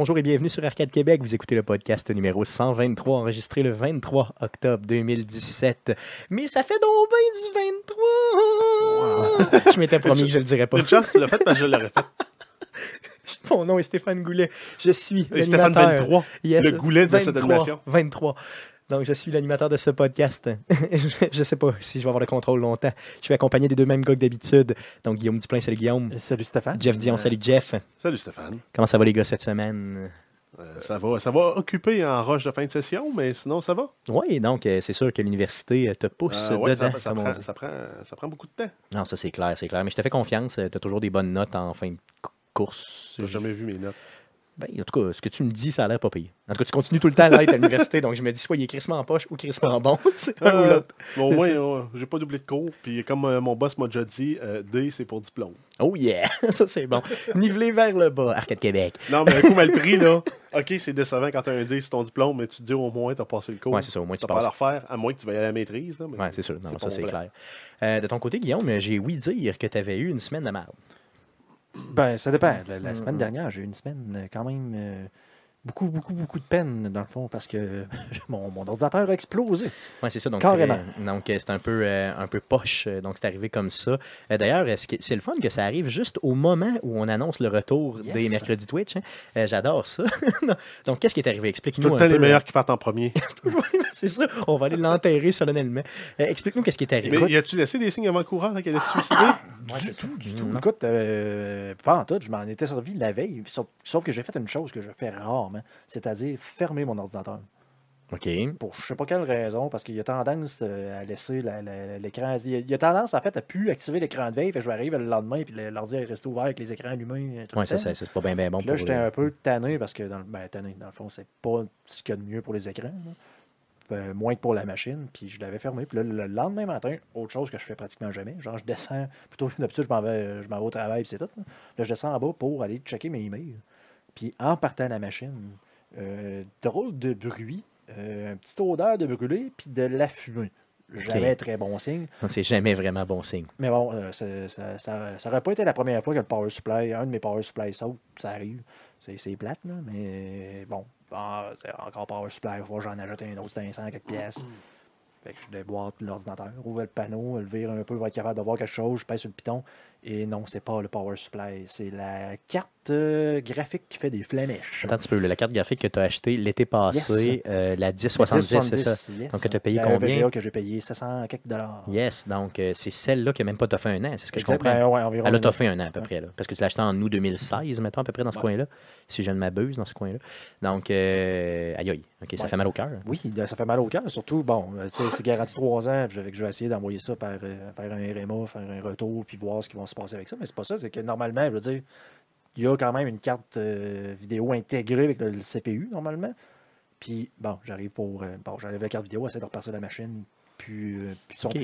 Bonjour et bienvenue sur Arcade Québec. Vous écoutez le podcast numéro 123, enregistré le 23 octobre 2017. Mais ça fait donc bien du 23! Je m'étais promis que je le dirais pas. Chance, tu l'as fait parce que je l'aurais fait. Mon nom est Stéphane Goulet. Je suis Stéphane l'animateur. 23, Yes, le goulet de cette 23, animation. 23. Donc, je suis l'animateur de ce podcast. je ne sais pas si je vais avoir le contrôle longtemps. Je suis accompagné des deux mêmes gars que d'habitude. Donc, Guillaume Duplain, salut Guillaume. Salut Stéphane. Jeff Dion, salut Jeff. Salut Stéphane. Comment ça va les gars cette semaine? Euh, ça, va, ça va occuper en roche de fin de session, mais sinon ça va. Oui, donc euh, c'est sûr que l'université euh, te pousse Euh, ouais, dedans. ça, prend, ça, prend, ça prend beaucoup de temps. Non, ça c'est clair, c'est clair. Mais je te fais confiance, tu as toujours des bonnes notes en fin de cou- course. J'ai jamais vu mes notes. Ben, en tout cas, ce que tu me dis, ça a l'air pas pire. En tout cas, tu continues tout le temps à l'être à l'université, donc je me dis soit il est crissement en poche ou crissement bon. c'est un ou Euh, l'autre. bon, euh, j'ai pas doublé de cours. Puis comme euh, mon boss m'a déjà dit, D, c'est pour diplôme. Oh yeah, ça c'est bon. Nivelé vers le bas, Arcade Québec. Non, mais un coup mal pris, là. OK, c'est décevant quand t'as un D sur ton diplôme, mais tu te dis au moins, t'as passé le cours. Ouais, c'est ça, au moins tu T'as pas à passes. le refaire, à moins que tu veuilles à la maîtrise. Ouais, c'est sûr. Non, ça c'est clair. Euh, de ton côté, Guillaume, j'ai ouï dire que tu avais eu une semaine de merde. Ben, ça dépend. La, la Mm, semaine mm. dernière, j'ai eu une semaine euh, quand même euh, beaucoup, beaucoup, beaucoup de peine, dans le fond, parce que mon, mon ordinateur a explosé. Oui, c'est ça. Donc, Carrément. euh, donc euh, c'est un peu, euh, un peu poche. Donc, c'est arrivé comme ça. Euh, D'ailleurs, c'est le fun que ça arrive juste au moment où on annonce le retour Yes. des mercredis Twitch. hein? Euh, J'adore ça. Donc, qu'est-ce qui est arrivé? Explique-nous tout le un temps peu. les meilleurs qui partent en premier. c'est ça. On va aller l'enterrer solennellement. Euh, Explique-nous qu'est-ce qui est arrivé. mais y a-tu laissé des signes avant-coureurs qu'elle allait se suicider? Ouais, c'est du tout, du Mm, tout. non. Écoute, euh, pas en tout, je m'en étais servi la veille, sauf, sauf que j'ai fait une chose que je fais rarement, c'est-à-dire fermer mon ordinateur. OK. Pour je sais pas quelle raison, parce qu'il y a tendance euh, à laisser la- la- l'écran. Il y a- tendance, en fait, à plus activer l'écran de veille. Fait je vais arriver le lendemain, puis l'ordi est resté ouvert avec les écrans allumés. Oui, c'est ça. C'est pas bien bien bon Puis là, j'étais un peu tanné parce que, dans le, ben, tanné, dans le fond, c'est pas ce qu'il y a de mieux pour les écrans. Euh, moins que pour la machine. Puis je l'avais fermé. Puis là, le lendemain matin, autre chose que je fais pratiquement jamais. Genre, je descends, plutôt d'habitude, je m'en vais, je m'en vais au travail, puis c'est tout. Là. Là, je descends en bas pour aller checker mes emails. Puis en partant à la machine, euh, drôle de bruit, euh, un petit odeur de brûlé, puis de la fumée. Jamais très bon signe. C'est jamais vraiment bon signe. Mais bon, euh, ça, ça, ça, ça aurait pas été la première fois que le power supply, un de mes power supply saute, ça arrive. C'est, c'est plate, là, mais bon, ah, c'est encore power supply, il faut que j'en ajoute un autre, c'est un 100 quelques pièces. Fait que je déboîte l'ordinateur, ouvre le panneau, le vire un peu pour être capable de voir quelque chose, je pèse sur le piton. Et non, c'est pas le power supply, c'est la carte euh, graphique qui fait des flamèches. Attends un petit peu. La carte graphique que tu as achetée l'été passé, euh, la 1070, c'est ça? yes. Donc, tu as payé La combien? VGA que j'ai payé 700 quelques dollars. Yes, donc euh, c'est celle-là qui n'a même pas fait un an, c'est ce que je comprends. ouais, environ Elle a toffé un an à peu près, là, parce que tu l'as acheté en août 2016, mettons, à peu près dans ce Ouais. coin-là, si je ne m'abuse, dans ce coin-là. Donc, euh, aïe aïe, ok, ça Ouais. fait mal au cœur. Oui, ben, ça fait mal au cœur. Surtout, bon, c'est garanti trois ans. Je vais, je vais essayer d'envoyer ça par faire un RMA, faire un retour, puis voir ce qui va se passer avec ça. Mais c'est pas ça. C'est que normalement, je veux dire, il y a quand même une carte euh, vidéo intégrée avec le, le CPU, normalement. Puis, bon, j'arrive pour. euh, bon, j'enlève la carte vidéo, essayer de repartir la machine, puis, euh, puis son de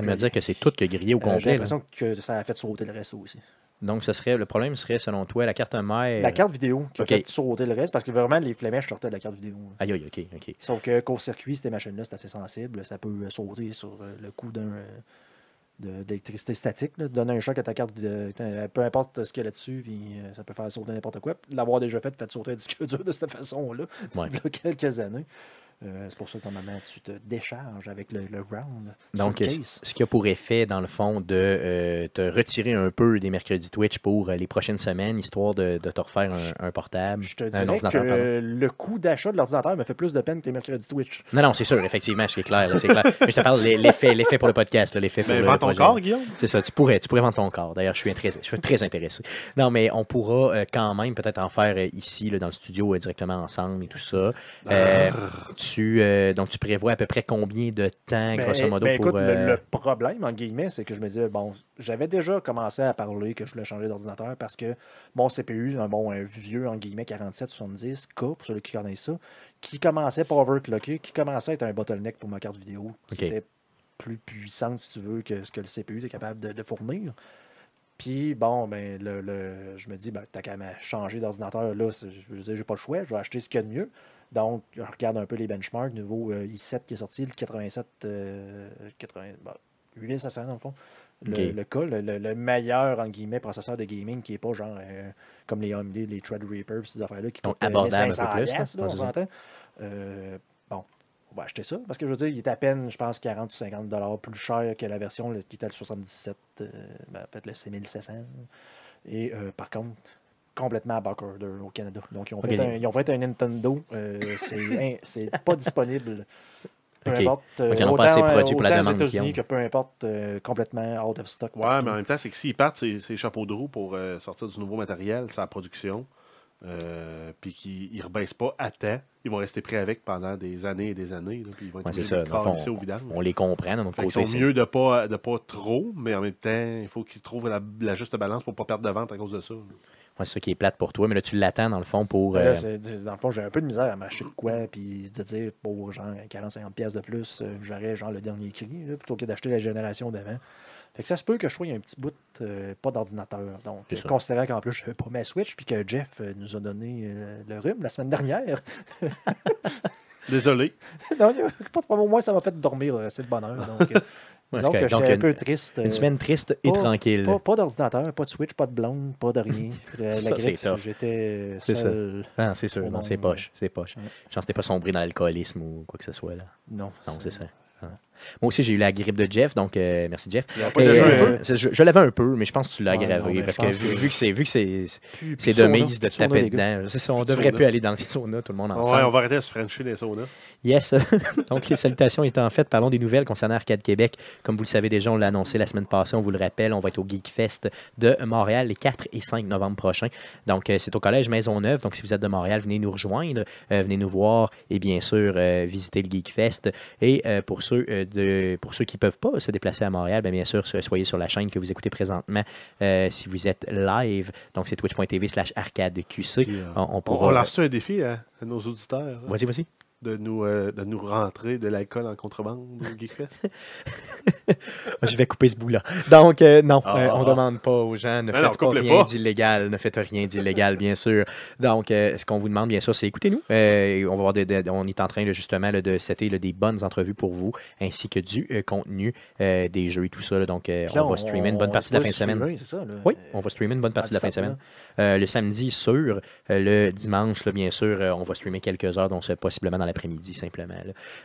me dire que c'est tout que grillé au Euh, J'ai complet. là. l'impression que ça a fait sauter le reste aussi. Donc, ce serait, le problème serait, selon toi, la carte mère. La carte vidéo qui a fait sauter le reste, parce que vraiment, les flamèches sortaient de la carte vidéo. Aïe aïe, ok, ok. Sauf que court-circuit, ces machines-là, c'est assez sensible. Ça peut sauter sur le coup d'un d'électricité statique. Là. Donner un choc à ta carte, de- euh, peu importe ce qu'il y a là-dessus, puis euh, ça peut faire sauter n'importe quoi. L'avoir déjà fait, fait sauter un disque dur de cette façon-là, Ouais. il y a quelques années. Euh, c'est pour ça que normalement, tu te décharges avec le, le round. Donc, le ce qui a pour effet, dans le fond, de euh, te retirer un peu des mercredis Twitch pour euh, les prochaines semaines, histoire de, de te refaire un, un portable. Je te un dirais que pardon. le coût d'achat de l'ordinateur me fait plus de peine que les mercredis Twitch. Non, non, c'est sûr, effectivement, c'est clair, là, clair. Mais je te parle de l'effet, l'effet pour le podcast, là, l'effet pour Mais le vends ton projet. corps, Guillaume. C'est ça, tu pourrais, tu pourrais vendre ton corps. D'ailleurs, je suis, intéressé- je suis très intéressé. Non, mais on pourra euh, quand même peut-être en faire euh, ici, là, dans le studio, euh, directement ensemble et tout ça. Euh, tu, euh, donc, tu prévois à peu près combien de temps, Ben, grosso modo, ben, pour... écoute, le- euh, le, problème, en guillemets, c'est que je me disais, bon, j'avais déjà commencé à parler que je voulais changer d'ordinateur parce que mon CPU, un bon un vieux, en guillemets, 4770K, pour ceux qui connaissent ça, qui commençait pas overclocker, qui commençait à être un bottleneck pour ma carte vidéo, qui était plus puissante, si tu veux, que ce que le CPU est capable de, de fournir. Puis, bon, ben, le, le- je me dis, ben, t'as qu'à me changer d'ordinateur. Là, je veux dire, j'ai pas le choix, je vais acheter ce qu'il y a de mieux. Donc, je regarde un peu les benchmarks, nouveau euh, i7 qui est sorti, le 87, euh, 80, bon, 8500 dans le fond. le, le cas, le, le- le meilleur, en guillemets, processeur de gaming qui n'est pas genre euh, comme les AMD, les Threadripper, ces affaires-là qui coûtent euh, abordable un 1500 peu plus, piastres, là, on s'entend. Bon, on va acheter ça. Parce que je veux dire, il est à peine, je pense, 40 ou 50 dollars plus cher que la version qui était le 77, euh, ben, peut-être le 6700. Et par contre, complètement à backorder au Canada. Donc, ils ont, Ok. fait, un, ils ont fait un Nintendo. euh, c'est c'est pas disponible. Peu Ok. importe. euh, Donc, ils en ont pas assez autant, produit pour la autant aux demande qu'ils États-Unis que peu importe, euh, complètement out of stock. Ouais, partout. mais en même temps, c'est que s'ils partent ces, ces chapeaux de roue pour euh, sortir du nouveau matériel, sa production, euh, puis qu'ils ne rebaissent pas à temps, ils vont rester prêts avec pendant des années et des années. là, puis ils vont être Ouais, c'est ça. de Dans le fond, calisser au vidange. On les comprend, de notre côté. c'est- mieux de pas, de pas trop, mais en même temps, il faut qu'ils trouvent la, la juste balance pour ne pas perdre de vente à cause de ça. Ouais, c'est ça qui est plate pour toi, mais là, tu l'attends, dans le fond, pour. Là, euh, c'est- c'est- dans le fond, j'ai un peu de misère à m'acheter de quoi, puis de dire pour genre 40-50$ piastres de plus, euh, j'aurais genre le dernier cri, là, plutôt que d'acheter la génération d'avant. Fait que ça se peut que je trouve qu'il y a un petit bout, euh, pas d'ordinateur. Donc, C'est considérant qu'en plus, je n'avais pas ma Switch, puis que Jeff euh, nous a donné euh, le rhume la semaine dernière. Désolé. non, pas de problème. Au moins, ça m'a fait dormir resté de bonheur. Donc, Ouais. Donc, j'étais un une- peu triste. Une euh, semaine triste et pas- tranquille. Pas, pas d'ordinateur, pas de Switch, pas de blonde, pas de rien. La, Ça, la j'étais seul. Ah, c'est sûr, c'est poche, c'est poche. Ouais. Que t'es pas sombré dans l'alcoolisme ou quoi que ce soit, là. Non, Non, c'est ça. Moi aussi, j'ai eu la grippe de Jeff, donc euh, merci Jeff. Et, euh, hein? je je l'avais un peu, mais je pense que tu l'as aggravé parce que, vu, que- vu que c'est vu que c'est de mise de taper dedans. Ça, on Plus devrait plus aller dans les saunas tout le monde ensemble. Ouais, on va arrêter de se frencher les saunas. Yes. Donc, les salutations étant faites, parlons des nouvelles concernant Arcade Québec. Comme vous le savez déjà, on l'a annoncé la semaine passée, on vous le rappelle, on va être au Geek Fest de Montréal les 4 et 5 novembre prochains. Donc, euh, c'est au Collège Maisonneuve. Donc, si vous êtes de Montréal, venez nous rejoindre, euh, venez nous voir et bien sûr, visiter le Geek Fest. Et pour, ceux, de, pour ceux qui ne peuvent pas se déplacer à Montréal, bien, bien sûr, so- soyez sur la chaîne que vous écoutez présentement euh, si vous êtes live. Donc, c'est twitch.tv slash arcadeqc. Euh, On, on pourra... on lance un défi à, à nos auditeurs Vas-y, vas-y. De, nous, euh, de nous rentrer de l'alcool en contrebande au Geekfest. Je vais couper ce bout-là. Donc, euh, non, Ah, euh, on ah. demande pas aux gens, ne Mais non, faites pas rien d'illégal, ne faites rien d'illégal, bien sûr. Donc, euh, ce qu'on vous demande, bien sûr, c'est écoutez-nous. Euh, on va on est en train là, justement là, de setter là, des bonnes entrevues pour vous, ainsi que du euh, contenu, euh, des jeux et tout ça. là. donc, euh, là, on va streamer une bonne on partie de la fin de semaine. ça. Oui, on va streamer une bonne partie de la fin de semaine. Euh, le samedi sûr, euh, le dimanche, là, bien sûr, euh, on va streamer quelques heures, donc c'est possiblement dans l'après-midi simplement.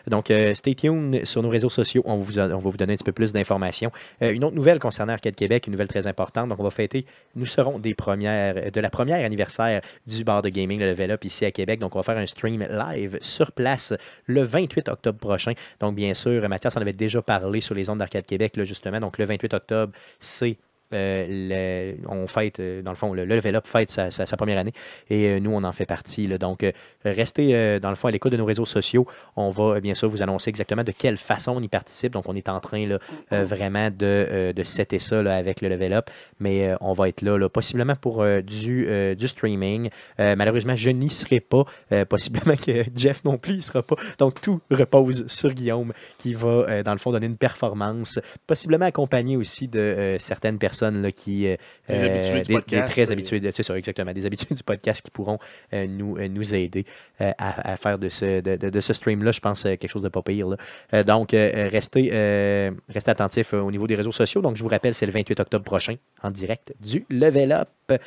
Donc, euh, stay tuned sur nos réseaux sociaux, on, vous on va vous donner un petit peu plus d'informations. Euh, une autre nouvelle concernant Arcade Québec, une nouvelle très importante, donc on va fêter, nous serons des premières, de la première anniversaire du bar de gaming, le Level Up ici à Québec, donc on va faire un stream live sur place le 28 octobre prochain. Donc, bien sûr, Mathias en avait déjà parlé sur les ondes d'Arcade Québec, justement, donc le 28 octobre, c'est le- on fête, euh, dans le fond, le, le Level Up fête sa, sa- sa première année et euh, nous, on en fait partie. là. donc, euh, restez, euh, dans le fond, à l'écoute de nos réseaux sociaux. On va, euh, bien sûr, vous annoncer exactement de quelle façon on y participe. Donc, on est en train là, euh, vraiment de, euh, de setter ça là, avec le Level Up, mais euh, on va être là, là, possiblement pour euh, du, euh, du streaming. Euh, malheureusement, je n'y serai pas. Euh, possiblement que Jeff non plus, il ne sera pas. Donc, tout repose sur Guillaume qui va, euh, dans le fond, donner une performance, possiblement accompagné aussi de euh, certaines personnes là, qui. euh, Des habitués du des- des podcast, très et- habitués, de- c'est ça, exactement, des habitués du podcast qui pourront euh, nous, euh, nous aider euh, à, à faire de ce, de, ce stream-là, je pense, euh, quelque chose de pas pire. là. Euh, donc, euh, restez, euh, restez attentifs euh, au niveau des réseaux sociaux. Donc, je vous rappelle, c'est le 28 octobre prochain, en direct du Level Up, euh,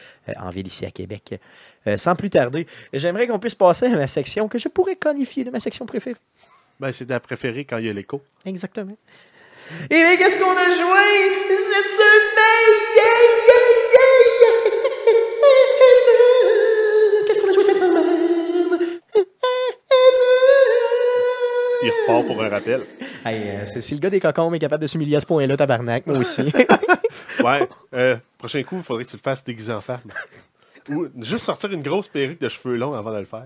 en ville ici à Québec. Euh, sans plus tarder, j'aimerais qu'on puisse passer à ma section que je pourrais qualifier de ma section préférée. Ben, c'est ta préférée quand il y a l'écho. Exactement. Et bien, qu'est-ce qu'on a joué? Cette semaine? Qu'est-ce qu'on a joué cette semaine? Il repart pour un rappel. Hey, euh, c'est- si le gars des cocombes est capable de s'humilier à ce point-là, tabarnak, moi aussi. Ouais. euh, prochain coup, il faudrait que tu le fasses déguisé en femme. Ou juste sortir une grosse perruque de cheveux longs avant de le faire.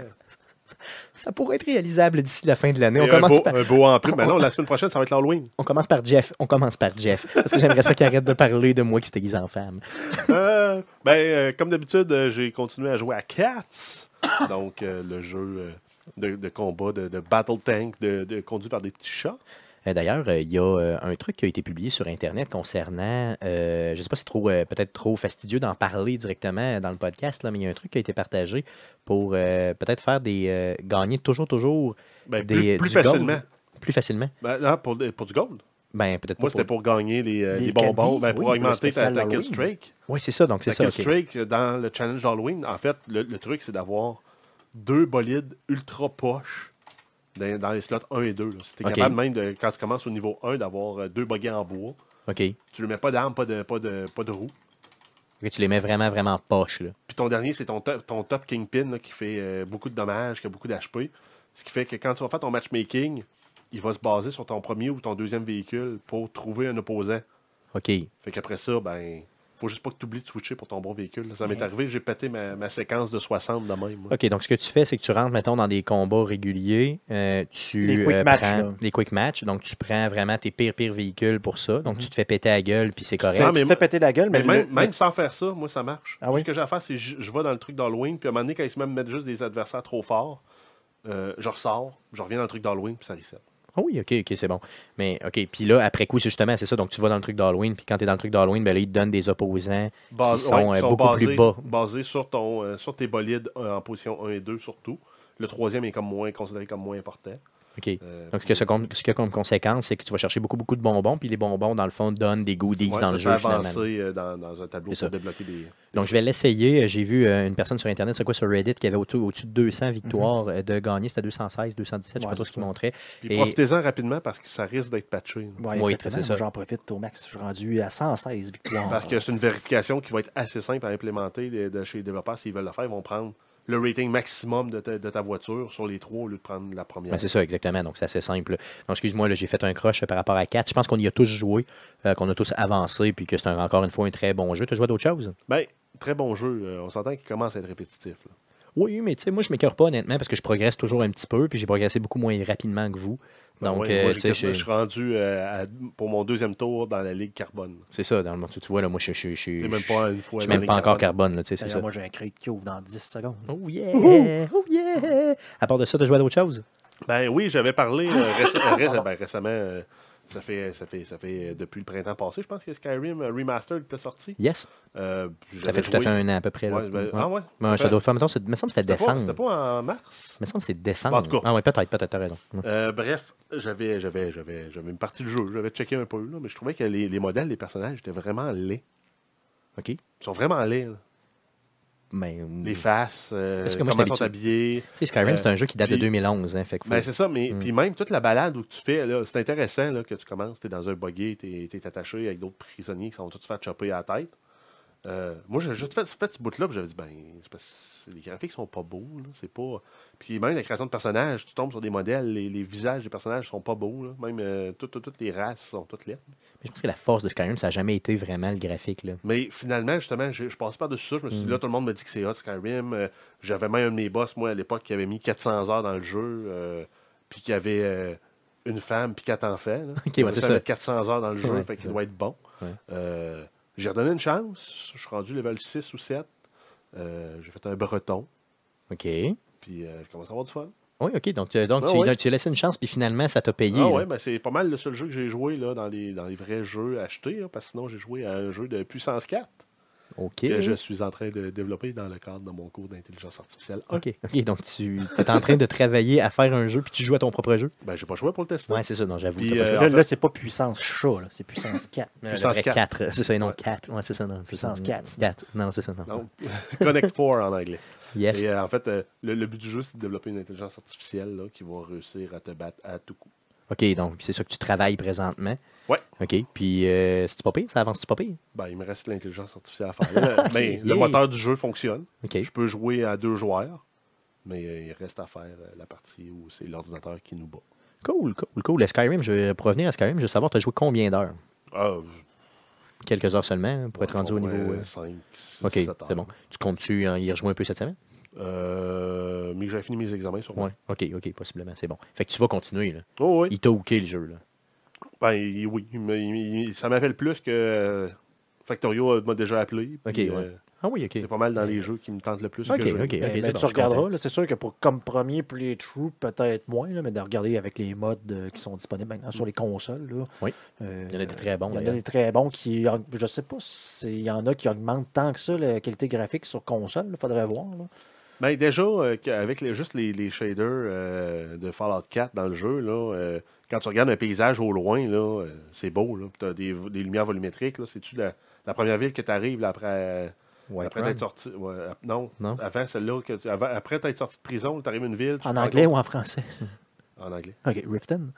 Ça pourrait être réalisable d'ici la fin de l'année. On commence, beau, par, un beau en plus. Mais non, la semaine prochaine, ça va être l'Halloween. on commence par Jeff. On commence par Jeff. Parce que j'aimerais ça qu'il arrête de parler de moi qui se déguise en femme. Euh, ben, euh, comme d'habitude, euh, j'ai continué à jouer à Cats. Donc, le jeu de, de combat, de, de battle tank, de, de- conduit par des petits chats. Euh, D'ailleurs, euh, il y a euh, un truc qui a été publié sur Internet concernant, euh, je ne sais pas si c'est trop, euh, peut-être trop fastidieux d'en parler directement dans le podcast, là, mais il y a un truc qui a été partagé pour euh, peut-être faire des euh, gagner toujours, toujours Ben, des, plus, plus du gold facilement. plus facilement. Ben, non, pour, pour du gold. Ben, peut-être pas. Moi, c'était pour gagner les, Les les bonbons, ben, pour oui, augmenter ta, ta kill streak. Oui, c'est ça, donc c'est ça. kill streak, dans le challenge Halloween, en fait, le, le truc, c'est d'avoir deux bolides ultra poches dans, dans les slots 1 et 2. là. Si tu es capable même, de, quand tu commences au niveau 1, d'avoir euh, deux buggy en bois, OK. tu ne mets pas d'armes, pas de, pas, de, pas de roues. Tu les mets vraiment, vraiment poche, là. Puis ton dernier, c'est ton top, ton top Kingpin là, qui fait euh, beaucoup de dommages, qui a beaucoup d'HP. Ce qui fait que quand tu vas faire ton matchmaking, il va se baser sur ton premier ou ton deuxième véhicule pour trouver un opposant. OK. Fait qu'après ça, ben, faut juste pas que tu oublies de switcher pour ton bon véhicule. Ça m'est Ouais. arrivé, j'ai pété ma, ma séquence de 60 de même. moi. OK, donc ce que tu fais, c'est que tu rentres, mettons, dans des combats réguliers. euh, tu Les quick euh, match, prends là. les quick match. Donc, tu prends vraiment tes pires, pires véhicules pour ça. Donc, tu te fais péter la gueule, puis c'est correct. Ah, mais tu te fais péter la gueule, mais, Mais même, le- même sans faire ça, moi, ça marche. Ah oui? Ce que j'ai à faire, c'est que je, je vais dans le truc d'Halloween, puis à un moment donné, quand ils se mettent juste des adversaires trop forts, euh, je ressors, je reviens dans le truc d'Halloween, puis ça reset. Ah oui, OK, OK, c'est bon. Mais, OK, puis là, après coup, c'est justement, c'est ça. Donc, tu vas dans le truc d'Halloween, puis quand tu es dans le truc d'Halloween, ben là, ils te donnent des opposants. Bas- sont, ouais, euh, beaucoup plus bas. Basés sur, ton, euh, sur tes bolides euh, en position 1 et 2 surtout. Le troisième est comme moins considéré comme moins important. OK. Euh, Donc, ce que ça com- ce qu'il y a comme conséquence, c'est que tu vas chercher beaucoup, beaucoup de bonbons, puis les bonbons, dans le fond, donnent des goodies ouais, dans ça le jeu, finalement. euh, dans, dans un tableau pour débloquer des. Donc, je vais l'essayer. J'ai vu euh, une personne sur Internet, c'est quoi, sur Reddit, qui avait au-dessus de 200 victoires euh, de gagner. C'était 216, 217, je sais Ouais, pas trop ce qu'il montrait. Puis Et- profitez-en rapidement parce que ça risque d'être patché. Ouais, Oui, c'est ça. Moi, J'en profite au max. Je suis rendu à 116 victoires. Parce que c'est une vérification qui va être assez simple à implémenter de, de chez les développeurs. S'ils veulent le faire, ils vont prendre le rating maximum de ta, de ta voiture sur les trois au lieu de prendre la première. Ben, c'est ça, exactement. Donc, c'est assez simple. Donc, excuse-moi, là, j'ai fait un crush par rapport à 4. Je pense qu'on y a tous joué, euh, qu'on a tous avancé, puis que c'est encore une fois un très bon jeu. Tu as joué d'autres choses? Ben, très bon jeu. Euh, on s'entend qu'il commence à être répétitif. là. Oui, mais tu sais, moi, je m'écœure pas, honnêtement, parce que je progresse toujours un petit peu, puis j'ai progressé beaucoup moins rapidement que vous. Ben Donc, ouais, euh, moi, tu j'ai- sais, je je- suis rendu euh, à- pour mon deuxième tour dans la Ligue Carbone. c'est ça. Dans le monde, tu vois, là, moi, je je- je- même pas une fois. je suis même pas encore Carbone. carbone, là, tu sais, c'est ça. moi, j'ai un crate qui ouvre dans 10 secondes. Oh yeah! Oh yeah! À part de ça, tu as joué à d'autres choses? Ben oui, j'avais parlé euh, réc- ré- ben, récemment. euh, ça fait, ça, fait, ça fait euh, depuis le printemps passé, je pense que Skyrim euh, Remastered est sorti. Yes. Euh, Ça fait tout à fait un an à peu près. Là. Ouais, ben, Ouais. Ah ouais? Faire, mettons, c'est- me semble que c'était décembre. C'était pas en mars? me semble que c'est décembre. En tout cas. Ah ouais, peut-être, peut-être, t'as raison. Euh, bref, j'avais, j'avais, j'avais, j'avais une partie du jeu, j'avais checké un peu, là, mais je trouvais que les, les modèles des personnages étaient vraiment laids. OK. Ils sont vraiment laids. là. Mais, Les faces, euh, Parce que moi, comment ils sont habillés. Tu sais, Skyrim, Euh, c'est un jeu qui date de puis- 2011. Hein, fait que faut- Ben, c'est ça, mais Mm. puis même toute la balade où tu fais, là, c'est intéressant là, que tu commences, tu es dans un buggy, tu es, attaché avec d'autres prisonniers qui sont tous fait chopper à la tête. Euh, moi, j'ai juste fait, fait ce bout-là, j'avais dit, ben, c'est parce que les graphiques sont pas beaux, là, c'est pas... Puis même la création de personnages, tu tombes sur des modèles, les, les visages des personnages sont pas beaux, là. même euh, tout- tout- toutes les races sont toutes lettres. Mais je pense que la force de Skyrim, ça n'a jamais été vraiment le graphique. Là. Mais finalement, justement, je, je passais par-dessus ça. Je me suis dit, Mm. là, tout le monde me dit que c'est hot Skyrim. Euh, J'avais même un de mes boss, moi, à l'époque, qui avait mis 400 heures dans le jeu, puis qui avait une femme, puis quatre enfants. Là. Ok, ouais, ça. mettre 400 heures dans le jeu, Ouais, fait qu'il doit être bon. Ouais. J'ai redonné une chance. Je suis rendu level 6 ou 7. Euh, J'ai fait un breton, OK. puis euh, je commence à avoir du fun. Oui, OK. Donc, euh, donc Ah tu, tu as laissé une chance, puis finalement, ça t'a payé. Ah ouais, ben c'est pas mal le seul jeu que j'ai joué là, dans, les, dans les vrais jeux achetés, là, parce que sinon j'ai joué à un jeu de puissance 4 OK. que je suis en train de développer dans le cadre de mon cours d'intelligence artificielle. OK. OK. Donc, tu es en train de travailler à faire un jeu, puis tu joues à ton propre jeu? Ben, j'ai pas joué pour le tester. Ouais, c'est ça. Non, j'avoue. Puis, euh, Là, là, c'est pas puissance chat, là, c'est puissance 4. Euh, puissance vrai 4. 4. C'est ça, et non Ouais. 4. Ouais, c'est ça. Non, Puissance ça. 4. 4. Non, c'est ça. Non. Non. Connect 4 en anglais. Yes. Et euh, en fait, euh, le, le but du jeu, c'est de développer une intelligence artificielle là, qui va réussir à te battre à tout coup. OK. Donc, c'est ça que tu travailles présentement. Ouais. OK. Puis, euh, c'est-tu pas pire? Ça avance-tu pas pire? Ben, il me reste l'intelligence artificielle à faire. là. Mais le moteur du jeu fonctionne. OK. Je peux jouer à deux joueurs, mais euh, il reste à faire euh, la partie où c'est l'ordinateur qui nous bat. Cool, cool, cool. Le Skyrim, je vais pour revenir à Skyrim, je veux savoir, tu as joué combien d'heures? Ah, Quelques heures seulement, hein, pour être rendu au niveau. euh, 5, 6, OK, 7 c'est bon. Tu comptes-tu y rejouer un peu cette semaine? Euh, mais que j'ai fini mes examens sur Ouais. OK, OK, possiblement, c'est bon. Fait que tu vas continuer, là. Oh, oui. Il t'a hooké le jeu, là. Ben, il- oui. il- ça m'appelle plus que euh, Factorio m'a déjà appelé. Ok, ouais. euh, Ah oui, OK. C'est pas mal dans les jeux qui me tentent le plus Ok, que ok. Ben, ben, tu regarderas, c'est sûr que pour comme premier playthrough, peut-être moins, là, mais de regarder avec les modes euh, qui sont disponibles maintenant sur les consoles. Là, Oui. Euh, Il y en a des très bons, Il y en a des très bons qui. Je sais pas s'il y en a qui augmentent tant que ça la qualité graphique sur console. Il faudrait voir. là. Ben, déjà, euh, avec les, juste les, les shaders euh, de Fallout 4 dans le jeu, là, euh, quand tu regardes un paysage au loin, là, c'est beau. Tu as des, des lumières volumétriques. C'est-tu la, la première ville que tu arrives après, après t'être sorti? ouais, non, Non? avant celle-là. Que tu- avant- après t'être sorti de prison, tu arrives à une ville. En anglais ou en français? En anglais. OK, Riften.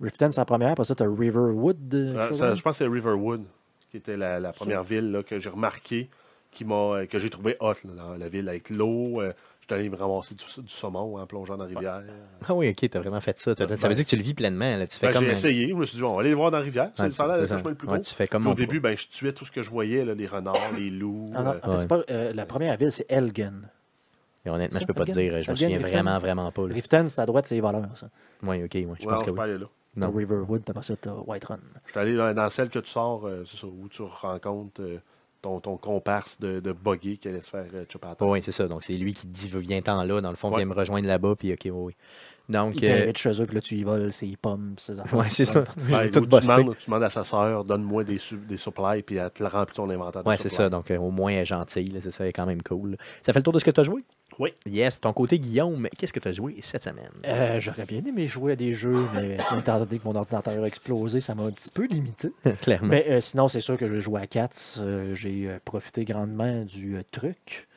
Riften, c'est la première. Après ça, tu as Riverwood. Ah, ça, je pense que c'est Riverwood qui était la, la première ville là, que j'ai remarqué, qui m'a, euh, que j'ai trouvé hot là, dans la ville avec l'eau. euh, J'étais allé me ramasser du, du saumon en plongeant dans la rivière. Ah oui, ok, t'as vraiment fait ça. T'as- Ben, ça veut dire que tu le vis pleinement. Là. Tu fais Ben, comme. j'ai un- essayé. Je me suis dit, on va aller le voir dans la rivière. Ouais, C'est ça a l'air c'est le ça. chemin le plus Ouais, gros. tu fais Puis comme au début, ben, je tuais tout ce que je voyais, là, les renards, les loups. Ah non, euh, pas, euh, la première ville, c'est Elgin. Et honnêtement, je peux pas te dire. Je me souviens Riften? vraiment, vraiment pas. là. Riften, c'est à droite, c'est les voleurs, ça. Oui, ok, ouais, je ouais, pense que oui. pas aller là. T'as Non. Riverwood, puis après ça, t'as Whiterun. Je suis allé dans, dans celle que tu sors, euh, c'est ça, où tu rencontres euh, ton, ton comparse de, de buggy qui allait se faire euh, chopper à oui, c'est ça. Donc, c'est lui qui dit viens-t'en là. Dans le fond, Ouais. viens me rejoindre là-bas. Puis, ok, oui, oui. Donc, Il euh, t'invite chez eux, puis là, tu y voles ses pommes, ses affaires. ouais, c'est ça. Ben, tout tu, demandes, tu demandes à sa sœur, donne-moi des, des supplies, puis elle te remplit ton inventaire de Ouais, c'est ça. Donc, euh, au moins, elle est gentille. C'est ça, elle est quand même cool. Ça fait le tour de ce que tu as joué? Oui. Yes. Ton côté, Guillaume, qu'est-ce que tu as joué cette semaine? Euh, J'aurais bien aimé jouer à des jeux, mais étant donné que mon ordinateur a explosé, ça m'a un petit peu limité. Clairement. Mais euh, sinon, c'est sûr que je joue à Cats. Euh, J'ai profité grandement du truc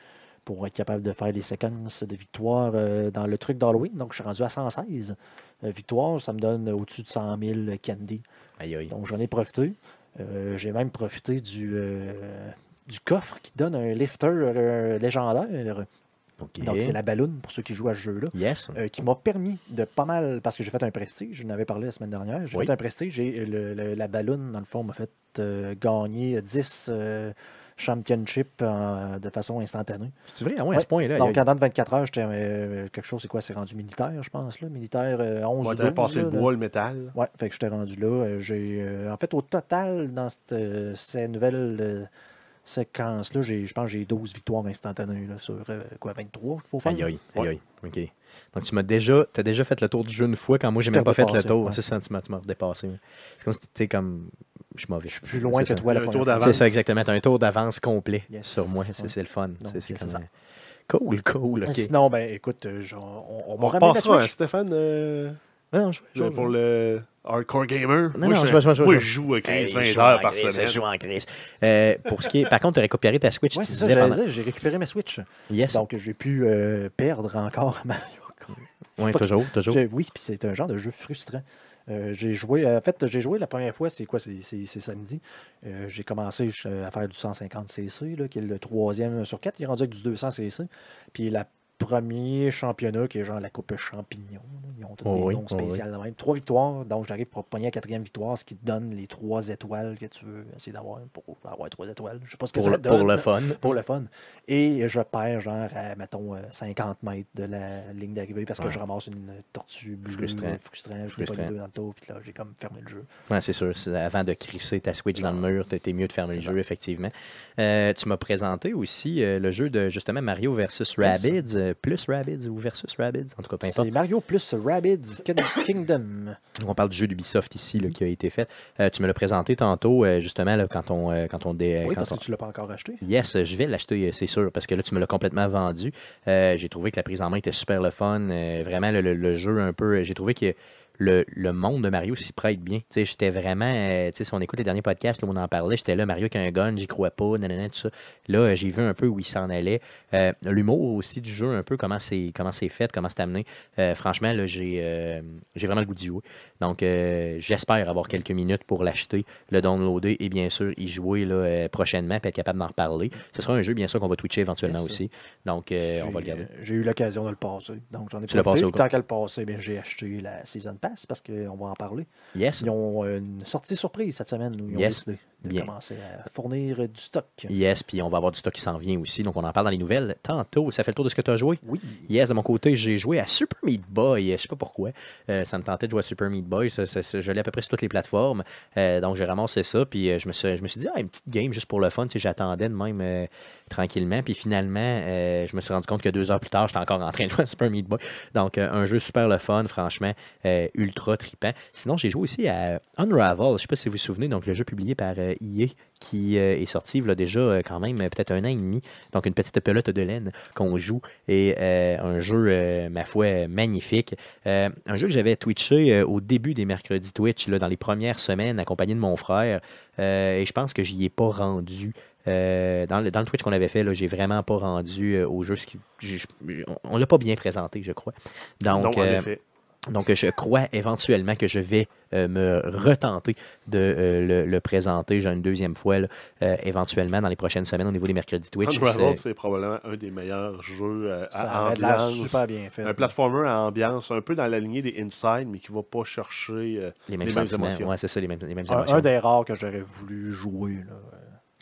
pour être capable de faire les séquences de victoire dans le truc d'Halloween. Donc, je suis rendu à 116 euh, victoires. Ça me donne au-dessus de 100 000 candy. Aïe, aïe. Donc, j'en ai profité. J'ai même profité du, du coffre qui donne un lifter euh, légendaire. Donc, c'est la balloon pour ceux qui jouent à ce jeu-là. Yes. euh, qui m'a permis de pas mal, parce que j'ai fait un prestige, je n'avais parlé la semaine dernière, j'ai Oui. fait un prestige, j'ai le- le- la balloon, dans le fond, m'a fait euh, gagner 10 euh, championships de façon instantanée. C'est vrai? Ah ouais, à Ouais. ce point-là. Donc, en dans de 24 heures, j'étais euh, quelque chose, c'est quoi, c'est rendu militaire, je pense, là, militaire euh, 11 Ouais, ou t'avais 12, passé là, le là. bois, le métal. Ouais, fait que j'étais rendu là. euh, J'ai, euh, en fait, au total, dans cette, euh, ces nouvelles séquences-là, j'ai- je pense que j'ai 12 victoires instantanées là, sur euh, quoi, 23 qu'il faut faire. Aïe, aïe, aïe, Ouais. aïe. OK. Donc, tu m'as déjà, as déjà fait le tour du jeu une fois quand moi, j'ai même pas fait le tour. ouais. C'est ça, tu m'as tu m'as redépassé. C'est comme si tu sais, comme. Je suis mauvais. Je suis plus loin que ça. toi la Un tour d'avance. C'est ça, exactement. Tu as un tour d'avance complet Yes. sur moi. C'est Ouais. c'est le fun. C'est- comme, ça. Cool, cool. OK. Sinon, ben écoute, euh, on, on On repassera à Switch. Stéphane euh, Non, je, je- pour le hardcore gamer. Non, moi, non, je, moi, joue à Hey, 15-20 je joue heures par semaine. Je joue en crise. Euh, pour ce qui est, par contre, tu as récupéré ta Switch. C'est ça, pendant- j'ai récupéré ma Switch. Yes. Donc, j'ai pu euh, perdre encore Mario Kart. oui, pas- toujours, toujours. Oui, puis c'est un genre de jeu frustrant. Euh, j'ai joué, en fait, j'ai joué la première fois, c'est quoi, c'est samedi. Euh, j'ai commencé je- à faire du 150cc, là, qui est le troisième sur quatre. Il est rendu avec du 200cc. Puis la premier championnat, qui est genre la Coupe Champignon. Ils ont tous Oh des oui, noms oh oui. spéciaux. Trois victoires, donc j'arrive pour pogner la quatrième victoire, ce qui te donne les trois étoiles que tu veux essayer d'avoir pour avoir trois étoiles. Je sais pas ce que Pour ça le, donne. pour le fun. Pour le fun. Et je perds genre à, mettons, euh, 50 mètres de la ligne d'arrivée parce que Ouais. je ramasse une tortue bleue. Frustrant. euh, frustrant. Je l'ai pas les deux dans le tour, puis là, j'ai comme fermé le jeu. Ouais, c'est sûr. Avant de crisser ta Switch dans le mur, t'étais mieux de fermer le jeu, effectivement. Euh, tu m'as présenté aussi euh, le jeu de justement Mario versus. Rabbids, euh, plus Rabbids ou versus Rabbids, en tout cas, peu importe. C'est Mario plus Rabbids Kin- Kingdom. On parle du jeu d'Ubisoft ici là, qui a été fait. Euh, tu me l'as présenté tantôt, euh, justement, là, quand on, euh, quand on, dé- Oui, quand parce on- que tu l'as pas encore acheté. Yes, je vais l'acheter, euh, c'est parce que là, tu me l'as complètement vendu. Euh, j'ai trouvé que la prise en main était super le fun. euh, vraiment, le, jeu un peu. J'ai trouvé que le, monde de Mario s'y prête bien. Tu sais, j'étais vraiment. euh, tu sais, si on écoute les derniers podcasts là, où on en parlait, j'étais là, Mario qui a un gun, j'y crois pas, nanana, tout ça. Là, j'ai vu un peu où il s'en allait. L'humour aussi du jeu, un peu, comment c'est fait, comment c'est amené. Franchement, là, j'ai j'ai vraiment le goût d'y jouer. Donc, euh, j'espère avoir quelques minutes pour l'acheter, le downloader et bien sûr y jouer là, euh, prochainement puis être capable d'en reparler. Ce sera un jeu, bien sûr, qu'on va twitcher éventuellement aussi. Donc, euh, on va le garder. J'ai eu l'occasion de le passer. Donc j'en ai Tu profité. Tant qu'à le passer, bien, j'ai acheté la Season Pass parce qu'on va en parler. Yes. Ils ont une sortie surprise cette semaine où ils ont Yes. décidé de Bien. commencer à fournir euh, du stock. Yes, puis on va avoir du stock qui s'en vient aussi. Donc, on en parle dans les nouvelles tantôt. Ça fait le tour de ce que tu as joué? Oui. Yes, de mon côté, j'ai joué à Super Meat Boy. Je sais pas pourquoi. Euh, ça me tentait de jouer à Super Meat Boy. Ça, ça- ça- je l'ai à peu près sur toutes les plateformes. Euh, donc, j'ai ramassé ça. Puis, euh, je, me suis, je me suis dit, ah, une petite game juste pour le fun. J'attendais de même euh, tranquillement. Puis, finalement, euh, je me suis rendu compte que deux heures plus tard, j'étais encore en train de jouer à Super Meat Boy. Donc, euh, un jeu super le fun, franchement, euh, ultra trippant. Sinon, j'ai joué aussi à Unravel. Je sais pas si vous vous souvenez. Donc, le jeu publié par IA qui est sorti a déjà quand même peut-être un an et demi. Donc une petite pelote de laine qu'on joue et un jeu, ma foi, magnifique. Un jeu que j'avais twitché au début des mercredis Twitch, là, dans les premières semaines, accompagné de mon frère. Et je pense que j'y ai pas rendu. Euh, dans, le, dans le Twitch qu'on avait fait, là, j'ai vraiment pas rendu euh, au jeu. ce qui- j'ai- on on l'a pas bien présenté, je crois. Donc, en euh, effet. donc, je crois éventuellement que je vais euh, me retenter de euh, le, le présenter j'ai une deuxième fois, là, euh, éventuellement dans les prochaines semaines au niveau des mercredis Twitch. C'est- c'est probablement un des meilleurs jeux euh, à ambiance. super bien fait. Un platformer à ambiance, un peu dans la lignée des Inside, mais qui va pas chercher euh, les mêmes les mêmes émotions. Ouais, c'est ça, les mêmes, les mêmes Un, émotions. un des rares que j'aurais voulu jouer. Là.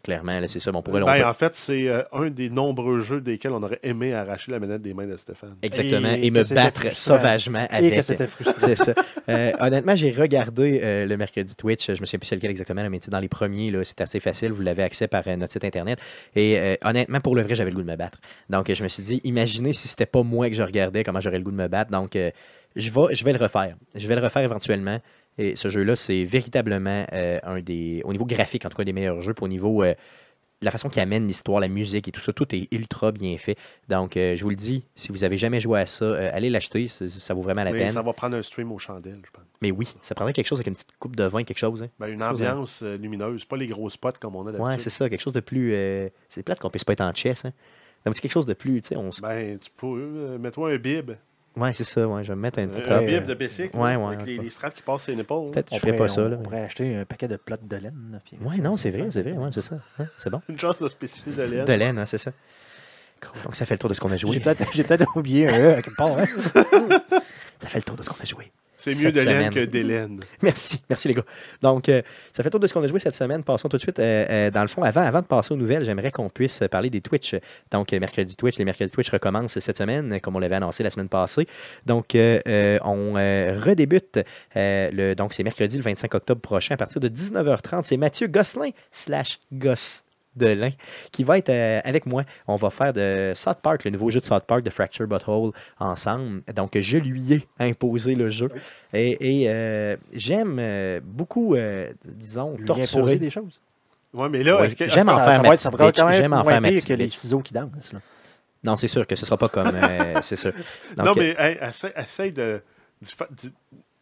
Clairement, c'est ça. Bon, on pourrait, on Ben, peut- en fait, c'est euh, un des nombreux jeux desquels on aurait aimé arracher la manette des mains de Stéphane. Exactement. Et Et, me battre frustrant. sauvagement Et que avec. c'était frustrant. Ça. Euh, honnêtement, j'ai regardé euh, le mercredi Twitch. Je me souviens plus c'est lequel exactement, mais dans les premiers, c'est assez facile. Vous l'avez accès par notre site internet. Et honnêtement, pour le vrai, j'avais le goût de me battre. Donc, je me suis dit, imaginez si c'était pas moi que je regardais, comment j'aurais le goût de me battre. Donc, je vais, je vais le refaire. Je vais le refaire éventuellement. Et ce jeu-là, c'est véritablement euh, un des, au niveau graphique, en tout cas, des meilleurs jeux. Puis au niveau euh, de la façon qu'il amène l'histoire, la musique et tout ça, tout est ultra bien fait. Donc, euh, je vous le dis, si vous avez jamais joué à ça, euh, allez l'acheter. Ça, ça vaut vraiment la Mais peine. ça va prendre un stream aux chandelles, je pense. Mais oui, ça prendrait quelque chose avec une petite coupe de vin, quelque chose. hein. Ben, une Chose, hein. ambiance euh, lumineuse, pas les gros spots comme on a d'habitude. Ouais, c'est ça, quelque chose de plus. euh, c'est plate qu'on puisse pas être en chess. Hein. Donc, c'est quelque chose de plus. Tu sais, on... s- Ben, tu peux. euh, Mets-toi un bib. Ouais, c'est ça. Ouais, je vais me mettre un petit top. un bib de bicycle. Ouais, ouais, Avec les, straps qui passent sur les épaules. Peut-être On je ferais pourrait- pas ça. on- Là. On pourrait acheter un paquet de plottes de laine. puis- Ouais, non, c'est vrai, c'est vrai. Ouais, c'est ça. Hein, c'est bon. Une chance de spécifier de l'aide. De laine, hein, c'est ça. Cool. Donc, ça fait le tour de ce qu'on a J'ai joué. j'ai peut-être oublié un E à quelque part. hein. Ça fait le tour de ce qu'on a joué. C'est mieux de laine que d'Hélène. Merci, merci les gars. Donc, euh, ça fait tour de ce qu'on a joué cette semaine. Passons tout de suite. euh, euh, dans le fond, avant, avant de passer aux nouvelles, j'aimerais qu'on puisse parler des Twitch. Donc, mercredi Twitch, les mercredis Twitch recommencent cette semaine, comme on l'avait annoncé la semaine passée. Donc, on redébute. le, donc, c'est mercredi le 25 octobre prochain à partir de 19h30. C'est Mathieu Gosselin slash Goss de l'Ain qui va être euh, avec moi. On va faire de South Park, le nouveau jeu de South Park de Fracture Butthole ensemble. Donc, je lui ai imposé le jeu. Et, et, euh, j'aime euh, beaucoup, euh, disons, Lui torturer. imposer des choses. Ouais, mais là, Oui, est-ce que. j'aime en faire ma J'aime en faire ma que les ciseaux qui dansent. Là. Non, c'est sûr que ce sera pas comme. euh, c'est sûr. Donc, non, euh, mais hey, essaie de, du fa- du-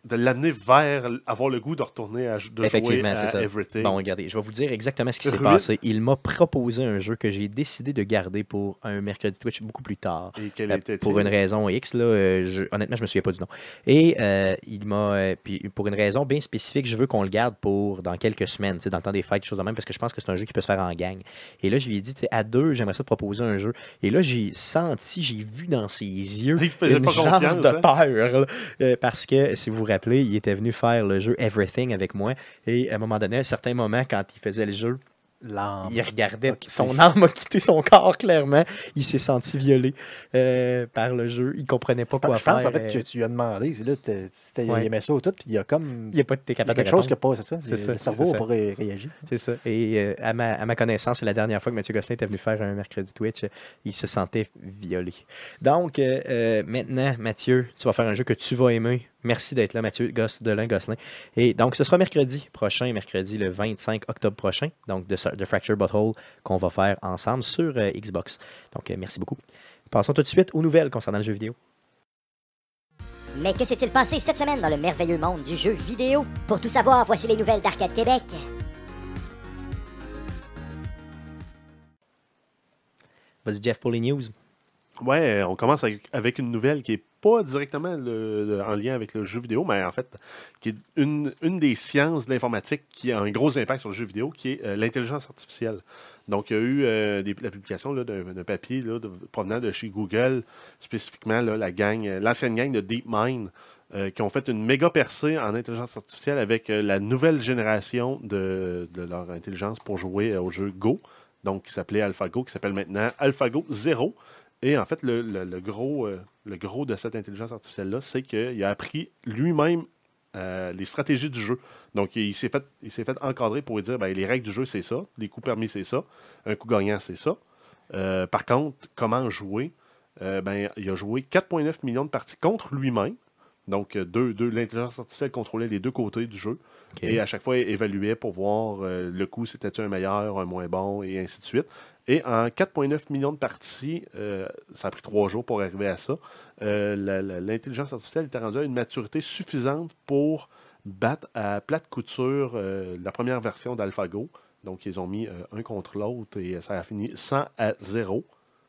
de l'amener vers avoir le goût de retourner à, de jouer Effectivement, à c'est ça. Everything. Bon, regardez, je vais vous dire exactement ce qui s'est passé. Il m'a proposé un jeu que j'ai décidé de garder pour un mercredi Twitch beaucoup plus tard. Et quel Euh, était pour une raison X, là, euh, je- honnêtement, je me souviens pas du nom. Et euh, il m'a, euh, puis pour une raison bien spécifique, je veux qu'on le garde pour dans quelques semaines, dans le temps des fêtes, quelque chose de même, parce que je pense que c'est un jeu qui peut se faire en gang. Et là, je lui ai dit, à deux, j'aimerais ça te proposer un jeu. Et là, j'ai senti, j'ai vu dans ses yeux Il une genre de hein? peur, là. Parce que si vous il était venu faire le jeu Everything avec moi. Et à un moment donné, à un certain moment, quand il faisait le jeu, il regardait, son âme a quitté son corps, clairement. Il s'est senti violé euh, par le jeu. Il comprenait pas quoi Je pense faire. en fait que tu lui as demandé, là, c'était- Ouais. il aimait ça ou tout, puis il y a comme Il n'y a pas été capable de quelque chose qui répondre. a pas, c'est ça. C'est le- ça, Le cerveau n'a pas ré- réagi. C'est ça. Et euh, à, ma, à ma connaissance, c'est la dernière fois que Mathieu Gosselin était venu faire un mercredi Twitch. Il se sentait violé. Donc, euh, maintenant, Mathieu, tu vas faire un jeu que tu vas aimer. Merci d'être là, Mathieu Goss, Delin Gosselin. Et donc, ce sera mercredi prochain, mercredi le 25 octobre prochain, donc de, de Fracture Butthole, qu'on va faire ensemble sur euh, Xbox. Donc, euh, merci beaucoup. Passons tout de suite aux nouvelles concernant le jeu vidéo. Mais que s'est-il passé cette semaine dans le merveilleux monde du jeu vidéo? Pour tout savoir, voici les nouvelles d'Arcade Québec. Vas-y, Jeff, pour les news. Ouais, on commence avec, avec une nouvelle qui est pas directement en lien avec le jeu vidéo, mais en fait, qui est une, une des sciences de l'informatique qui a un gros impact sur le jeu vidéo, qui est euh, l'intelligence artificielle. Donc, il y a eu euh, la publication d'un papier provenant de chez Google, spécifiquement la gang, euh, l'ancienne gang de DeepMind, qui ont fait une méga percée en intelligence artificielle avec la nouvelle génération de, de leur intelligence pour jouer au jeu Go, donc qui s'appelait AlphaGo, qui s'appelle maintenant AlphaGo 0. Et en fait, le, le- le gros, euh, le gros de cette intelligence artificielle-là, c'est qu'il a appris lui-même euh, les stratégies du jeu. Donc, il s'est fait, il s'est fait encadrer pour lui dire ben, les règles du jeu, c'est ça, les coups permis, c'est ça, un coup gagnant, c'est ça. Euh, par contre, comment jouer? Ben, Il a joué 4,9 millions de parties contre lui-même. Donc, deux, deux, l'intelligence artificielle contrôlait les deux côtés du jeu. Et à chaque fois, elle évaluait pour voir euh, le coup, c'était-tu un meilleur, un moins bon, et ainsi de suite. Et en 4,9 millions de parties, euh, ça a pris trois jours pour arriver à ça, euh, l'intelligence artificielle était rendue à une maturité suffisante pour battre à plate couture euh, la première version d'AlphaGo. Donc, ils ont mis un contre l'autre et ça a fini 100 à 0.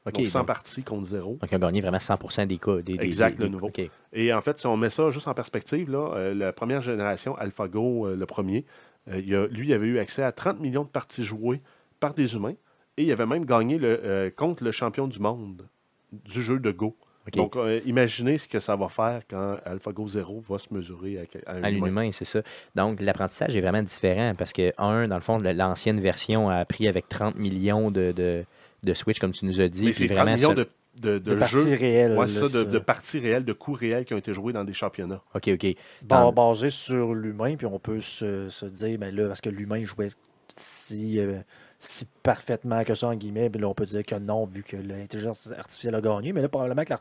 OK, donc, 100 donc- parties contre 0. Donc, ils ont gagné vraiment 100% des cas. Des, Exact, des- le nouveau. Et en fait, si on met ça juste en perspective, là, la première génération, AlphaGo, le premier, il a- lui, il avait eu accès à 30 millions de parties jouées par des humains et il avait même gagné le, euh, contre le champion du monde du jeu de Go. Donc, euh, imaginez ce que ça va faire quand AlphaGo 0 va se mesurer à, à un à humain. l'humain, c'est ça. Donc, l'apprentissage est vraiment différent parce que, un, dans le fond, l'ancienne version a appris avec 30 millions de, de, de Switch, comme tu nous as dit. Mais c'est 30 millions de, de, de De jeux. réelles. Ouais, là, c'est ça, de, ça. de parties réelles, de coups réels qui ont été joués dans des championnats. OK, OK. Dans- basé sur l'humain, puis on peut se, se dire, ben là, parce que l'humain jouait si, euh, si parfaitement que ça, en guillemets, là, on peut dire que non, vu que l'intelligence artificielle a gagné. Mais là, probablement que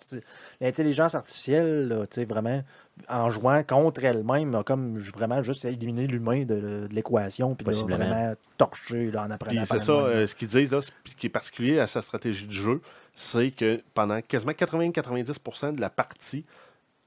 l'intelligence artificielle, tu sais, vraiment, en jouant contre elle-même, a comme vraiment juste éliminé l'humain de, de l'équation, puis là, vraiment torché là, en apprenant c'est ça, euh, ce qu'ils disent là, ce qui est particulier à sa stratégie de jeu, c'est que pendant quasiment 80-90% de la partie,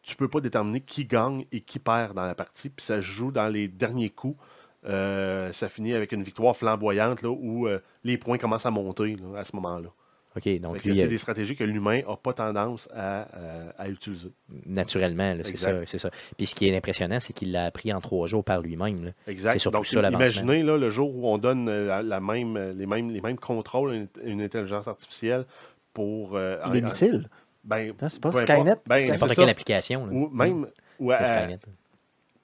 tu peux pas déterminer qui gagne et qui perd dans la partie. Puis ça se joue dans les derniers coups. Euh, ça finit avec une victoire flamboyante là, où euh, les points commencent à monter là, à ce moment-là. OK, donc lui, C'est euh, des stratégies que l'humain n'a pas tendance à, euh, à utiliser. naturellement, là, c'est ça, c'est ça. Puis ce qui est impressionnant, c'est qu'il l'a appris en trois jours par lui-même. là. Exact. C'est surtout Donc, ça, imaginez là, le jour où on donne la, la même, les, mêmes, les mêmes contrôles à une, une intelligence artificielle pour. euh, en- Les missiles? Ben, Non, c'est pas Skynet? Ben, Skynet. N'importe c'est quelle application. là. Ou même, ou à-.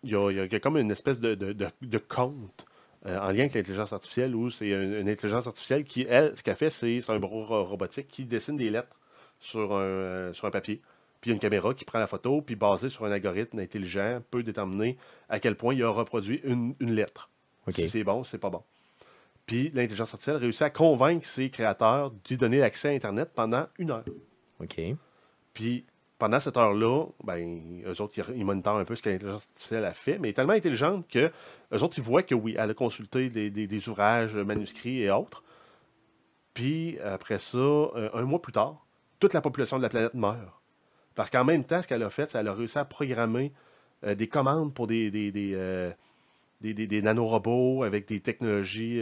Il y, a, il y a- comme une espèce de, de, de- de compte euh, en lien avec l'intelligence artificielle où c'est une, une intelligence artificielle qui, elle, ce qu'elle fait, c'est c'est un bureau ro- robotique qui dessine des lettres sur un, euh, sur un papier. Puis il y a une caméra qui prend la photo, puis basée sur un algorithme intelligent, peut déterminer à quel point il a reproduit une, une lettre. Si c'est bon, c'est pas bon. Puis l'intelligence artificielle réussit à convaincre ses créateurs d'y donner l'accès à Internet pendant une heure. OK. Puis pendant cette heure-là, ben, eux autres, ils, monitorent un peu ce que l'intelligence artificielle a fait, mais elle est tellement intelligente que eux autres, ils voient que oui, elle a consulté des, des- ouvrages manuscrits et autres. Puis après ça, euh, un mois plus tard, toute la population de la planète meurt. Parce qu'en même temps, ce qu'elle a fait, c'est qu'elle a réussi à programmer euh, des commandes pour des, euh, des- des- des nanorobots avec des technologies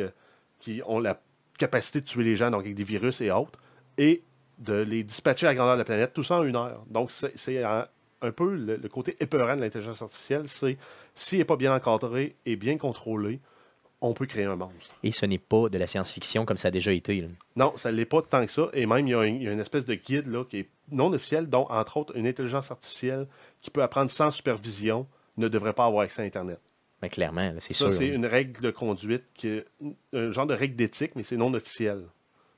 qui ont la capacité de tuer les gens, donc avec des virus et autres, et de les dispatcher à la grandeur de la planète, tout ça en une heure. Donc, c'est- c'est un, un peu le, le côté épeurant de l'intelligence artificielle, c'est s'il n'est pas bien encadré et bien contrôlé, on peut créer un monstre. Et ce n'est pas de la science-fiction comme ça a déjà été. là. Non, ça ne l'est pas tant que ça. Et même, il y a, une, il y a une espèce de guide là, qui est non officiel, dont, entre autres, une intelligence artificielle qui peut apprendre sans supervision ne devrait pas avoir accès à Internet. Mais clairement, c'est Ça, sûr. c'est là. une règle de conduite, qui, un genre de règle d'éthique, mais c'est non officiel.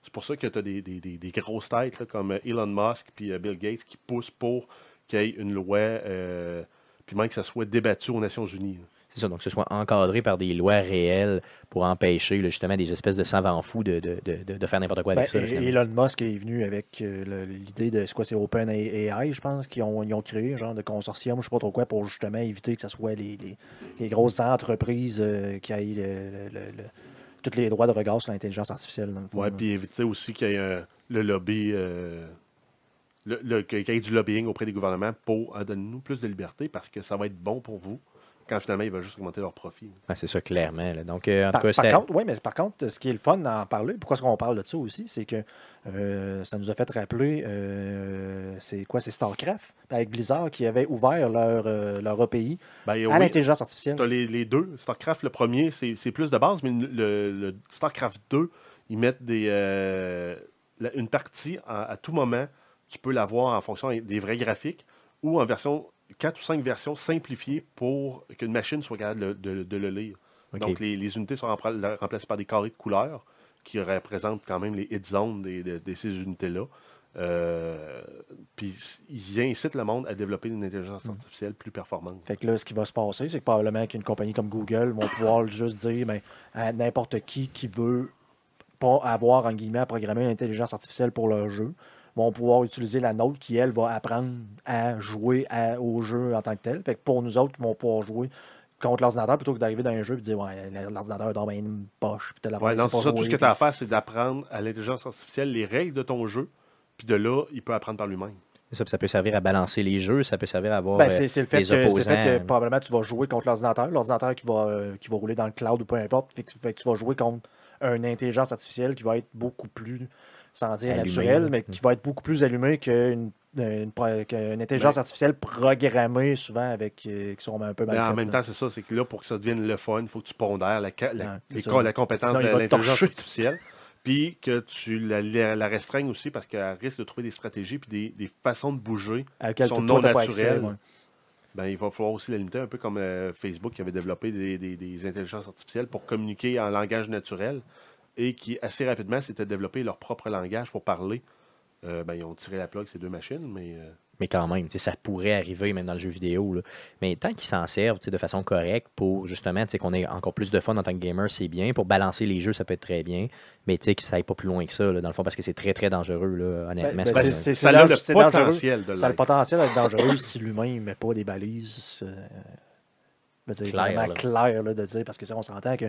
C'est pour ça que tu as des, des- des- des grosses têtes là, comme Elon Musk puis euh, Bill Gates qui poussent pour qu'il y ait une loi, euh, puis même que ça soit débattu aux Nations Unies. là. C'est ça, donc que ce soit encadré par des lois réelles pour empêcher là, justement des espèces de savants fous de, de, de, de- faire n'importe quoi Ben, avec ça. là, et- finalement. Elon Musk est venu avec euh, l'idée de c'est quoi, c'est Open AI, je pense, qu'ils ont, ils ont créé un genre de consortium, je sais pas trop quoi, pour justement éviter que ce soit les, les- les grosses entreprises euh, qui aient le- le- le- le- tous les droits de regard sur l'intelligence artificielle. là. puis éviter aussi qu'il y ait euh, le lobby, euh, le, le- qu'il y ait du lobbying auprès des gouvernements pour euh, donner nous plus de liberté parce que ça va être bon pour vous quand finalement il va juste augmenter leur profit. Ouais, c'est ça, clairement. là. Donc, euh, en Par, tout cas, par c'était- contre, oui, mais par contre, ce qui est le fun d'en parler, pourquoi est-ce qu'on parle de ça aussi, c'est que euh, ça nous a fait rappeler, euh, c'est quoi, c'est StarCraft, avec Blizzard qui avait ouvert leur, euh, leur API Ben, à oui, l'intelligence artificielle. Tu as les, les deux. StarCraft, le premier, c'est c'est plus de base, mais le, le StarCraft 2, ils mettent des, euh, la- une partie à, à tout moment. Tu peux l'avoir en fonction des vrais graphiques ou en version 4 ou 5 versions simplifiées pour qu'une machine soit capable de, de- de le lire. Donc, les, les unités sont rempla- remplacées par des carrés de couleurs qui représentent quand même les hit zones des- de, de ces unités-là. Euh, puis, ils incitent le monde à développer une intelligence artificielle plus performante. Fait que là, ce qui va se passer, c'est que probablement qu'une compagnie comme Google vont pouvoir juste dire ben, à n'importe qui qui veut pas avoir, en guillemets, à programmer une intelligence artificielle pour leur jeu, vont pouvoir utiliser la nôtre qui, elle, va apprendre à jouer à- au jeu en tant que tel. Fait que pour nous autres, qui vont pouvoir jouer contre l'ordinateur plutôt que d'arriver dans un jeu et dire Ouais, l'ordinateur dort bien une poche. Puis t'as la Ouais, non, ça. Tout ce que tu as à faire, c'est d'apprendre à l'intelligence artificielle les règles de ton jeu. Puis de là, il peut apprendre par lui-même. C'est Ça, puis ça peut servir à balancer les jeux, ça peut servir à avoir Ben, euh, c'est c'est le fait les que, c'est le fait que probablement tu vas jouer contre l'ordinateur. L'ordinateur qui va, euh, qui va rouler dans le cloud ou peu importe. Fait que, fait que tu vas jouer contre une intelligence artificielle qui va être beaucoup plus, sans dire là. mais qui va être beaucoup plus allumée qu'une une, qu'une intelligence Ben- artificielle programmée souvent avec euh, qui sont un peu mal Mais en même là. temps, c'est ça, c'est que là, pour que ça devienne le fun, il faut que tu pondères la, la- Ouais, la compétence Sinon, de l'intelligence artificielle. Puis que tu la, la- restreignes aussi parce qu'elle risque de trouver des stratégies puis des, des façons de bouger. laquelle sont non accès, naturelles. ouais. Ben, il va falloir aussi la limiter, un peu comme euh, Facebook qui avait développé des, des- des intelligences artificielles pour communiquer en langage naturel et qui, assez rapidement, s'étaient développé leur propre langage pour parler. Euh, ben, ils ont tiré la plug, ces deux machines, mais euh, Mais quand même, tu sais, ça pourrait arriver même dans le jeu vidéo. là. Mais tant qu'ils s'en servent tu sais, de façon correcte pour justement tu sais, qu'on ait encore plus de fun en tant que gamer, c'est bien. Pour balancer les jeux, ça peut être très bien. Mais tu sais, que ça aille pas plus loin que ça, là, dans le fond, parce que c'est très très dangereux, là, honnêtement. Ben, c'est ben, c'est- ça a le potentiel de Ça a le potentiel d'être dangereux si l'humain ne met pas des balises euh, je veux dire, Claires, vraiment là. là, de dire, parce que ça, on s'entend que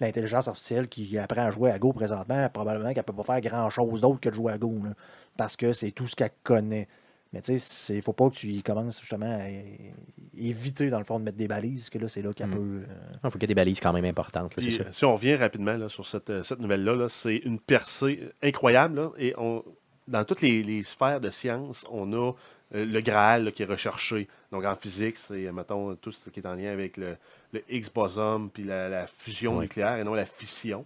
l'intelligence artificielle qui apprend à jouer à Go présentement, probablement qu'elle ne peut pas faire grand-chose d'autre que de jouer à Go, là, parce que c'est tout ce qu'elle connaît. Mais tu sais, il ne faut pas que tu y commences justement à éviter, dans le fond, de mettre des balises, parce que là, c'est là qu'elle Mm. peut... euh, Il faut qu'il y ait des balises quand même importantes. là, c'est Puis, sûr. euh, si on revient rapidement là, sur cette, euh, cette nouvelle-là, là, c'est une percée incroyable. là, et on, dans toutes les, les sphères de science, on a euh, le Graal là, qui est recherché. Donc en physique, c'est, euh, mettons, tout ce qui est en lien avec le, le Higgs boson puis la, la fusion Ouais. nucléaire et non la fission.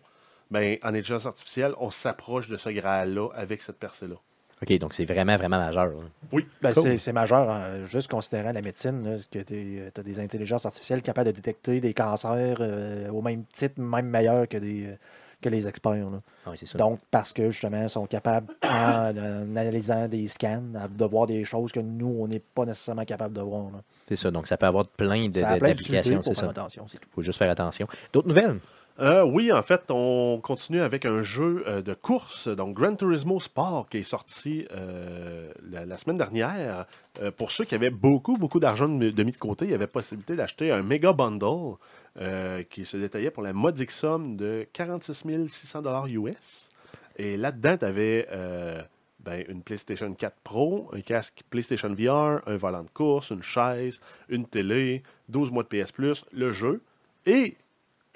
Ben, en intelligence artificielle, on s'approche de ce Graal-là avec cette percée-là. OK, donc c'est vraiment, vraiment majeur. Oui. Ben, Cool. c'est- C'est majeur, hein, juste considérant la médecine, là, que tu as des intelligences artificielles capables de détecter des cancers euh, au même titre, même meilleurs que, des, euh, que les experts. là. Ah oui. Donc, parce que justement, ils sont capables, en, en analysant des scans, de voir des choses que nous, on n'est pas nécessairement capable de voir. là. C'est ça. Donc ça peut avoir plein de- de- d'applications. faut faire attention. Il faut juste faire attention. D'autres nouvelles? Euh, oui, en fait, on continue avec un jeu euh, de course, donc Gran Turismo Sport, qui est sorti euh, la, semaine dernière. Pour ceux qui avaient beaucoup, beaucoup d'argent de, mis de côté, il y avait possibilité d'acheter un méga bundle qui se détaillait pour la modique somme de 46 600 US. Et là-dedans, tu avais une PlayStation 4 Pro, un casque PlayStation VR, un volant de course, une chaise, une télé, 12 mois de PS le jeu et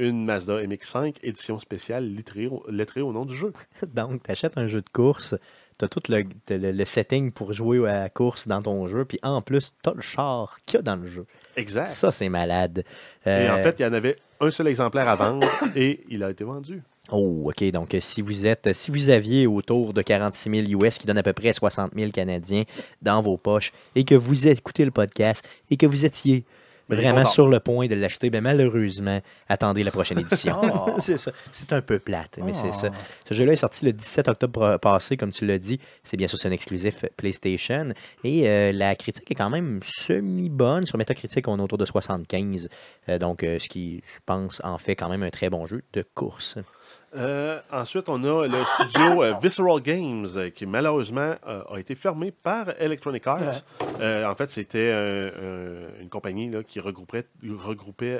une Mazda MX5 édition spéciale lettrée, au- lettrée au nom du jeu. Donc, tu achètes un jeu de course, tu as tout le, t'as le- le setting pour jouer à la course dans ton jeu, puis en plus, tu as le char qu'il y a dans le jeu. Exact. Ça, c'est malade. Et Euh, en fait, il y en avait un seul exemplaire à vendre et il a été vendu. Oh, OK. Donc, euh, si vous êtes, si vous aviez autour de 46 000 US, qui donne à peu près 60 000 Canadiens dans vos poches, et que vous écoutez le podcast, et que vous étiez vraiment sur le point de l'acheter, ben malheureusement, attendez la prochaine édition. Oh. c'est ça. C'est un peu plate, mais c'est ça. Ah. Ce jeu-là est sorti le 17 octobre passé, comme tu l'as dit. C'est bien sûr c'est un exclusif PlayStation. Et euh, la critique est quand même semi-bonne. Sur Metacritic, on est autour de 75. Euh, donc, euh, ce qui, je pense, en fait quand même un très bon jeu de course. Euh, ensuite, on a le studio euh, Visceral Games euh, qui malheureusement a été fermé par Electronic Arts. En fait, c'était un- un- une compagnie là, qui regroupait, regroupait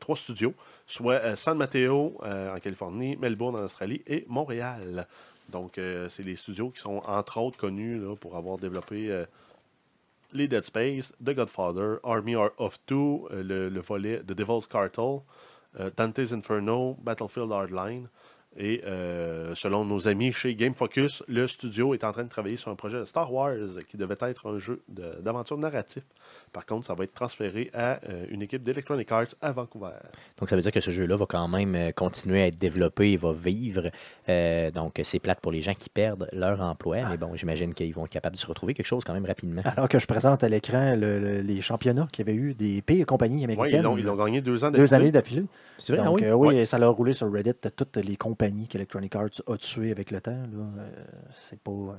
trois studios, soit San Mateo en Californie, Melbourne en Australie et Montréal. Donc, c'est les studios qui sont entre autres connus là, pour avoir développé les Dead Space, The Godfather, Army of Two, le, le volet The Devil's Cartel, Dante's Inferno, Battlefield Hardline. Et euh, selon nos amis chez Game Focus, le studio est en train de travailler sur un projet de Star Wars qui devait être un jeu d'aventure narratif. Par contre, ça va être transféré à euh, une équipe d'Electronic Arts à Vancouver. Donc, ça veut dire que ce jeu-là va quand même euh, continuer à être développé et va vivre. Euh, donc, c'est plate pour les gens qui perdent leur emploi. Mais bon, j'imagine qu'ils vont être capables de se retrouver quelque chose quand même rapidement. Alors que je présente à l'écran le- le- les championnats qu'il y avait eu des pires compagnies Oui, américaines. ils l'ont ils l'ont gagné deux ans deux années d'affilée. C'est vrai? Donc, ah oui? euh, oui, Ouais. ça l'a roulé sur Reddit toutes les compagnies qu'Electronic Arts a tuées avec le temps. là. Euh, c'est pas. euh,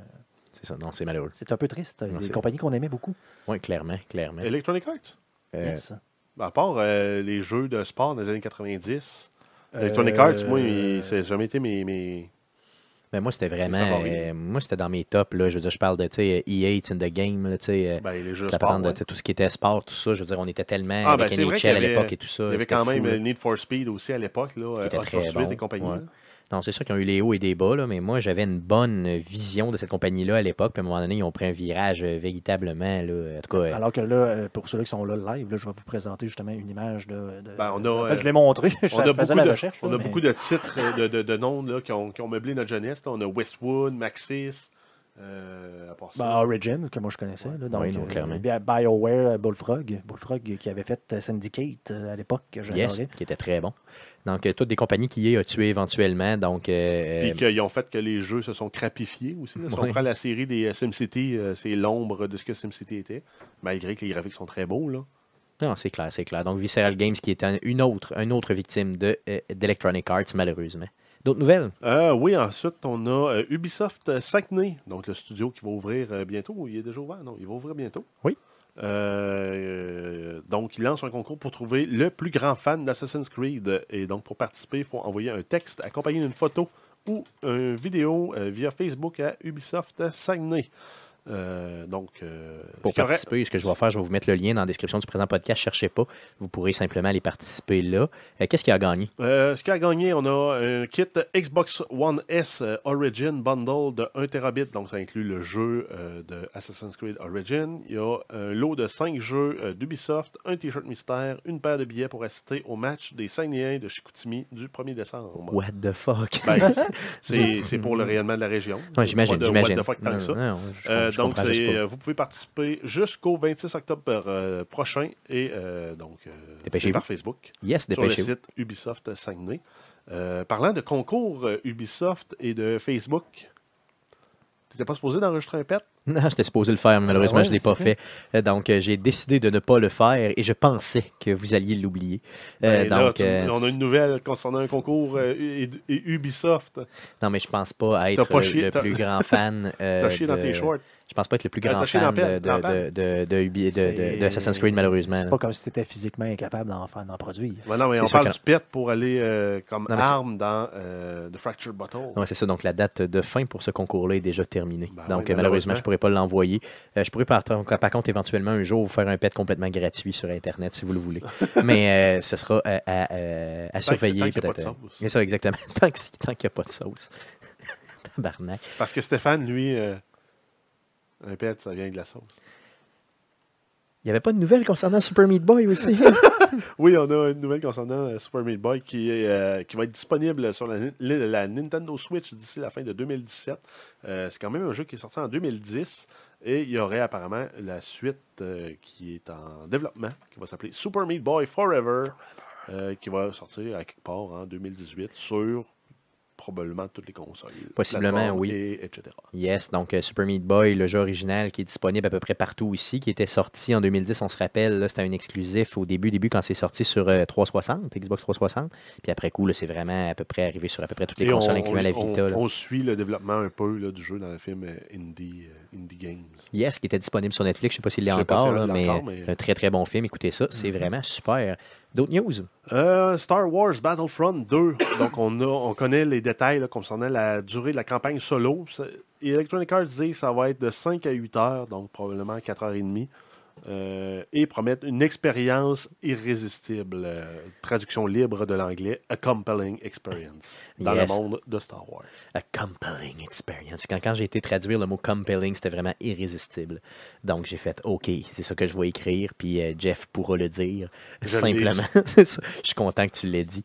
C'est ça. Non, c'est malheureux. c'est un peu triste. Non, des c'est- compagnies qu'on aimait beaucoup. Oui, clairement, clairement. Electronic Arts? Euh, Yes. À part euh, les jeux de sport des années 90, Euh, Electronic Arts, moi, il- ça n'a jamais été mes, mes, Mais moi, c'était vraiment. euh, moi, c'était dans mes tops. Là. Je veux dire, je parle de tu sais, EA, it's in the game. Là, tu sais, Ben, les jeux sport, de ouais. tout ce qui était sport, tout ça. Je veux dire, on était tellement Ah, ben, avec c'est vrai NHL qu'il y à avait- l'époque et tout ça. Il y avait quand fou, même là. Need for Speed aussi à l'époque, là, Qui était Hot très Pursuit bon, et compagnie. ouais. Non, c'est sûr qu'ils ont eu les hauts et des bas, là, mais moi, j'avais une bonne vision de cette compagnie-là à l'époque. Puis à un moment donné, ils ont pris un virage euh, véritablement. Là, en tout cas, euh, Alors que là, euh, pour ceux qui sont là live, là, je vais vous présenter justement une image de. de- Ben, on a, en fait, je l'ai montré. je On a, beaucoup la de, recherche. on là, a mais- beaucoup de titres de, de, de noms là, qui, ont, qui ont meublé notre jeunesse. On a Westwood, Maxis, euh, à part ça. Ben, Origin, que moi je connaissais. là, donc, Oui, non, euh, clairement. Bi- BioWare, Bullfrog. Bullfrog qui avait fait Syndicate à l'époque, que yes, j'adorais. qui était très bon. Donc, euh, toutes des compagnies qui a tué éventuellement. Donc, euh, Puis euh, qu'ils ont fait que les jeux se sont crapifiés aussi. là. Si on prend la série des SimCity, c'est l'ombre de ce que SimCity était, malgré que les graphiques sont très beaux. Là. non, c'est clair, c'est clair. Donc, Visceral Games qui est un- une autre, une autre victime de, euh, d'Electronic Arts, malheureusement. D'autres nouvelles? Euh, oui, ensuite, on a euh, Ubisoft Saguenay, donc le studio qui va ouvrir bientôt. Il est déjà ouvert? Non, il va ouvrir bientôt. Oui. Euh, donc, il lance un concours pour trouver le plus grand fan d'Assassin's Creed. Et donc, pour participer, il faut envoyer un texte accompagné d'une photo ou une vidéo euh, via Facebook à Ubisoft Saguenay. Euh, donc, euh, Pour qu'il y aurait- participer, ce que je vais faire, je vais vous mettre le lien dans la description du présent podcast. Cherchez pas. Vous pourrez simplement aller participer là. Euh, qu'est-ce qu'il a gagné? Euh, ce qui a gagné, on a un kit Xbox One S Origin Bundle de 1 Terabit, donc ça inclut le jeu de Assassin's Creed Origin. Il y a un lot de 5 jeux d'Ubisoft, un t-shirt mystère, une paire de billets pour assister au match des Saguenayens de Chicoutimi du 1er décembre. What the fuck? Ben, c'est pour le rayonnement de la région. Ouais, j'imagine, j'imagine. What the fuck tant que ça. Non, non, donc, euh, vous pouvez participer jusqu'au 26 octobre euh, prochain et euh, donc Dépêchez-vous. par Facebook Yes, sur le site Ubisoft Saguenay. Parlant de concours Ubisoft et de Facebook, t'étais pas supposé d'enregistrer un pet? Non, j'étais supposé le faire, mais malheureusement, ouais, je ne l'ai pas fait. Donc, j'ai décidé de ne pas le faire et je pensais que vous alliez l'oublier. Euh, Ben, là, tu- on a une nouvelle concernant un concours euh, et, et Ubisoft. non, mais je pense pas être pas le, plus grand fan. euh, T'as chié dans de- tes shorts. Je pense pas être le plus grand fan de, pelle, dans la de, de, de, Ubi- de- de- C'est- de Assassin's Creed, malheureusement. C'est pas comme si tu étais physiquement incapable d'en faire, d'en produire. Ben non, mais on parle que- du pet pour aller euh, comme Non, arme dans euh, The Fractured Bottle. Ouais, c'est ça. Donc, la date de fin pour ce concours-là est déjà terminée. Ben donc, oui, euh, malheureusement, je ne pourrais pas l'envoyer. Euh, je pourrais, par, par contre, éventuellement, un jour, vous faire un pet complètement gratuit sur Internet, si vous le voulez. Mais euh, ce sera euh, à, euh, à Tant que- surveiller. tant qu'il y a pas de peut-être. sauce. C'est ça, exactement. tant que- tant qu'il n'y a pas de sauce. Tabarnak. Parce que Stéphane, lui, un pet, ça vient de la sauce. Il n'y avait pas de nouvelles concernant Super Meat Boy aussi? Oui, on a une nouvelle concernant euh, Super Meat Boy qui, est, euh, qui va être disponible sur la, Nintendo Switch d'ici la fin de 2017. Euh, c'est quand même un jeu qui est sorti en 2010 et il y aurait apparemment la suite euh, qui est en développement, qui va s'appeler Super Meat Boy Forever, euh, qui va sortir à quelque part en 2018 sur probablement toutes les consoles. Possiblement, oui. Et, etc. Yes, donc euh, Super Meat Boy, le jeu original qui est disponible à peu près partout ici, qui était sorti en 2010, on se rappelle, c'était un exclusif au début, début quand c'est sorti sur euh, 360, Xbox 360. Puis après coup, c'est vraiment à peu près arrivé sur à peu près toutes les Et on, consoles, incluant la on- Vita. là. on suit le développement un peu là, du jeu dans le film euh, Indie, euh, Indie Games. Yes, qui était disponible sur Netflix, je ne sais pas s'il l'est encore, là, l'a mais, encore, mais- c'est un très très bon film. Écoutez ça, c'est vraiment super. D'autres news? Euh, Star Wars Battlefront 2. Donc, on, a, on connaît les détails concernant la durée de la campagne solo. Electronic Arts dit que ça va être de 5 à 8 heures, donc probablement 4 heures et demie. Euh, et promettent une expérience irrésistible. euh, traduction libre de l'anglais, a compelling experience dans Yes. le monde de Star Wars. A compelling experience. Quand, quand j'ai été traduire le mot compelling, c'était vraiment irrésistible. Donc j'ai fait OK, c'est ça que je vais écrire, puis euh, Jeff pourra le dire. Je Simplement. Je suis content que tu l'aies dit.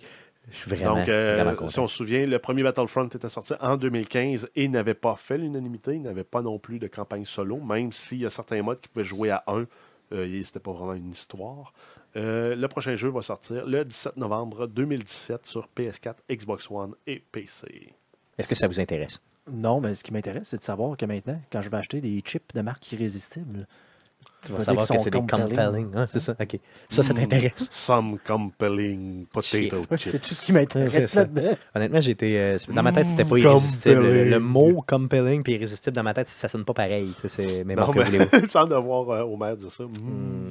Je suis vraiment, Donc, euh, vraiment si content. on se souvient, le premier Battlefront était sorti en 2015 et n'avait pas fait l'unanimité. Il n'avait pas non plus de campagne solo, même s'il y a certains modes qui pouvaient jouer à un. Euh, et c'était pas vraiment une histoire. Euh, le prochain jeu va sortir le 17 novembre 2017 sur PS4, Xbox One et PC. Est-ce que ça vous intéresse? Non, mais ce qui m'intéresse, c'est de savoir que maintenant, quand je vais acheter des chips de marque irrésistible, Tu vas savoir que sont c'est des compelling. compelling. Ah, c'est ça, OK. Ça, ça t'intéresse? Some compelling potato c'est chips. tout ce qui C'est m'intéresse là-dedans. Honnêtement, j'étais. euh, dans ma tête, c'était pas Mm, irrésistible. Le, mot compelling puis irrésistible dans ma tête, ça sonne pas pareil. C'est mais bon, que semble de voir euh, Homer dire ça. Mm,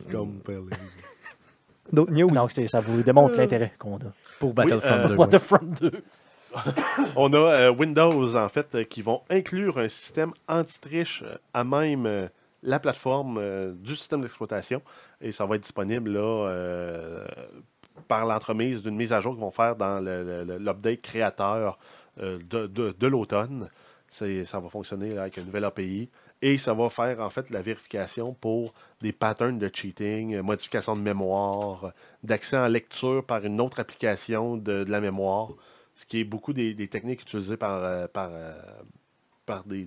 Mm. compelling. D'autres news? Donc, c'est- ça vous démontre l'intérêt qu'on a. pour Battlefront euh, 2. Battlefront 2. On a euh, Windows, en fait, euh, qui vont inclure un système anti-triche euh, à même euh, la plateforme euh, du système d'exploitation. Et ça va être disponible là, euh, par l'entremise d'une mise à jour qu'ils vont faire dans l'update créateur euh, de, de- de l'automne. Ça va fonctionner avec une nouvelle API. Et ça va faire en fait la vérification pour des patterns de cheating, modification de mémoire, d'accès en lecture par une autre application de, de la mémoire, ce qui est beaucoup des, des techniques utilisées par, par, par des,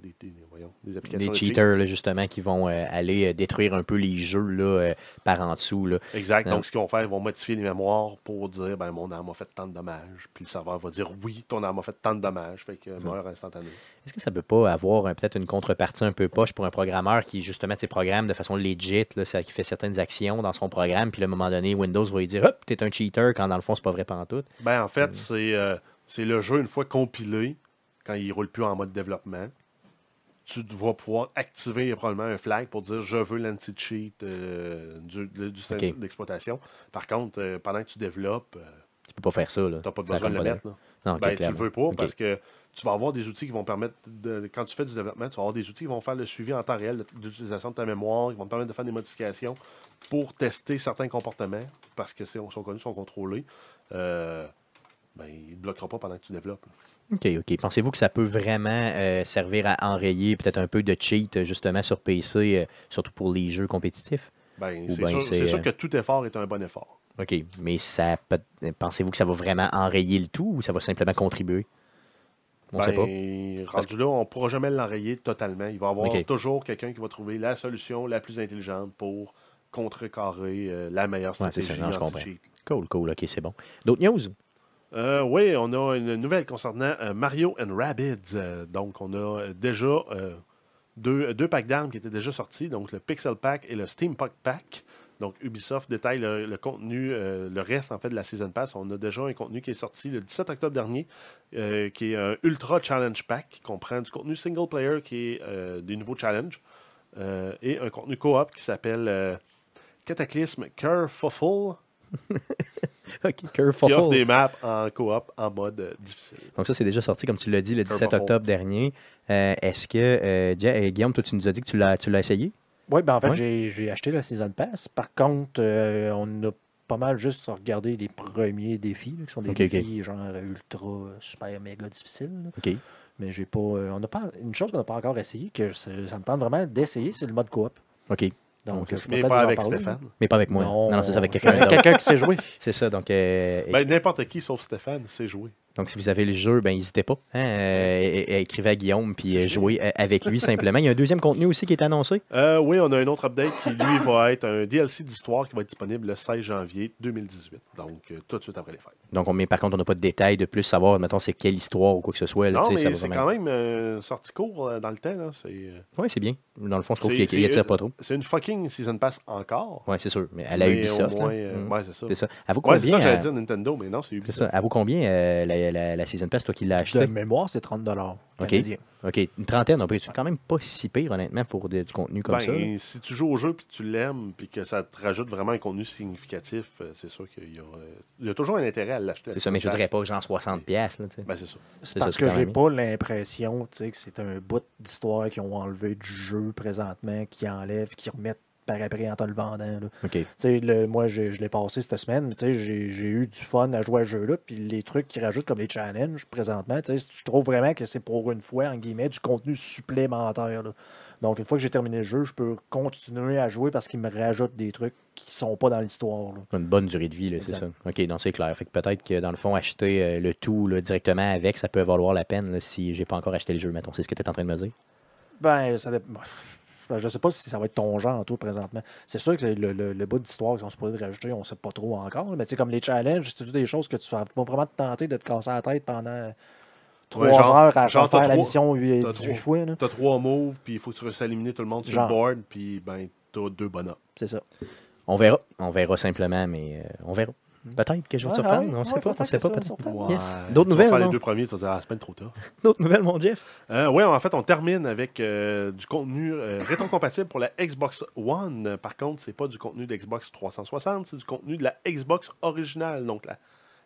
des- des- voyons, des applications Des de cheat. cheaters, là, justement, qui vont euh, aller euh, détruire un peu les jeux là, euh, par en dessous. Là. Exact. Donc, ce qu'ils vont faire, ils vont modifier les mémoires pour dire ben, mon arme a fait tant de dommages. Puis le serveur va dire oui, ton arme a fait tant de dommages. Fait que meurt instantané. Est-ce que ça peut pas avoir peut-être une contrepartie un peu poche pour un programmeur qui, justement, ses programme de façon legit, là, ça, qui fait certaines actions dans son programme, puis à un moment donné, Windows va lui dire Hop, t'es un cheater, quand dans le fond, c'est pas vrai pantoute. Ben, en fait, c'est euh, c'est le jeu, une fois compilé, quand il roule plus en mode développement, tu vas pouvoir activer probablement un flag pour dire je veux l'anti-cheat euh, du, du d'exploitation. Par contre, euh, pendant que tu développes, euh, Tu peux pas faire ça. Là. tu n'as pas besoin de le mettre. là. Non, ok, Ben, tu le veux pas parce que tu vas avoir des outils qui vont permettre, de, quand tu fais du développement, tu vas avoir des outils qui vont faire le suivi en temps réel de- d'utilisation de ta mémoire, qui vont te permettre de faire des modifications pour tester certains comportements parce que c'est- sont connus, sont contrôlés. Euh, ben, ils ne te bloqueront pas pendant que tu développes. là. OK, OK. Pensez-vous que ça peut vraiment euh, servir à enrayer peut-être un peu de cheat, euh, justement, sur PC, euh, surtout pour les jeux compétitifs? Ben, c'est ben, sûr, c'est, sûr euh, que tout effort est un bon effort. OK. Mais ça peut... pensez-vous que ça va vraiment enrayer le tout ou ça va simplement contribuer? On sait pas. Ben, rendu là, on ne pourra jamais l'enrayer totalement. Il va y avoir toujours quelqu'un qui va trouver la solution la plus intelligente pour contrecarrer euh, la meilleure Ouais, stratégie ça, non, je comprends. anti-cheat. Cool, cool. OK, c'est bon. D'autres news? Euh, oui, on a une nouvelle concernant euh, Mario and Rabbids. Euh, donc, on a déjà deux, packs d'armes qui étaient déjà sortis, donc le Pixel Pack et le Steampunk Pack. Donc, Ubisoft détaille le, contenu, le reste en fait de la Season Pass. On a déjà un contenu qui est sorti le 17 octobre dernier, qui est un Ultra Challenge Pack, qui comprend du contenu single player qui est des nouveaux challenges, et un contenu co-op qui s'appelle Cataclysme Kerfuffle, OK, qui offre des maps en coop en mode euh, difficile. Donc ça, c'est déjà sorti, comme tu l'as dit, le 17 Kerfuffle. octobre dernier. Euh, Est-ce que, euh, euh, Guillaume, toi, tu nous as dit que tu l'as tu l'as essayé? Oui, ben en fait, Ouais. j'ai- j'ai acheté la Season Pass. Par contre, euh, on a pas mal juste regardé les premiers défis, là, qui sont des Ok, ok. défis genre ultra, euh, super, méga difficiles. là. OK. Mais j'ai pas. euh, on n'a pas. Une chose qu'on n'a pas encore essayé, que ça, ça me tente vraiment d'essayer, c'est le mode coop. OK. Donc, Ok. je peux Mais pas avec parler, Stéphane. Mais pas avec moi. Non, non, c'est ça, avec quelqu'un quelqu'un qui sait jouer. C'est ça, donc... euh, Ben, n'importe qui sauf Stéphane sait jouer. Donc, si vous avez le jeu, ben n'hésitez pas. hein, euh, écrivez à Guillaume puis euh, jouez avec lui simplement. Il y a un deuxième contenu aussi qui est annoncé. Euh, oui, on a un autre update qui, lui, va être un DLC d'histoire qui va être disponible le 16 janvier 2018. Donc, euh, tout de suite après les fêtes. Donc, on, mais par contre, on n'a pas de détails de plus savoir, mettons, c'est quelle histoire ou quoi que ce soit. Là, non, mais c'est quand même sorti court dans le temps. Oui, c'est bien. Dans le fond, je trouve qu'il attire une- pas trop. c'est une fucking Season Pass encore. Oui, c'est sûr. Mais à la mais Ubisoft. Moins, Mm. ouais, c'est ça. C'est ça. À vous Ouais, c'est ça, combien, j'allais dire Nintendo, mais non, c'est Ubisoft. ça. À vous combien euh, la, la, la Season Pass, toi qui l'as acheté? De mémoire, c'est 30 Ok. canadiens. OK, une trentaine. donc, C'est quand même pas si pire, honnêtement, pour de- du contenu comme Ben, ça. si tu joues au jeu puis tu l'aimes puis que ça te rajoute vraiment un contenu significatif, euh, c'est sûr qu'il y a, euh, il y a toujours un intérêt à l'acheter. C'est ça, mais je dirais pas genre 60$. piastres, Là, tu sais. Ben, c'est ça. C'est ça, parce c'est que j'ai pas l'impression tu sais, que c'est un bout d'histoire qu'ils ont enlevé du jeu présentement, qui enlèvent, qui remettent par après en te le vendant. là. Le- moi, je l'ai passé cette semaine, mais j'ai j'ai eu du fun à jouer à ce jeu-là. Puis les trucs qu'ils rajoutent comme les challenges présentement, je trouve vraiment que c'est pour une fois, en guillemets, du contenu supplémentaire. là. Donc, une fois que j'ai terminé le jeu, je peux continuer à jouer parce qu'ils me rajoutent des trucs qui sont pas dans l'histoire. là. Une bonne durée de vie, là, c'est ça. OK, donc c'est clair. Fait que peut-être que dans le fond, acheter euh, le tout là, directement avec, ça peut valoir la peine si j'ai pas encore acheté le jeu, mettons. C'est ce que tu es en train de me dire? Ben, ça dépend. Ben, je sais pas si ça va être ton genre, toi, présentement. C'est sûr que c'est le, le, le bout d'histoire qu'ils sont supposés rajouter, on sait pas trop encore. Mais tu sais, comme les challenges, c'est des choses que tu vas pas vraiment te tenter de te casser la tête pendant trois Ouais, heures à genre, faire la trois- mission huit- t'as 18 trois- fois. là? T'as trois moves, puis il faut que tu réussisses à éliminer tout le monde sur Genre. le board, puis ben, t'as deux bonhommes. C'est ça. On verra. On verra simplement, mais euh, on verra. Peut-être que je vais te Ouais, surprendre. ouais, on ouais, sait pas. On peut-être sait pas. ça peut-être. D'autres nouvelles, faire non? les deux premiers, tu vas la semaine trop tard. D'autres nouvelles, mon Jeff? Euh, oui, en fait, on termine avec euh, du contenu euh, rétrocompatible pour la Xbox One. Par contre, c'est pas du contenu d'Xbox 360, c'est du contenu de la Xbox originale, donc la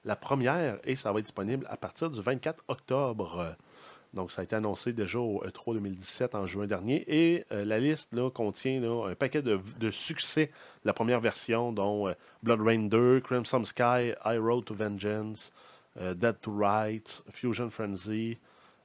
la première et ça va être disponible à partir du 24 octobre. Donc, ça a été annoncé déjà au E3 2017 en juin dernier. Et euh, la liste là, contient là, un paquet de, de succès de la première version, dont euh, Blood Rain 2, Crimson Sky, I Road to Vengeance, euh, Dead to Rights, Fusion Frenzy,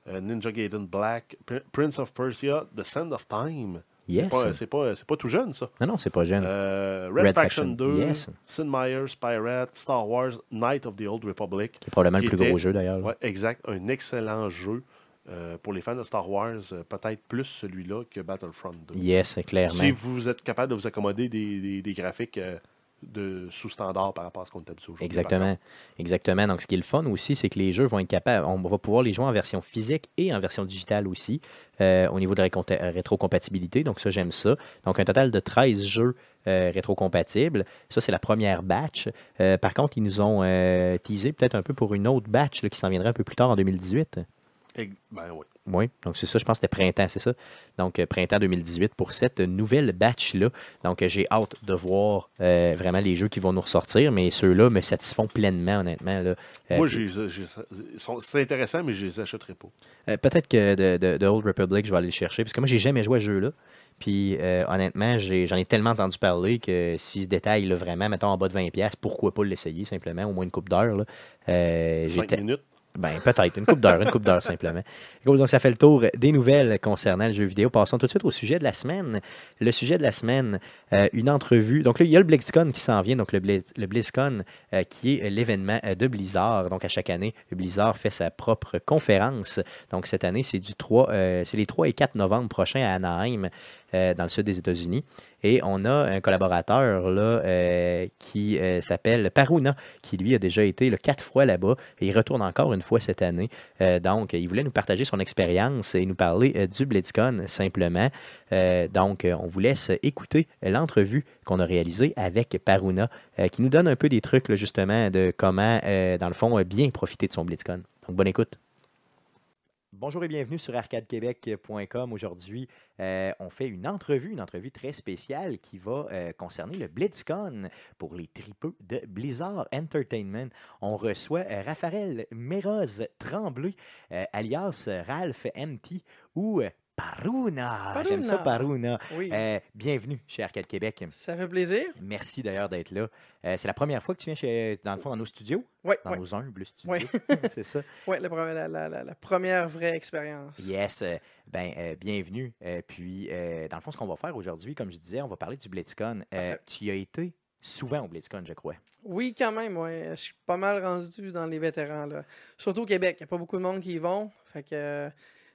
euh, Ninja Gaiden Black, Pr- Prince of Persia, The Sand of Time. Yes. C'est pas, pas, pas tout jeune, ça. Non, non, c'est pas jeune. Red, Red Faction, Faction, 2, yes. Sid Meier's Pirate, Star Wars, Knight of the Old Republic. C'est probablement le plus était- gros jeu d'ailleurs. Ouais, exact. Un excellent jeu. Euh, pour les fans de Star Wars, euh, peut-être plus celui-là que Battlefront 2. Yes, clairement. Si vous êtes capable de vous accommoder des, des- des graphiques euh, de sous-standard par rapport à ce qu'on est habitué aujourd'hui. Exactement. Exactement. Donc, ce qui est le fun aussi, c'est que les jeux vont être capables, on va pouvoir les jouer en version physique et en version digitale aussi, au niveau de euh, rétrocompatibilité. Donc, ça, j'aime ça. Donc, un total de 13 jeux euh, rétrocompatibles. Ça, c'est la première batch. Euh, par contre, ils nous ont euh, teasé peut-être un peu pour une autre batch là, qui s'en viendrait un peu plus tard en 2018. Et- ben oui. Oui, donc c'est ça, je pense que c'était printemps, c'est ça. Donc, euh, printemps 2018 pour cette nouvelle batch-là. Donc, euh, j'ai hâte de voir euh, vraiment les jeux qui vont nous ressortir, mais ceux-là me satisfont pleinement, honnêtement. Là. Euh, Moi, c'est intéressant, mais je les achèterai pas. euh, Peut-être que de, de- de Old Republic, je vais aller le chercher, parce que moi, j'ai jamais joué à ce jeu-là. Puis, euh, honnêtement, j'en ai, tellement entendu parler que s'il se détaille là, vraiment, mettons en bas de 20$, pourquoi pas l'essayer simplement, au moins une coupe d'heure. Euh, j'ai 5 te- minutes? Ben, peut-être, une coupe d'heure, une coupe d'heure simplement. Donc, ça fait le tour des nouvelles concernant le jeu vidéo. Passons tout de suite au sujet de la semaine. Le sujet de la semaine, euh, une entrevue. Donc là, il y a le BlizzCon qui s'en vient, donc le, Blizz- le BlizzCon, euh, qui est l'événement euh, de Blizzard. Donc à chaque année, Blizzard fait sa propre conférence. Donc cette année, c'est du 3, c'est les 3 et 4 novembre prochains à Anaheim, euh, dans le sud des États-Unis. Et on a un collaborateur là, euh, qui euh, s'appelle Paruna, qui lui a déjà été quatre fois là-bas et il retourne encore une fois cette année. Donc, il voulait nous partager son expérience et nous parler du BlizzCon simplement. Donc, on vous laisse écouter l'entrevue qu'on a réalisée avec Paruna, qui nous donne un peu des trucs justement de comment, dans le fond, bien profiter de son BlizzCon. Donc, bonne écoute. Bonjour et bienvenue sur arcadequebec.com. Aujourd'hui, euh, on fait une entrevue, une entrevue très spéciale qui va euh, concerner le BlizzCon pour les tripeux de Blizzard Entertainment. On reçoit euh, Raphaël Méroz Tremblay, alias Ralph MT ou Paruna. J'aime ça, Paruna. Oui, Euh, bienvenue chez Arcade Québec. ça fait plaisir. Merci d'ailleurs d'être là. Euh, c'est la première fois que tu viens chez, dans le fond, dans nos studios, Oui, dans oui, nos humbles studios. Oui. c'est ça. oui, la, première- la- la- la- la première vraie expérience. Yes, euh, ben bienvenue. Puis, dans le fond, ce qu'on va faire aujourd'hui, comme je disais, on va parler du BlitzCon. Tu y as été souvent au BlitzCon, je crois. Oui, quand même, ouais. Je suis pas mal rendu dans les vétérans, là. Surtout au Québec. Il n'y a pas beaucoup de monde qui y vont. Fait que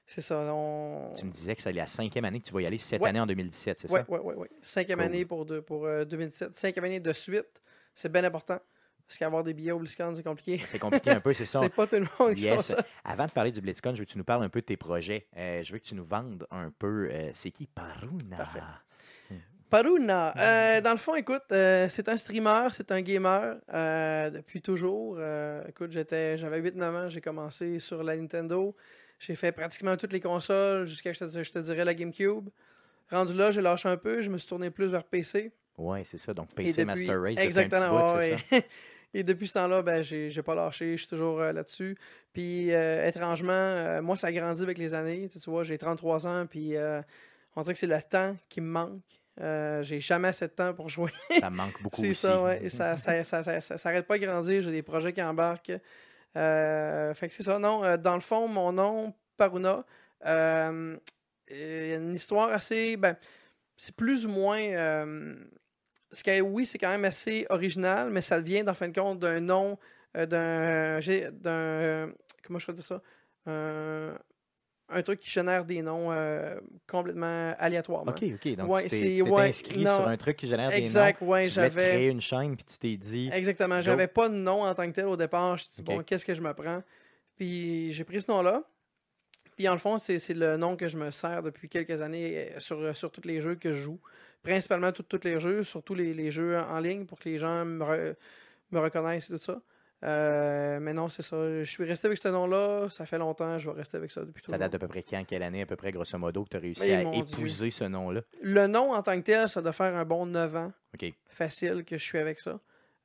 c'est ça. On... Tu me disais que c'est la cinquième année que tu vas y aller cette Ouais. année en 2017, c'est ça? oui, oui, oui. Cinquième Cool. année pour, deux- pour euh, 2017. Cinquième année de suite. C'est bien important. Parce qu'avoir des billets au BlizzCon, c'est compliqué. C'est compliqué un peu, c'est ça. C'est pas tout le monde qui Yes. ça. Avant de parler du BlitzCon, je veux que tu nous parles un peu de tes projets. Euh, je veux que tu nous vendes un peu. euh, c'est qui Paruna? Parfait. Paruna. Euh, dans le fond, écoute, c'est un streamer, c'est un gamer depuis toujours. Écoute, j'étais, j'avais 8-9 ans, j'ai commencé sur la Nintendo. J'ai fait pratiquement toutes les consoles jusqu'à, je te, je te dirais, la GameCube. Rendu là, j'ai lâché un peu, je me suis tourné plus vers PC. Ouais, c'est ça. Donc, PC depuis- Master Race, depuis un petit Exactement, bout, c'est ouais, ça? ouais. Et depuis ce temps-là, ben, j'ai, pas lâché, je suis toujours euh, là-dessus. Puis, euh, étrangement, euh, moi, ça a grandi avec les années. Tu, sais, tu vois, j'ai 33 ans, puis on dirait que c'est le temps qui me manque. J'ai jamais assez de temps pour jouer. Ça me manque beaucoup C'est aussi. ça, ouais. Ça, ça, ça, ça s'arrête pas de grandir. J'ai des projets qui embarquent. Euh, fait que c'est ça. Non, euh, dans le fond, mon nom, Paruna, il y a une histoire assez. Ben, c'est plus ou moins. euh, ce qui, oui, c'est quand même assez original, mais ça vient, en fin de compte, d'un nom, d'un. d'un comment je peux dire ça? Un truc qui génère des noms euh, complètement aléatoirement. OK, OK. Donc, Ouais, tu t'es tu ouais, inscrit non. sur un truc qui génère Exact, des ouais, noms. Tu voulais te j'avais. créer une chaîne, puis tu t'es dit... Exactement. J'avais pas de nom en tant que tel au départ. Je me suis dit, bon, qu'est-ce que je me prends? Puis j'ai pris ce nom-là. Puis en le fond, c'est le nom que je me sers depuis quelques années euh, sur, sur tous les jeux que je joue. Principalement tous tous les jeux, surtout les, les jeux en ligne pour que les gens me, re- me reconnaissent et tout ça. Euh, mais non, c'est ça. Je suis resté avec ce nom-là. Ça fait longtemps. Je vais rester avec ça depuis Ça toujours. date d'à peu près quand, quelle année, à peu près, grosso modo, que tu as réussi à épouser ce nom-là? Le nom en tant que tel, ça doit faire un bon 9 ans. OK. facile que je suis avec ça.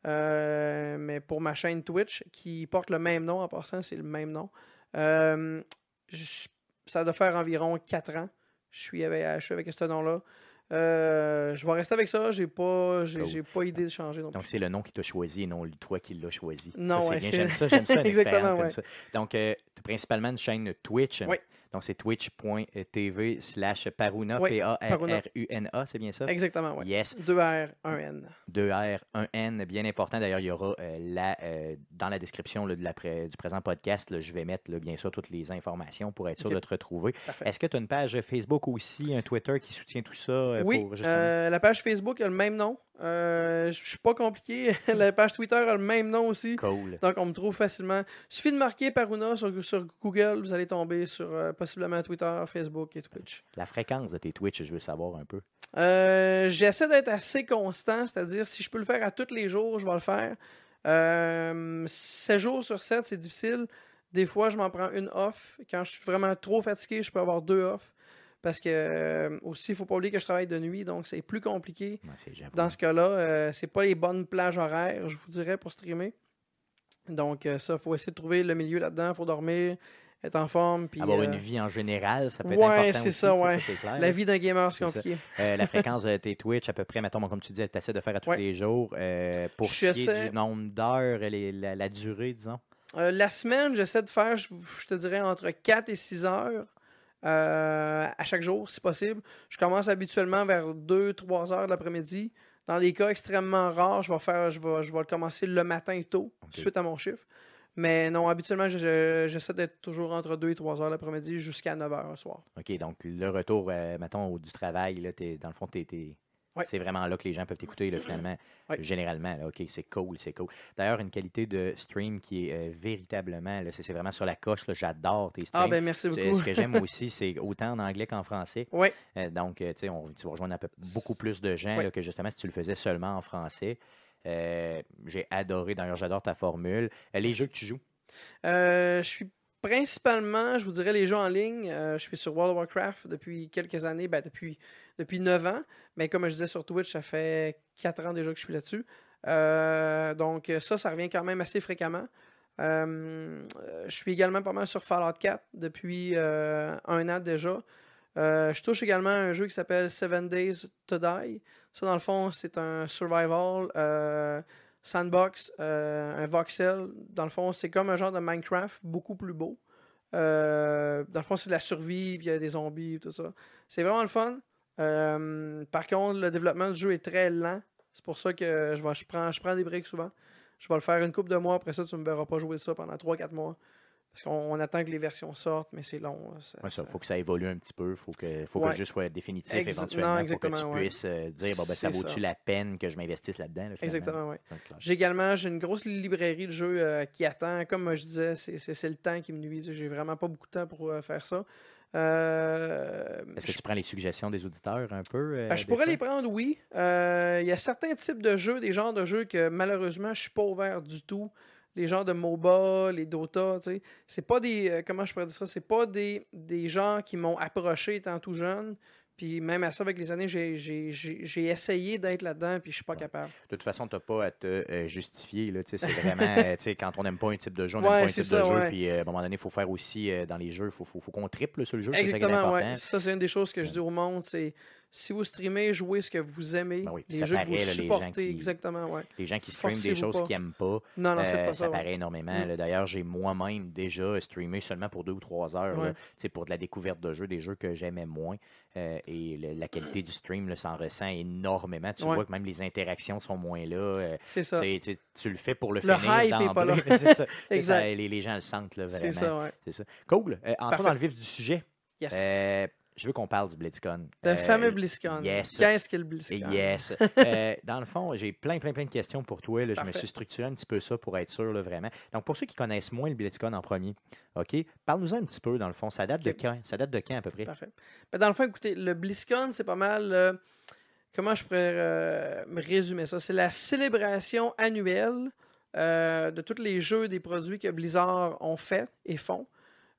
euh, mais pour ma chaîne Twitch, qui porte le même nom, en passant, c'est le même nom. Euh, je- ça doit faire environ 4 ans. Je suis avec, je suis avec ce nom-là. Euh, je vais rester avec ça. J'ai pas, j'ai, Cool. pas idée de changer non. Donc, c'est le nom qui t'a choisi et non toi qui l'as choisi. Non, ouais, J'aime ça, j'aime ça, une Exactement, comme ouais. ça. Donc, as principalement une chaîne Twitch. Oui. Donc, c'est twitch.tv slash Paruna, Oui. P-A-R-R-U-N-A, c'est bien ça? Exactement, oui. Yes, 2 R, 1 N. 2 R, 1 N, bien important. D'ailleurs, il y aura euh, la, euh, dans la description là, de la pré- du présent podcast, là, je vais mettre là, bien sûr toutes les informations pour être sûr de te retrouver. Est-ce que tu as une page Facebook aussi, un Twitter qui soutient tout ça? euh, Oui, pour, euh, la page Facebook a le même nom. Euh, je suis pas compliqué. la page Twitter a le même nom aussi. Cool. Donc, on me trouve facilement. Il suffit de marquer Paruna sur, sur Google, vous allez tomber sur euh, possiblement Twitter, Facebook et Twitch. La fréquence de tes Twitch, je veux savoir un peu. Euh, J'essaie d'être assez constant, c'est-à-dire si je peux le faire à tous les jours, je vais le faire. Euh, 7 jours sur 7, c'est difficile. Des fois, je m'en prends une off. Quand je suis vraiment trop fatigué, je peux avoir deux off. Parce que euh, aussi, il faut pas oublier que je travaille de nuit, donc c'est plus compliqué. Ouais. Dans ce cas-là, euh, c'est pas les bonnes plages horaires, je vous dirais, pour streamer. Donc, euh, ça, faut essayer de trouver le milieu là-dedans. faut dormir, être en forme. Puis, Avoir euh, une vie en général, ça peut être ouais, important c'est ça, ouais. clair. La vie d'un gamer, c'est compliqué. Euh, la fréquence de tes Twitch, à peu près, mettons, comme tu dis, tu essaies de faire à tous Ouais. les jours. Euh, pour ce qui est du nombre d'heures, la, la durée, disons. Euh, la semaine, j'essaie de faire, je, je te dirais, entre 4 et 6 heures euh, à chaque jour, si possible. Je commence habituellement vers 2-3 heures de l'après-midi. Dans des cas extrêmement rares, je vais, faire, je vais, je vais le commencer le matin tôt, suite à mon chiffre. Mais non, habituellement, je- je- j'essaie d'être toujours entre 2 et 3 heures l'après-midi jusqu'à 9 heures le soir. OK, donc le retour, euh, mettons, au- du travail, là, t'es- dans le fond, t'es, t'es- Ouais. c'est vraiment là que les gens peuvent t'écouter, finalement. Ouais. Généralement, là, OK, c'est cool, c'est cool. D'ailleurs, une qualité de stream qui est euh, véritablement, c'est, vraiment sur la coche, j'adore tes streams. Ah, ben merci beaucoup. Ce que j'aime aussi, c'est autant en anglais qu'en français. Oui, Euh, donc, euh, tu sais, on- tu vas rejoindre un peu- beaucoup plus de gens là, que justement si tu le faisais seulement en français. Euh, j'ai adoré, d'ailleurs, j'adore ta formule. Les jeux que tu joues, je suis principalement, je vous dirais, les jeux en ligne. Je suis sur World of Warcraft depuis quelques années, ben, depuis, depuis 9 ans. Mais comme je disais sur Twitch, ça fait 4 ans déjà que je suis là-dessus. Euh, donc ça, ça revient quand même assez fréquemment. Euh, je suis également pas mal sur Fallout 4 depuis euh, un an déjà. Je touche également un jeu qui s'appelle Seven Days to Die. Ça, dans le fond, c'est un survival sandbox, un voxel. Dans le fond, c'est comme un genre de Minecraft, beaucoup plus beau. Dans le fond, c'est de la survie, puis il y a des zombies, tout ça. C'est vraiment le fun. Euh, par contre, le développement du jeu est très lent. C'est pour ça que je, vais, je, prends, je prends des breaks souvent. Je vais le faire une couple de mois. Après ça, tu ne me verras pas jouer ça pendant 3-4 mois. Parce qu'on on attend que les versions sortent, mais c'est long. Il ça- faut que ça évolue un petit peu. Il faut que, faut que Ouais. le jeu soit définitif Ex- éventuellement non, pour que tu ouais. puisses euh, dire bon, ben, ça vaut-tu la peine que je m'investisse là-dedans. là? Exactement, oui. J'ai également une grosse librairie de jeux euh, qui attend. Comme je disais, c'est- le temps qui me nuit. J'ai vraiment pas beaucoup de temps pour euh, faire ça. Euh, Est-ce que je tu prends les suggestions des auditeurs un peu? euh, Ben, je pourrais fois? les prendre, oui. Euh, Il y a certains types de jeux, des genres de jeux que malheureusement je suis pas ouvert du tout. Les genres de MOBA, les Dota, tu sais. C'est pas des. comment je pourrais dire ça? C'est pas des, des gens qui m'ont approché étant tout jeune. Puis même à ça, avec les années, j'ai- essayé d'être là-dedans, puis je suis pas capable. De toute façon, tu n'as pas à te euh, justifier. C'est vraiment, euh, quand on n'aime pas un type de jeu, on n'aime Ouais, pas un type ça, de jeu. Puis euh, à un moment donné, il faut faire aussi euh, dans les jeux, il faut, faut, faut qu'on triple sur le jeu. ça Exactement, ouais. Ça, c'est une des choses que je dis au monde, c'est si vous streamez, jouez ce que vous aimez, Ben oui, les jeux que vous là, les supportez, qui- exactement, ouais. Les gens qui streament des choses qu'ils n'aiment pas, Non, non, euh, pas ça ça. ouais. paraît énormément. Mm. D'ailleurs, j'ai moi-même déjà streamé seulement pour deux ou trois heures Ouais. pour de la découverte de jeux, des jeux que j'aimais moins. Euh, et le- la qualité du stream s'en ressent énormément. Tu vois que même les interactions sont moins là. euh, C'est ça. tu le fais pour le, Le finir d'emblée. c'est ça. Les, les gens le sentent là, vraiment. C'est ça, ça. Cool. Entrons Parfait. dans le vif du sujet. Yes. Je veux qu'on parle du BlizzCon. le Euh, fameux BlizzCon. yes. Qu'est-ce que le et BlizzCon? Yes. Euh, dans le fond, j'ai plein, plein, plein de questions pour toi. là. Je me suis structuré un petit peu ça pour être sûr, là, vraiment. Donc, pour ceux qui connaissent moins le BlizzCon en premier, OK, parle-nous un petit peu, dans le fond. Ça date de quand? Ça date de quand, à peu près? Parfait. Ben, dans le fond, écoutez, le BlizzCon, c'est pas mal. euh, comment je pourrais me résumer ça? C'est la célébration annuelle de tous les jeux des produits que Blizzard ont fait et font.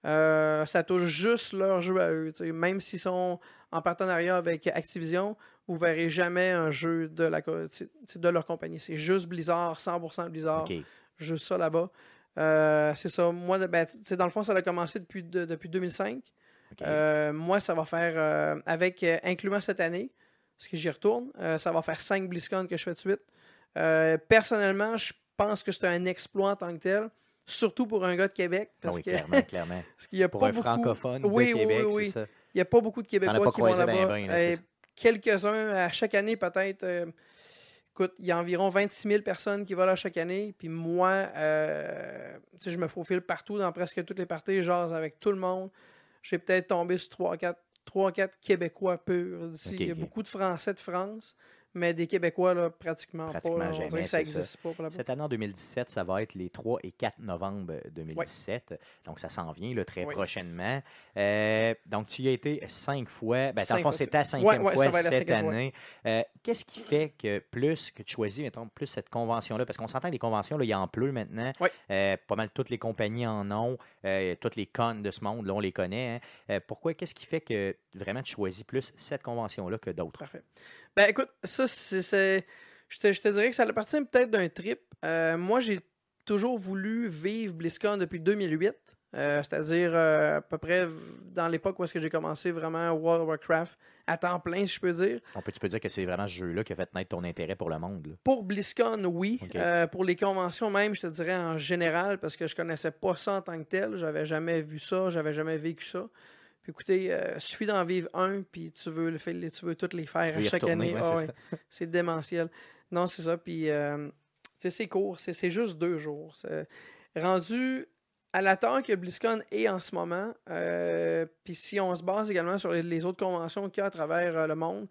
Euh, ça touche juste leurs jeux à eux. Même s'ils sont en partenariat avec Activision, vous verrez jamais un jeu de, la, de leur compagnie. C'est juste Blizzard, 100% Blizzard, juste ça là-bas. Euh, c'est ça. Moi, ben, dans le fond, ça a commencé depuis, de- depuis 2005. OK. Euh, moi, ça va faire, avec, incluant cette année, parce que j'y retourne, ça va faire 5 BlizzCon que je fais de suite. Personnellement, je pense que c'est un exploit en tant que tel, surtout pour un gars de Québec, Ah parce oui, que clairement, clairement. parce qu'il y a Pour pas un beaucoup- francophone Oui, de oui, Québec, oui, oui. c'est ça. Il n'y a pas beaucoup de Québécois pas qui vont ben là-bas. ben, Euh, ça. Quelques-uns, à chaque année peut-être. euh, écoute, il y a environ 26 000 personnes qui vont là chaque année. Puis moi, euh, je me faufile partout dans presque toutes les parties. Jase avec tout le monde. J'ai peut-être tombé sur 3-4 3-4 Québécois purs d'ici. Il y a beaucoup de Français de France, mais des Québécois, là, pratiquement, Pratiquement pas. là. On jamais, dirait que ça n'existe pas pour la Cette année en 2017, ça va être les 3 et 4 novembre 2017. Donc, ça s'en vient là, très Oui. prochainement. Euh, donc, tu y as été cinq fois. Ben, dans Cinq le fond, c'était la cinquième Ouais, fois cette année. Euh, Qu'est-ce qui fait que plus que tu choisis, mettons, plus cette convention-là? Parce qu'on s'entend que les conventions, là, il y en pleut maintenant. Oui. Euh, pas mal toutes les compagnies en ont. Toutes les connes de ce monde, là, on les connaît. hein. Pourquoi? Qu'est-ce qui fait que vraiment tu choisis plus cette convention-là que d'autres? Parfait. Ben écoute, ça, c'est. Je te, je te dirais que ça appartient peut-être d'un trip. Euh, moi, j'ai toujours voulu vivre BlizzCon depuis 2008. euh, C'est-à-dire euh, à peu près dans l'époque où est-ce que j'ai commencé vraiment World of Warcraft à temps plein, si je peux dire. On peut, tu peux dire que c'est vraiment ce jeu-là qui a fait naître ton intérêt pour le monde. là? Pour BlizzCon, oui. Euh, pour les conventions même, je te dirais en général, parce que je connaissais pas ça en tant que tel. J'avais jamais vu ça, j'avais jamais vécu ça. Puis écoutez, euh, suffit d'en vivre un, puis tu veux, le faire- tu veux toutes les faire à chaque retourner, année. ouais, Ah c'est ouais. C'est démentiel. Non, c'est ça. Puis, euh, c'est court. C'est juste deux jours. Rendu à la taille que BlizzCon est en ce moment. euh, puis si on se base également sur les, les autres conventions qu'il y a à travers euh, le monde,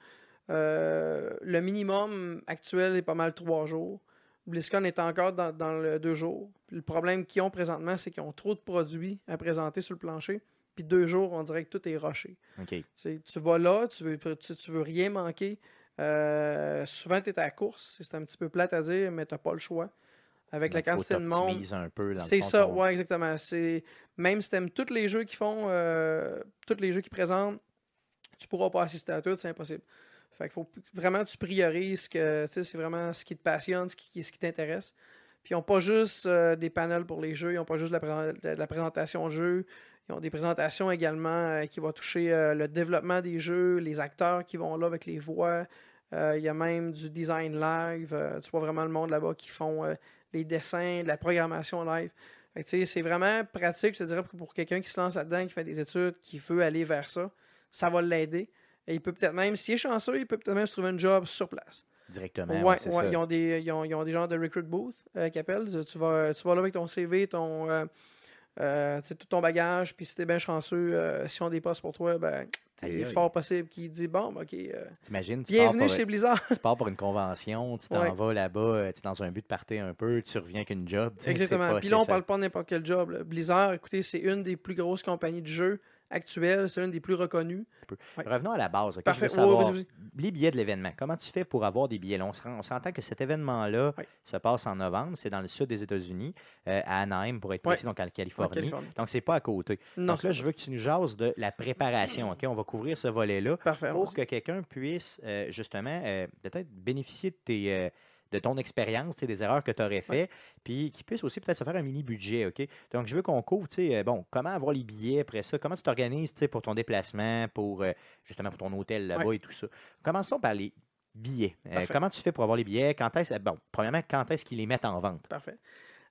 euh, le minimum actuel est pas mal trois jours. BlizzCon est encore dans, dans le deux jours. Puis le problème qu'ils ont présentement, c'est qu'ils ont trop de produits à présenter sur le plancher. Puis deux jours, on dirait que tout est rushé. Tu vas là, tu veux, tu, tu veux rien manquer. Euh, souvent, tu es à la course. C'est un petit peu plate à dire, mais tu pas le choix. Avec la Donc, quantité de monde. C'est ça, ton- ouais, exactement. Même si tu aimes tous les jeux qui font, euh, tous les jeux qui présentent, tu pourras pas assister à tout, c'est impossible. Fait qu'il faut vraiment que tu priorises ce que, c'est vraiment ce qui te passionne, ce qui, ce qui t'intéresse. Puis ils n'ont pas juste euh, des panels pour les jeux, ils n'ont pas juste la, pré- la présentation jeu, ils ont des présentations également euh, qui vont toucher euh, le développement des jeux, les acteurs qui vont là avec les voix. Euh, Il y a même du design live. tu vois vraiment le monde là-bas qui font les dessins, la programmation live. C'est vraiment pratique, je te dirais, pour, pour quelqu'un qui se lance là-dedans, qui fait des études, qui veut aller vers ça. Ça va l'aider. Et il peut peut-être même, s'il est chanceux, il peut peut-être même se trouver un job sur place. Directement. Ouais, ouais, ils, ont des, ils, ont, ils ont des gens de recruit booth euh, qui appellent. Tu vas, tu vas là avec ton CV, ton, euh, euh, tu sais, tout ton bagage, puis si t'es bien chanceux, euh, si on postes pour toi, ben, il est fort possible qu'il dit bon, ok, euh, T'imagines, tu pars, bienvenue pour, chez Blizzard. tu pars pour une convention, tu t'en Ouais. vas là-bas, euh, tu es dans un but de partir un peu, tu reviens avec une job. Exactement. Puis là, on ça. parle pas de n'importe quel job. là. Blizzard, écoutez, c'est une des plus grosses compagnies de jeux actuelles, c'est une des plus reconnues. Ouais. Revenons à la base. ok? Parfait. Je veux savoir, les billets de l'événement. Comment tu fais pour avoir des billets? Là, on s'entend que cet événement-là se passe en novembre. C'est dans le sud des États-Unis, euh, à Anaheim, pour être précis, donc en En Californie. Californie. Donc, c'est pas à côté. Non, donc là, je veux que tu nous jases de la préparation. ok? On va couvrir ce volet-là pour que quelqu'un puisse, euh, justement, euh, peut-être bénéficier de tes. De ton expérience, des erreurs que tu aurais fait, puis qu'il puisse aussi peut-être se faire un mini budget, OK? Donc, je veux qu'on couvre, tu sais, euh, bon, comment avoir les billets après ça, comment tu t'organises, pour ton déplacement, pour, euh, justement, pour ton hôtel là-bas et tout ça? Commençons par les billets. Euh, comment tu fais pour avoir les billets? Quand est-ce, bon, premièrement, quand est-ce qu'ils les mettent en vente? Parfait.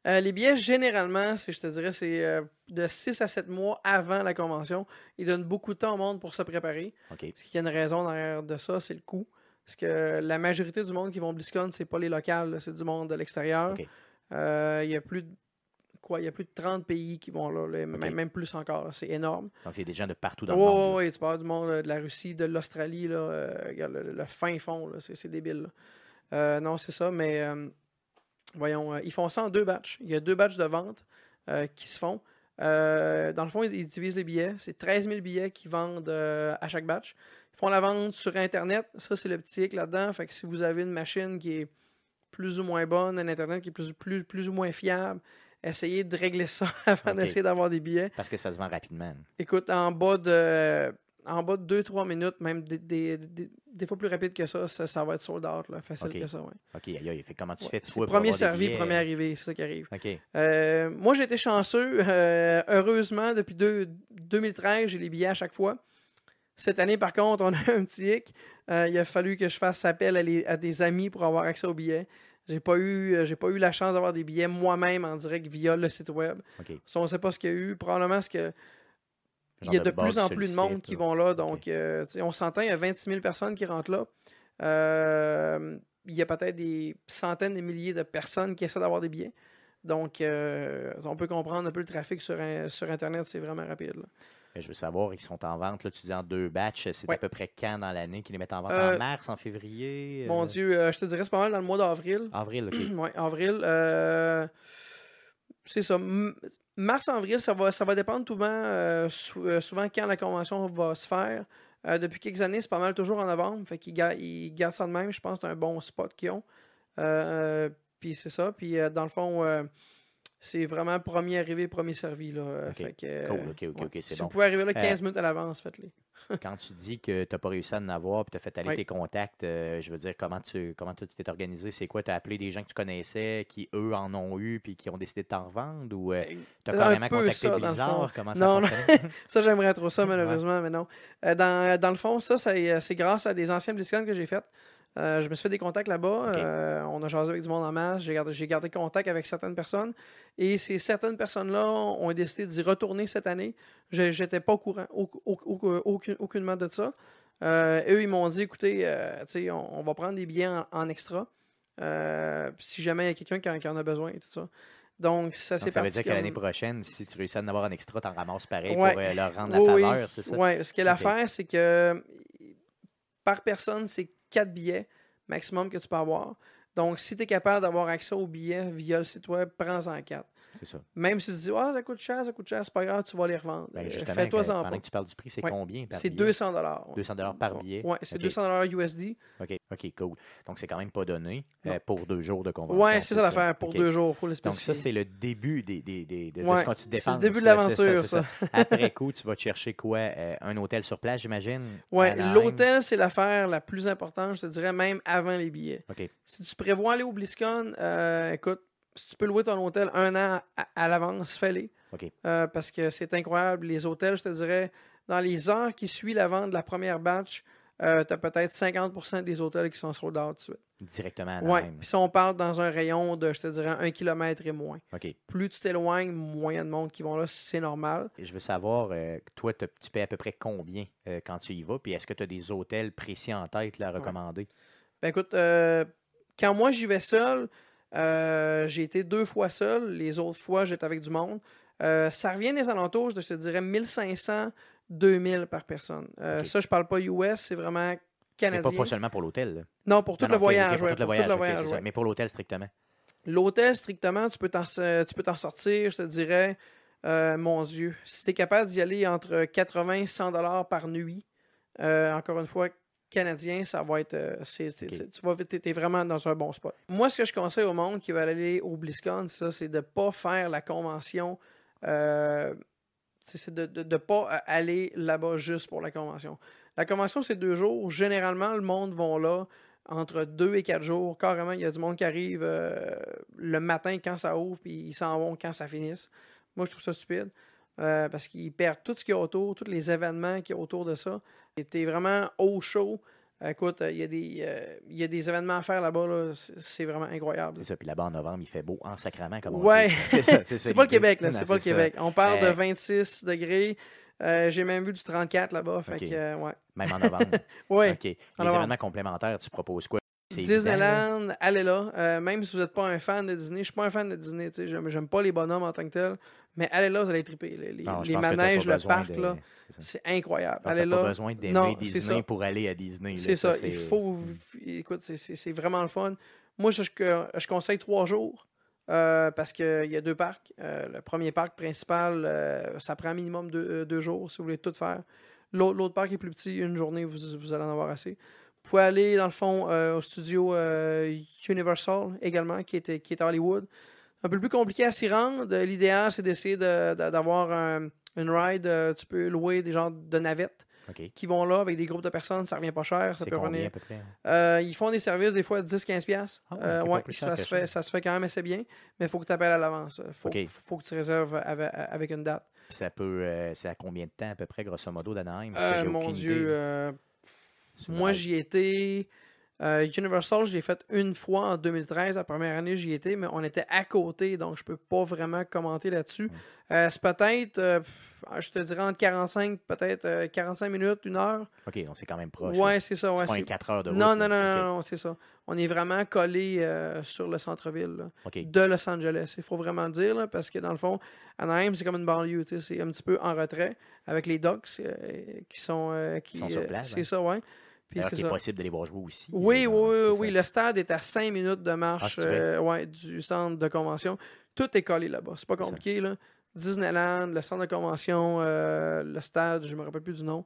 Euh, les billets, généralement, c'est, je te dirais, c'est euh, de 6 à 7 mois avant la convention. Ils donnent beaucoup de temps au monde pour se préparer. OK. Parce qu'il y a une raison derrière de ça, c'est le coût. Parce que la majorité du monde qui vont BlizzCon, c'est pas les locales, c'est du monde de l'extérieur. Euh, Il y a plus de quoi, il y a plus de 30 pays qui vont là, là, même, même plus encore. C'est énorme. Donc, il y a des gens de partout dans le monde. là. oui, tu parles du monde euh, de la Russie, de l'Australie, euh, le, le fin fond, c'est, débile. Euh, non, c'est ça, mais voyons, ils font ça en deux batchs. Il y a deux batchs de vente qui se font. Dans le fond, ils, ils divisent les billets. C'est 13 000 billets qu'ils vendent à chaque batch. Font la vente sur Internet. Ça, c'est le petit hic là-dedans. Fait que si vous avez une machine qui est plus ou moins bonne, un Internet qui est plus, plus, plus ou moins fiable, essayez de régler ça avant d'essayer d'avoir des billets. Parce que ça se vend rapidement. Écoute, en bas de. en bas de 2-3 minutes, même des, des- des- des fois plus rapide que ça, ça, ça va être sold out. Là, facile que ça. Ouais. OK, aïe, aïe, fait comment tu Ouais. fais, toi, premier servi, premier arrivé, c'est ça qui arrive. OK. Euh, moi, j'ai été chanceux. euh, heureusement, depuis deux- 2013, j'ai les billets à chaque fois. Cette année, par contre, on a un petit hic. Euh, il a fallu que je fasse appel à, les- à des amis pour avoir accès aux billets. J'ai pas eu, euh, j'ai pas eu la chance d'avoir des billets moi-même en direct via le site web. OK. Ça, on ne sait pas ce qu'il y a eu. Probablement ce que il y a de plus en plus de monde site, qui là. vont là. Donc, euh, on s'entend, il y a 26 000 personnes qui rentrent là. Euh, il y a peut-être des centaines de milliers de personnes qui essaient d'avoir des billets. Donc, euh, on peut comprendre un peu le trafic sur, Internet, c'est vraiment rapide. là. Mais Je veux savoir, ils sont en vente, là, tu dis en deux batchs, c'est Ouais. à peu près quand dans l'année qu'ils les mettent en vente? Euh, en mars, en février? Mon euh, Dieu, euh, je te dirais, c'est pas mal dans le mois d'avril. Avril, OK. Oui, avril. c'est ça. Mars-avril, ça va, ça va dépendre tout sou- euh, souvent quand la convention va se faire. Depuis quelques années, c'est pas mal toujours en novembre. Fait qu'ils ga- ils gardent ça de même. Je pense que c'est un bon spot qu'ils ont. Puis c'est ça. Puis dans le fond, c'est vraiment premier arrivé, premier servi. Là. Euh, Ok. Fait que, euh, Cool, OK, OK, ouais. OK, c'est Si bon. vous pouvez arriver là 15 Euh, minutes à l'avance, faites-le. Quand tu dis que tu n'as pas réussi à en avoir, puis tu as fait aller Oui. tes contacts, euh, je veux dire, comment tu comment tu t'es organisé? C'est quoi? Tu as appelé des gens que tu connaissais, qui eux en ont eu, puis qui ont décidé de t'en revendre? Ou tu as carrément peu contacté ça, dans le Blizzard? Comment ça Non, non. fonctionnait? Ça, j'aimerais trop ça, malheureusement, mais non. Euh, dans, dans le fond, ça, ça, euh, c'est grâce à des anciens BlizzCon que j'ai fait. Euh, je me suis fait des contacts là-bas. Euh, on a jasé avec du monde en masse. J'ai gardé, j'ai gardé contact avec certaines personnes. Et ces certaines personnes-là ont décidé d'y retourner cette année. Je n'étais pas au courant, au- au- au- aucun- aucunement de ça. Euh, eux, ils m'ont dit écoutez, on, on va prendre des billets en, en extra. si jamais il y a quelqu'un qui, en- qui en a besoin et tout ça. Donc, ça s'est Donc, ça veut dire que l'année prochaine, si tu réussis à en avoir un extra, tu en ramasses pareil Ouais. pour leur rendre la Oui, oui. faveur, c'est ça? Oui, ce qu'elle a l'affaire, c'est que par personne, c'est 4 billets maximum que tu peux avoir. Donc, si tu es capable d'avoir accès aux billets via le site web, prends-en 4. C'est ça. Même si tu te dis, ah, ça coûte cher, ça coûte cher, c'est pas grave, tu vas les revendre. Ben, Euh, Fais-toi en pendant pas. que tu parles du prix, c'est Ouais. combien par C'est billet? 200 dollars. 200 par billet? Oui, c'est Ok. 200 dollars USD. OK, OK, cool. Donc, c'est quand même pas donné euh, pour deux jours de convention. Ouais, c'est ça l'affaire pour deux jours, faut le Donc, ça, c'est le début des, des, des- de, ce que tu c'est le début de l'aventure, c'est Après coup, tu vas te chercher quoi? Euh, un hôtel sur place, j'imagine? Anaheim? l'hôtel, c'est l'affaire la plus importante, je te dirais, même avant les billets. OK. Si tu prévois aller au BlizzCon, écoute, si tu peux louer ton hôtel un an à, à l'avance, fais-le. Euh, parce que c'est incroyable. Les hôtels, je te dirais, dans les heures qui suivent la vente de la première batch, tu as peut-être 50% des hôtels qui sont sold out tout de suite. Directement à Ouais. Anaheim. Puis si on parle dans un rayon de, je te dirais, un kilomètre et moins. OK. Plus tu t'éloignes, moins il y a de monde qui vont là, c'est normal. Je veux savoir, euh, toi, tu payes à peu près combien euh, quand tu y vas? Puis est-ce que tu as des hôtels précis en tête là, à recommander? Ben écoute, euh, quand moi j'y vais seul, euh, j'ai été deux fois seul. Les autres fois, j'étais avec du monde. Euh, ça revient des alentours, je te dirais 1500, 2000 par personne. Euh. Ça, je parle pas US, c'est vraiment Mais canadien. pas, pas seulement pour l'hôtel. Non, pour tout Non, le non, voyage. ok, pour ouais, tout le pour voyage. tout le ok, voyage, c'est ça. ouais. Mais pour l'hôtel, strictement. L'hôtel, strictement, tu peux t'en tu peux t'en sortir, je te dirais, mon Dieu. Si tu es capable d'y aller entre 80 et 100 dollars par nuit, encore une fois, canadien, ça va être. euh, c'est- c'est- Ok. c'est- tu vas es vraiment dans un bon spot. Moi, ce que je conseille au monde qui va aller au BlizzCon, ça, c'est de ne pas faire la convention. euh, c'est de ne pas euh, aller là-bas juste pour la convention. La convention, c'est deux jours. Généralement, le monde va là entre deux et quatre jours. Carrément, il y a du monde qui arrive euh, le matin quand ça ouvre, puis ils s'en vont quand ça finisse. Moi, je trouve ça stupide. euh, parce qu'ils perdent tout ce qu'il y a autour, tous les événements qu'il y a autour de ça. C'était vraiment au show. Écoute, il y, a des, euh, il y a des événements à faire là-bas. là. C'est vraiment incroyable. C'est ça. Puis là-bas, en novembre, il fait beau en sacrament, comme on Ouais. dit. C'est ça, c'est pas le. Québec, là. C'est pas le ça. Québec. On parle de Euh, 26 degrés. Euh, J'ai même vu du 34 là-bas. Fait Ok. que, euh, ouais. Même en novembre. Ouais. OK. Les En novembre. événements complémentaires, tu proposes quoi? Disneyland, allez là. Euh, même si vous n'êtes pas un fan de Disney, je suis pas un fan de Disney, tu sais, j'aime, pas les bonhommes en tant que tel, mais allez là, vous allez triper. Les, les- Non, manèges, le parc, de- là, c'est incroyable. Donc, allez là. pas besoin d'aimer Disney pour aller à Disney. C'est ça, il faut. Écoute, c'est, vraiment le fun. Moi, je, conseille trois jours euh, parce qu'il y a deux parcs. Euh, le premier parc principal, euh, ça prend minimum deux, deux jours si vous voulez tout faire. L'autre, l'autre parc est plus petit, une journée, vous, vous allez en avoir assez. Vous pouvez aller, dans le fond, euh, au studio euh, Universal également, qui est, qui est à Hollywood. Un peu plus compliqué à s'y rendre. L'idéal, c'est d'essayer de- de- d'avoir un- une ride. euh, tu peux louer des genres de navettes qui vont là avec des groupes de personnes. Ça revient pas cher. Ça peut revenir. Euh, ils font des services des fois à 10-15$. piastres. Ah ouais, Euh, ça, se fait, ça se fait quand même assez bien, mais il faut que tu appelles à l'avance. Il faut, que tu réserves avec, avec une date. Puis ça peut. euh, c'est à combien de temps à peu près, grosso modo, d'Anaheim? Euh, mon Dieu, euh, moi j'y étais. euh, Universal, j'ai fait une fois en 2013. La première année, j'y étais, mais on était à côté, donc je peux pas vraiment commenter là-dessus. Euh, c'est peut-être, euh, je te dirais, entre 45, peut-être euh, 45 minutes, une heure. OK, donc c'est quand même proche. ouais, c'est ça. c'est Ouais, pas c'est- 4 heures de route. non, non, non, non, c'est ça. On est vraiment collé euh, sur le centre-ville. de Los Angeles. Il faut vraiment le dire, là, parce que dans le fond, Anaheim, c'est comme une banlieue. C'est un petit peu en retrait avec les Docks euh, qui sont. euh, qui, sont sur euh, place, C'est hein. ça, ouais. Puis Alors c'est qu'il ça. est possible d'aller voir jouer aussi. Oui, oui, oui, oui. Le stade est à 5 minutes de marche Ah, euh, ouais, du centre de convention. Tout est collé là-bas. C'est pas compliqué. Là. Disneyland, le centre de convention, euh, le stade, je me rappelle plus du nom.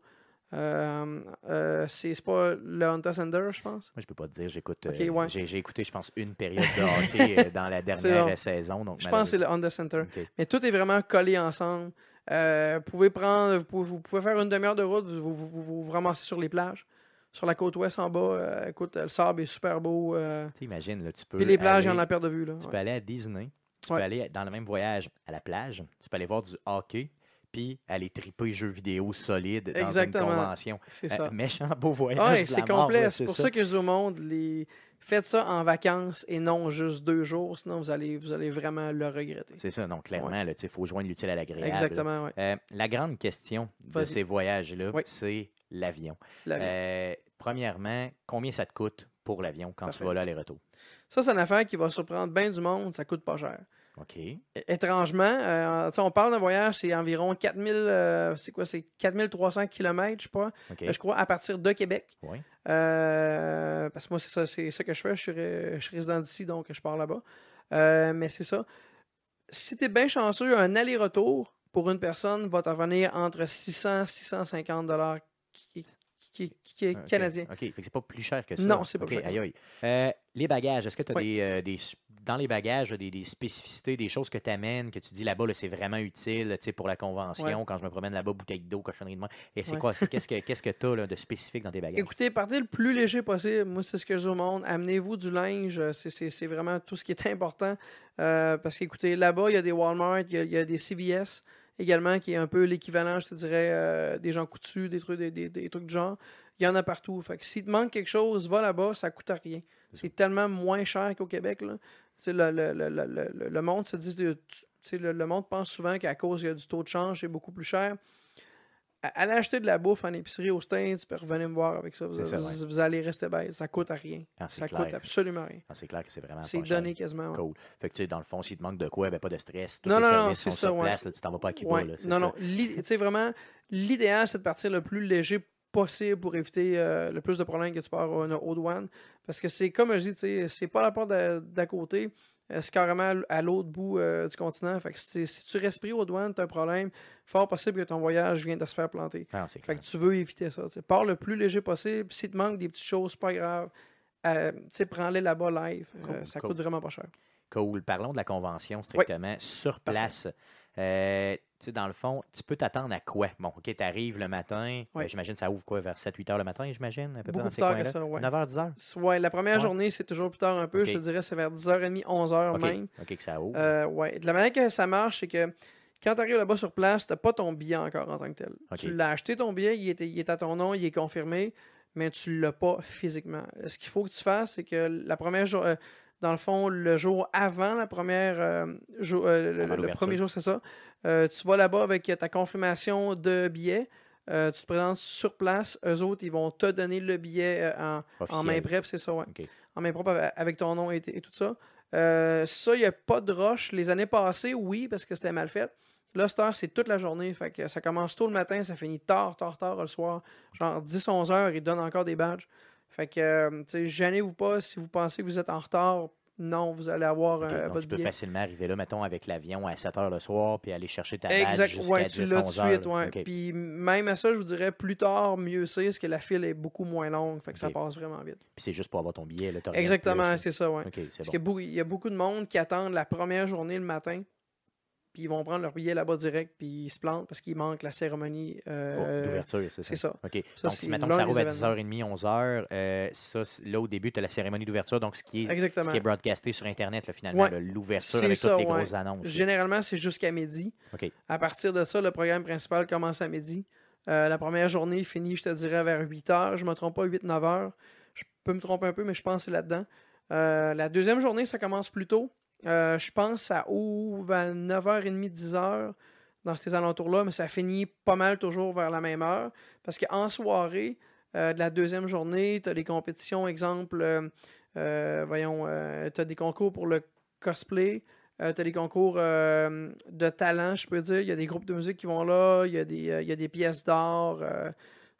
Euh, euh, c'est pas le Hunter Center, je pense? Moi, je peux pas te dire. J'écoute. Euh, ouais. j'ai, écouté, je pense, une période de hockey dans la dernière saison. Donc Je pense que c'est le Honda Center. Mais tout est vraiment collé ensemble. Euh, vous pouvez prendre, vous pouvez, vous pouvez faire une demi-heure de route, vous vous, vous, vous vous ramassez sur les plages. Sur la côte ouest en bas, euh, écoute, le sable est super beau. euh, Tu imagines, là, tu peux. puis les plages, il y en a perte de vue. Là. Tu Ouais. peux aller à Disney, tu Ouais. peux aller dans le même voyage à la plage, tu peux aller voir du hockey, puis aller triper jeux vidéo solides dans Exactement. une convention. C'est Euh, ça. méchant beau voyage. Ouais, c'est complet. C'est pour ça. que je dis au monde, les... faites ça en vacances et non juste deux jours, sinon vous allez, vous allez vraiment le regretter. C'est ça, donc clairement, il faut joindre l'utile à l'agréable. Exactement, oui. Euh, la grande question de ces voyages-là, Oui. c'est l'avion. Euh, premièrement, combien ça te coûte pour l'avion quand tu vas là aller-retour? Ça, c'est une affaire qui va surprendre bien du monde, ça coûte pas cher. OK. É- Étrangement, euh, on parle d'un voyage, c'est environ 4000, euh, c'est quoi, c'est 4300 km, je OK. Euh, je crois, à partir de Québec. Oui. Euh, parce que moi, c'est ça, c'est ça que je fais. Je suis, ré- je suis résident d'ici, donc je pars là-bas. Mais c'est ça. Si tu es bien chanceux, un aller-retour pour une personne va te revenir entre 600 et 650 dollars OK. canadiens. OK. Fait que c'est pas plus cher que ça. Non, c'est pas plus cher aïe, aïe. Euh, les bagages, est-ce que tu as Oui. des, euh, des- Dans les bagages, des, des spécificités, des choses que tu amènes, que tu dis là-bas, là, c'est vraiment utile tu sais, pour la convention, Ouais. quand je me promène là-bas, bouteille d'eau, cochonnerie de main. Et c'est Ouais. quoi? c'est- Qu'est-ce que qu'est-ce que tu as de spécifique dans tes bagages? Écoutez, partez le plus léger possible. Moi, c'est ce que je dis au monde. Amenez-vous du linge. C'est- C'est c'est vraiment tout ce qui est important. Euh, parce qu'écoutez, là-bas, il y a des Walmart, il y a, il y a des CVS également, qui est un peu l'équivalent, je te dirais, euh, des gens coutus, des trucs, des, des- des trucs de genre. Il y en a partout. Fait que s'il te manque quelque chose, va là-bas, ça coûte rien. C'est tellement moins cher qu'au Québec. Là. Le, le, le, le, le- le monde se dit, le, le monde pense souvent qu'à cause il y a du taux de change, c'est beaucoup plus cher. Allez acheter de la bouffe en épicerie au States, puis revenez me voir avec ça. Vous, C'est ça, vous- ouais. vous allez rester bête. Ça coûte à rien. Ah, ça clair. coûte absolument rien. Ah, c'est clair que c'est vraiment C'est donné quasiment. ouais. Cool. Fait que, tu sais, dans le fond, s'il te manque de quoi, ben, pas de stress. Tous Non, les non, non, services c'est sont ça, sur ouais. place. là, tu t'en vas pas à Cuba. Ouais. là, Non, ça. non. Tu sais, vraiment, l'idéal, c'est de partir le plus léger possible pour éviter euh, le plus de problèmes que tu peux avoir au- aux douanes. Parce que c'est, comme je dis, c'est pas la porte d'à côté. Euh, C'est carrément à l'autre bout euh, du continent. Fait que si, tu restes pris aux douanes, tu as un problème. Fort possible que ton voyage vienne de se faire planter. Ah, Fait clair. que tu veux éviter ça. tu sais. Pars le plus léger possible. Si te manque des petites choses, c'est pas grave. Euh, prends-les là-bas live. Euh, ça cool. coûte vraiment pas cher. Cool. Parlons de la convention strictement. Sur place, euh, dans le fond, tu peux t'attendre à quoi? Bon, OK, tu arrives le matin. Euh, j'imagine ça ouvre quoi, vers 7-8 heures le matin, j'imagine? À peu près dans ces coins-là? ça, ouais. 9h, 10h? Ouais, la première Ouais. journée, c'est toujours plus tard un peu. Je te dirais, c'est vers 10h30, 11h OK, même. OK, que ça ouvre. Euh, ouais. De la manière que ça marche, c'est que quand tu arrives là-bas sur place, tu pas ton billet encore en tant que tel. Tu l'as acheté ton billet, il est, il est à ton nom, il est confirmé, mais tu l'as pas physiquement. Ce qu'il faut que tu fasses, c'est que la première jour, euh, dans le fond, le jour avant la première euh, jour- euh, le- premier jour, c'est ça. Euh, tu vas là-bas avec ta confirmation de billet. Tu te présentes sur place. Eux autres, ils vont te donner le billet en, main propre, c'est ça, ouais. En main propre avec- ton nom et, et tout ça. Ça, il n'y a pas de rush. Les années passées, oui, parce que c'était mal fait. Là, cette heure, c'est toute la journée. Fait que ça commence tôt le matin, ça finit tard, tard, tard le soir. Genre 10-11 heures, ils donnent encore des badges. Fait que, euh, tu sais, gênez-vous pas si vous pensez que vous êtes en retard. Non, vous allez avoir OK, euh, votre tu peux billet. facilement arriver là, mettons, avec l'avion à 7 h le soir, puis aller chercher ta badge Exact, jusqu'à ouais, tu 10, l'as tout 11 de suite, ouais. Puis même à ça, je vous dirais, plus tard, mieux c'est, parce que la file est beaucoup moins longue, fait que ça passe vraiment vite. Puis c'est juste pour avoir ton billet. Là, Exactement, plus, c'est ça, ouais. C'est Parce bon. qu'il y a beaucoup de monde qui attendent la première journée le matin puis ils vont prendre leur billet là-bas direct, puis ils se plantent parce qu'il manque la cérémonie. euh, Oh, D'ouverture, c'est ça. c'est ça. OK. Ça, donc, c'est mettons que ça roule à événements. 10h30, 11h. euh, ça, là, au début, tu as la cérémonie d'ouverture, donc ce qui est, ce qui est broadcasté sur Internet, là, finalement, Ouais. l'ouverture avec ça, toutes les ouais. grosses annonces. Généralement, c'est jusqu'à midi. OK. À partir de ça, le programme principal commence à midi. Euh, la première journée finit, je te dirais, vers 8 h. Je ne me trompe pas, 8-9 h. Je peux me tromper un peu, mais je pense que c'est là-dedans. La deuxième journée, ça commence plus tôt. Euh, je pense ça ouvre à 9h30, 10h dans ces alentours-là, mais ça finit pas mal toujours vers la même heure. Parce qu'en soirée, euh, de la deuxième journée, tu as des compétitions, exemple, euh, voyons, tu as des concours pour le cosplay. tu as des concours de talent, je peux dire. Il y a des groupes de musique qui vont là. Il y a des, il y a des pièces d'art.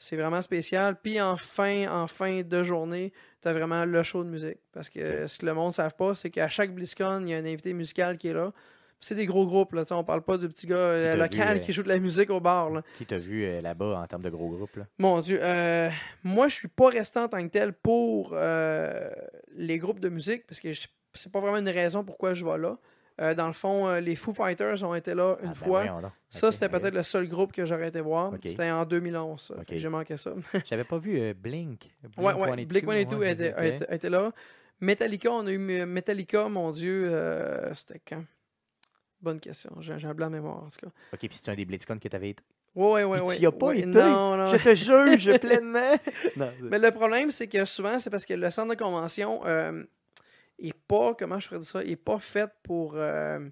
C'est vraiment spécial. Puis en fin, en fin de journée, tu as vraiment le show de musique. Parce que ce que le monde ne savent pas, c'est qu'à chaque BlizzCon, il y a un invité musical qui est là. C'est des gros groupes, là. On parle pas du petit gars euh, local vu, euh, qui joue de la musique au bar. Là. Qui t'a vu euh, là-bas en termes de gros groupes? Là? Mon Dieu, euh, moi je suis pas resté en tant que tel pour euh, les groupes de musique parce que c'est pas vraiment une raison pourquoi je vais là. Euh, dans le fond, euh, les Foo Fighters ont été là une Ah, ben fois. ça, c'était ok. peut-être le seul groupe que j'aurais été voir. C'était en 2011. ça. Fait que Ok. J'ai manqué ça. J'avais pas vu euh, Blink. ouais, ouais. 182, Blink-182 ouais, était, était- était là. Metallica, on a eu Metallica, mon Dieu, euh, c'était quand? Bonne question. J'ai un blanc de mémoire, en tout cas. OK, puis c'est un des BlitzCon que t'avais été. Ouais, ouais, ouais. Puis ouais. t'y as pas Ouais, été? Non, non. Je te juge pleinement. non, Mais le problème, c'est que souvent, c'est parce que le centre de convention est pas, comment je ferais dire ça, est pas fait pour, euh,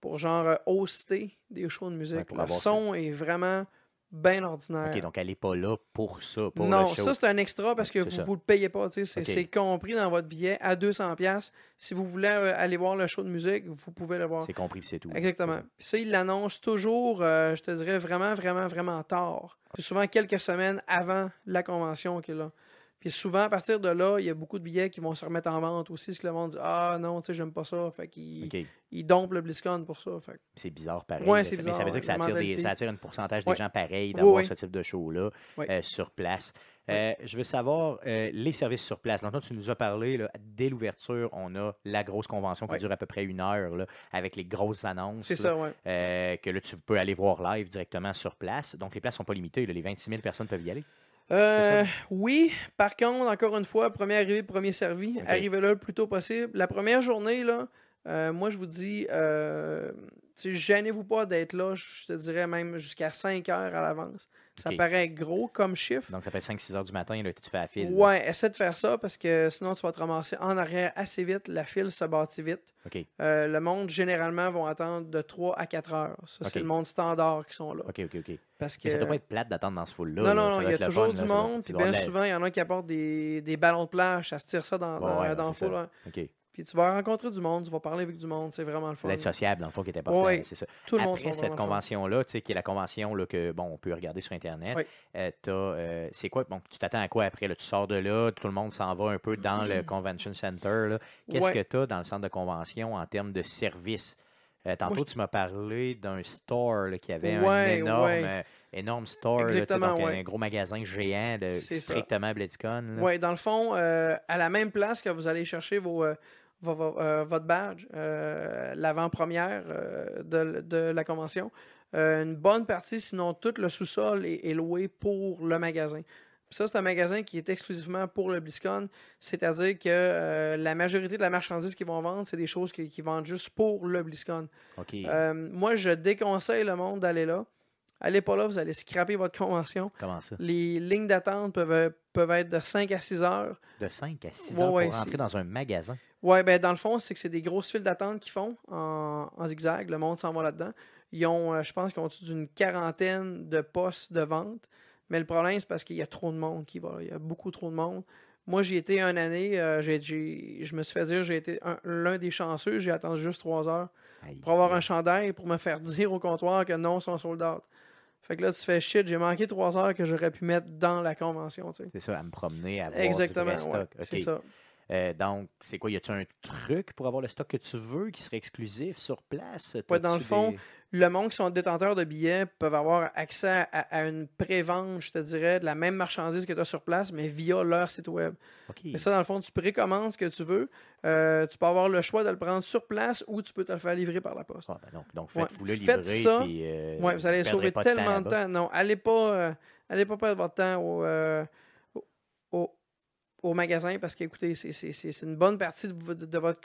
pour genre euh, hoster des shows de musique. Ouais, le son est vraiment bien ordinaire. OK, donc elle est pas là pour ça, pour non, le show. ça c'est un extra parce que vous ça. ne le payez pas. tu sais, C'est compris dans votre billet à 200$. Si vous voulez euh, aller voir le show de musique, vous pouvez le voir. C'est compris, c'est tout. Exactement. Puis ça, il l'annonce toujours, euh, je te dirais, vraiment, vraiment, vraiment tard. C'est souvent quelques semaines avant la convention qu'il est là. Puis souvent, à partir de là, il y a beaucoup de billets qui vont se remettre en vente aussi. Parce que le monde dit Ah non, tu sais, j'aime pas ça. Fait qu'il OK, il dompe le BlizzCon pour ça. Fait c'est bizarre pareil. Ouais, c'est Mais bizarre, ça veut dire que ça attire, des, ça attire un pourcentage Ouais. des gens pareils d'avoir oui. ce type de show-là Oui. euh, sur place. Euh, je veux savoir euh, les services sur place. Donc, tu nous as parlé, là, dès l'ouverture, on a la grosse convention qui dure à peu près une heure, là, avec les grosses annonces. C'est ça, ouais. que là, tu peux aller voir live directement sur place. Donc, les places sont pas limitées. Les 26 000 personnes peuvent y aller. Euh, oui, par contre, encore une fois, premier arrivé, premier servi. Arrivez là le plus tôt possible. La première journée, là, euh, moi, je vous dis, euh, gênez-vous pas d'être là, je te dirais même jusqu'à 5 heures à l'avance. Ça paraît gros comme chiffre. Donc, ça peut être 5-6 heures du matin, là, tu fais la file. là. Ouais, essaie de faire ça parce que sinon, tu vas te ramasser en arrière assez vite. La file se bâtit vite. OK, Euh, le monde, généralement, vont attendre de 3 à 4 heures. Ça, c'est le monde standard qui sont là. OK, OK, OK. Parce que... Mais ça doit pas être plate d'attendre dans ce full-là. Non, là. non, non, il y a toujours fun, du là. Monde. Puis bien souvent, il y en a qui apportent des, des ballons de plage, ça se tire ça dans, Ouais, dans, ouais, dans non, le foule. Puis tu vas rencontrer du monde, tu vas parler avec du monde, c'est vraiment le fun. D'être sociable, dans le fond, qui est important. Ouais. C'est ça. Tout le monde Après sont cette convention-là, tu sais, qui est la convention là, que bon, on peut regarder sur Internet, Oui. euh, euh, c'est quoi? Bon, tu t'attends à quoi après? Là? Tu sors de là, tout le monde s'en va un peu dans le Convention Center. Qu'est-ce que tu as dans le centre de convention en termes de services? Euh, tantôt, Moi, je- tu m'as parlé d'un store là, qui avait un énorme, énorme store, là, donc ouais. un gros magasin géant de strictement BlizzCon. là. Oui, dans le fond, euh, à la même place que vous allez chercher vos, euh, votre badge, euh, l'avant-première euh, de, de la convention, euh, une bonne partie, sinon tout le sous-sol est, est loué pour le magasin. Ça, c'est un magasin qui est exclusivement pour le BlizzCon, c'est-à-dire que euh, la majorité de la marchandise qu'ils vont vendre, c'est des choses qui, qui vendent juste pour le BlizzCon. Euh, moi, je déconseille le monde d'aller là. Allez pas là, vous allez scraper votre convention. Comment ça? Les lignes d'attente peuvent, peuvent être de 5 à 6 heures. De 5 à 6 Ouais, ans ouais, pour rentrer dans un magasin. Ouais, ben dans le fond, c'est que c'est des grosses files d'attente qu'ils font en, en zigzag. Le monde s'en va là-dedans. Ils ont, euh, je pense qu'ils ont d'une quarantaine de postes de vente. Mais le problème, c'est parce qu'il y a trop de monde qui va. là. Il y a beaucoup trop de monde. Moi, j'y étais une année. euh, j'ai- j'ai- je me suis fait dire j'ai été un- l'un des chanceux. J'ai attendu juste trois heures Aïe, pour avoir un chandail pour me faire dire au comptoir que non, c'est un sold out. Fait que là, tu fais shit, j'ai manqué trois heures que j'aurais pu mettre dans la convention. C'est ça, à me promener, à voir Exactement, du ouais, c'est ça. Euh, donc, c'est quoi? Y a-tu un truc pour avoir le stock que tu veux qui serait exclusif sur place? Ouais, dans le fond, des- le monde qui sont détenteurs de billets peuvent avoir accès à, à une pré-vente, je te dirais, de la même marchandise que tu as sur place, mais via leur site web. Et ça, dans le fond, tu précommandes ce que tu veux. Euh, tu peux avoir le choix de le prendre sur place ou tu peux te le faire livrer par la poste. Ah, ben donc, donc Ouais. faites-vous le Faites livrer. ça. puis, euh, Ouais, vous allez sauver tellement de temps. Non, allez pas, allez pas perdre votre temps au- au magasin parce que, écoutez, c'est- une bonne partie de, vo- de votre.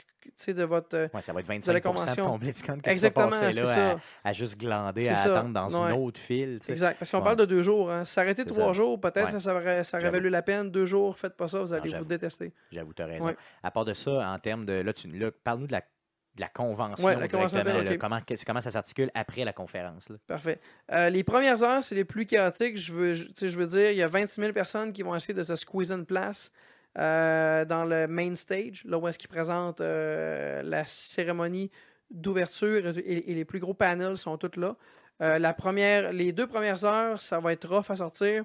de votre euh, Ouais, ça va être de la 25 de convention. ton BlizzCon que Exactement, tu vas ça. à, à juste glander, à ça, attendre dans ouais. une autre file. tu sais. Exact. Parce qu'on Ouais. parle de deux jours. Hein. S'arrêter trois ça. jours, peut-être ça, ça aurait, ça aurait valu la peine. Deux jours, faites pas ça, vous allez vous détester. J'avoue, tu as raison. À part de ça, en termes de. Là, tu, là, parle-nous de la, de la convention. Ouais, la convention directement, là. comment, ça s'articule après la conférence? Là? Parfait. Euh, les premières heures, c'est les plus chaotiques. Je veux, je, je veux dire, il y a 26 000 personnes qui vont essayer de se squeeze une place euh, dans le main stage, là où est-ce qu'ils présentent euh, la cérémonie d'ouverture et, les plus gros panels sont tous là. Euh, la première, les deux premières heures, ça va être rough à sortir.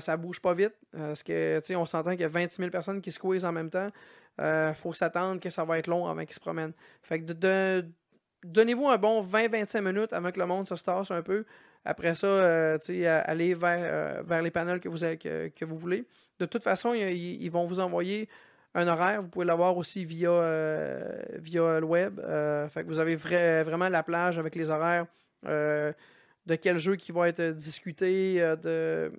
Ça bouge pas vite. parce que, on s'entend qu'il y a 26 000 personnes qui squeeze en même temps. Il faut s'attendre que ça va être long avant qu'ils se promènent. Fait que donnez-vous un bon 20-25 minutes avant que le monde se tasse un peu. Après ça, allez vers, vers les panels que vous, que, que vous voulez. De toute façon, ils, vont vous envoyer un horaire. Vous pouvez l'avoir aussi via, euh, le web. Euh, vous avez vrai- vraiment la plage avec les horaires euh, de quel jeu qui va être discuté, de,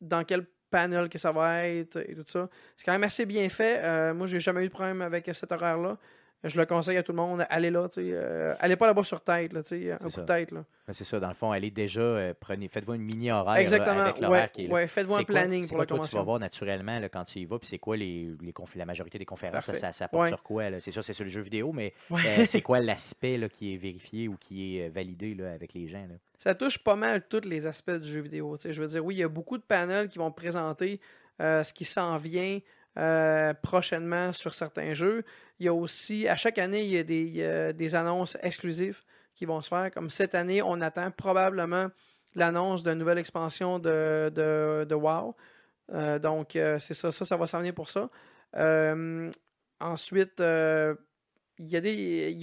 dans quel panel que ça va être et tout ça. C'est quand même assez bien fait. Moi, j'ai jamais eu de problème avec cet horaire-là. Je le conseille à tout le monde. Allez là, tu euh, allez pas là-bas sur tête, là, tu sais, un coup de tête. Là. Ben, C'est ça, dans le fond, allez déjà, euh, prenez, faites-vous une mini-horaire là, Exactement. avec l'horaire Ouais, qui est là. ouais, faites-vous un quoi- planning pour quoi, la toi, Tu vas convention. voir naturellement là, quand tu y vas, puis c'est quoi les, les la majorité des conférences, ça, ça, ça porte Ouais. sur quoi? là? C'est sûr, c'est sur le jeu vidéo, mais euh, c'est quoi l'aspect là, qui est vérifié ou qui est validé là, avec les gens? Là? ça touche pas mal tous les aspects du jeu vidéo. tu sais. Je veux dire, oui, il y a beaucoup de panels qui vont présenter ce qui s'en vient euh, prochainement sur certains jeux. Il y a aussi, à chaque année, il y a des, annonces exclusives qui vont se faire. Comme cette année, on attend probablement l'annonce d'une nouvelle expansion de, WoW. Euh, donc, euh, c'est ça, ça, ça va s'en venir pour ça. Ensuite, il y,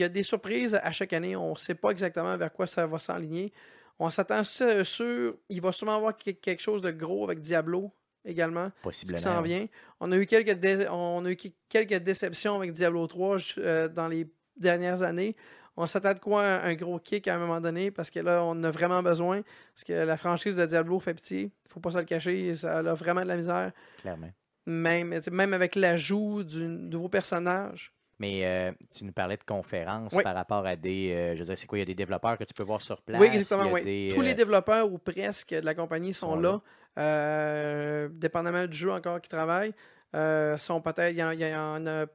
a des, surprises à chaque année. On ne sait pas exactement vers quoi ça va s'enligner. On s'attend sur, sur- Il va sûrement avoir que- quelque chose de gros avec Diablo également, Possiblement. qui s'en vient. On a eu quelques, dé- on a eu quelques déceptions avec Diablo 3 euh, dans les dernières années. On s'attend de quoi un, un gros kick à un moment donné parce que là, on a vraiment besoin. Parce que la franchise de Diablo fait pitié. faut pas se le cacher. Ça a vraiment de la misère. Clairement. Même, même avec l'ajout du nouveau personnage. Mais euh, tu nous parlais de conférences Oui. par rapport à des. euh, je veux dire, c'est quoi? Il y a des développeurs que tu peux voir sur place. Oui, exactement. oui. des, Tous euh, les développeurs ou presque de la compagnie sont, sont là. Euh, dépendamment du jeu encore qui travaillent. Euh, sont peut-être. Il y en a- il y en a.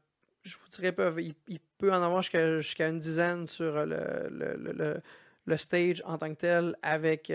Je vous dirais. Il, il peut en avoir jusqu'à une dizaine sur le, le, le- le- le stage en tant que tel avec.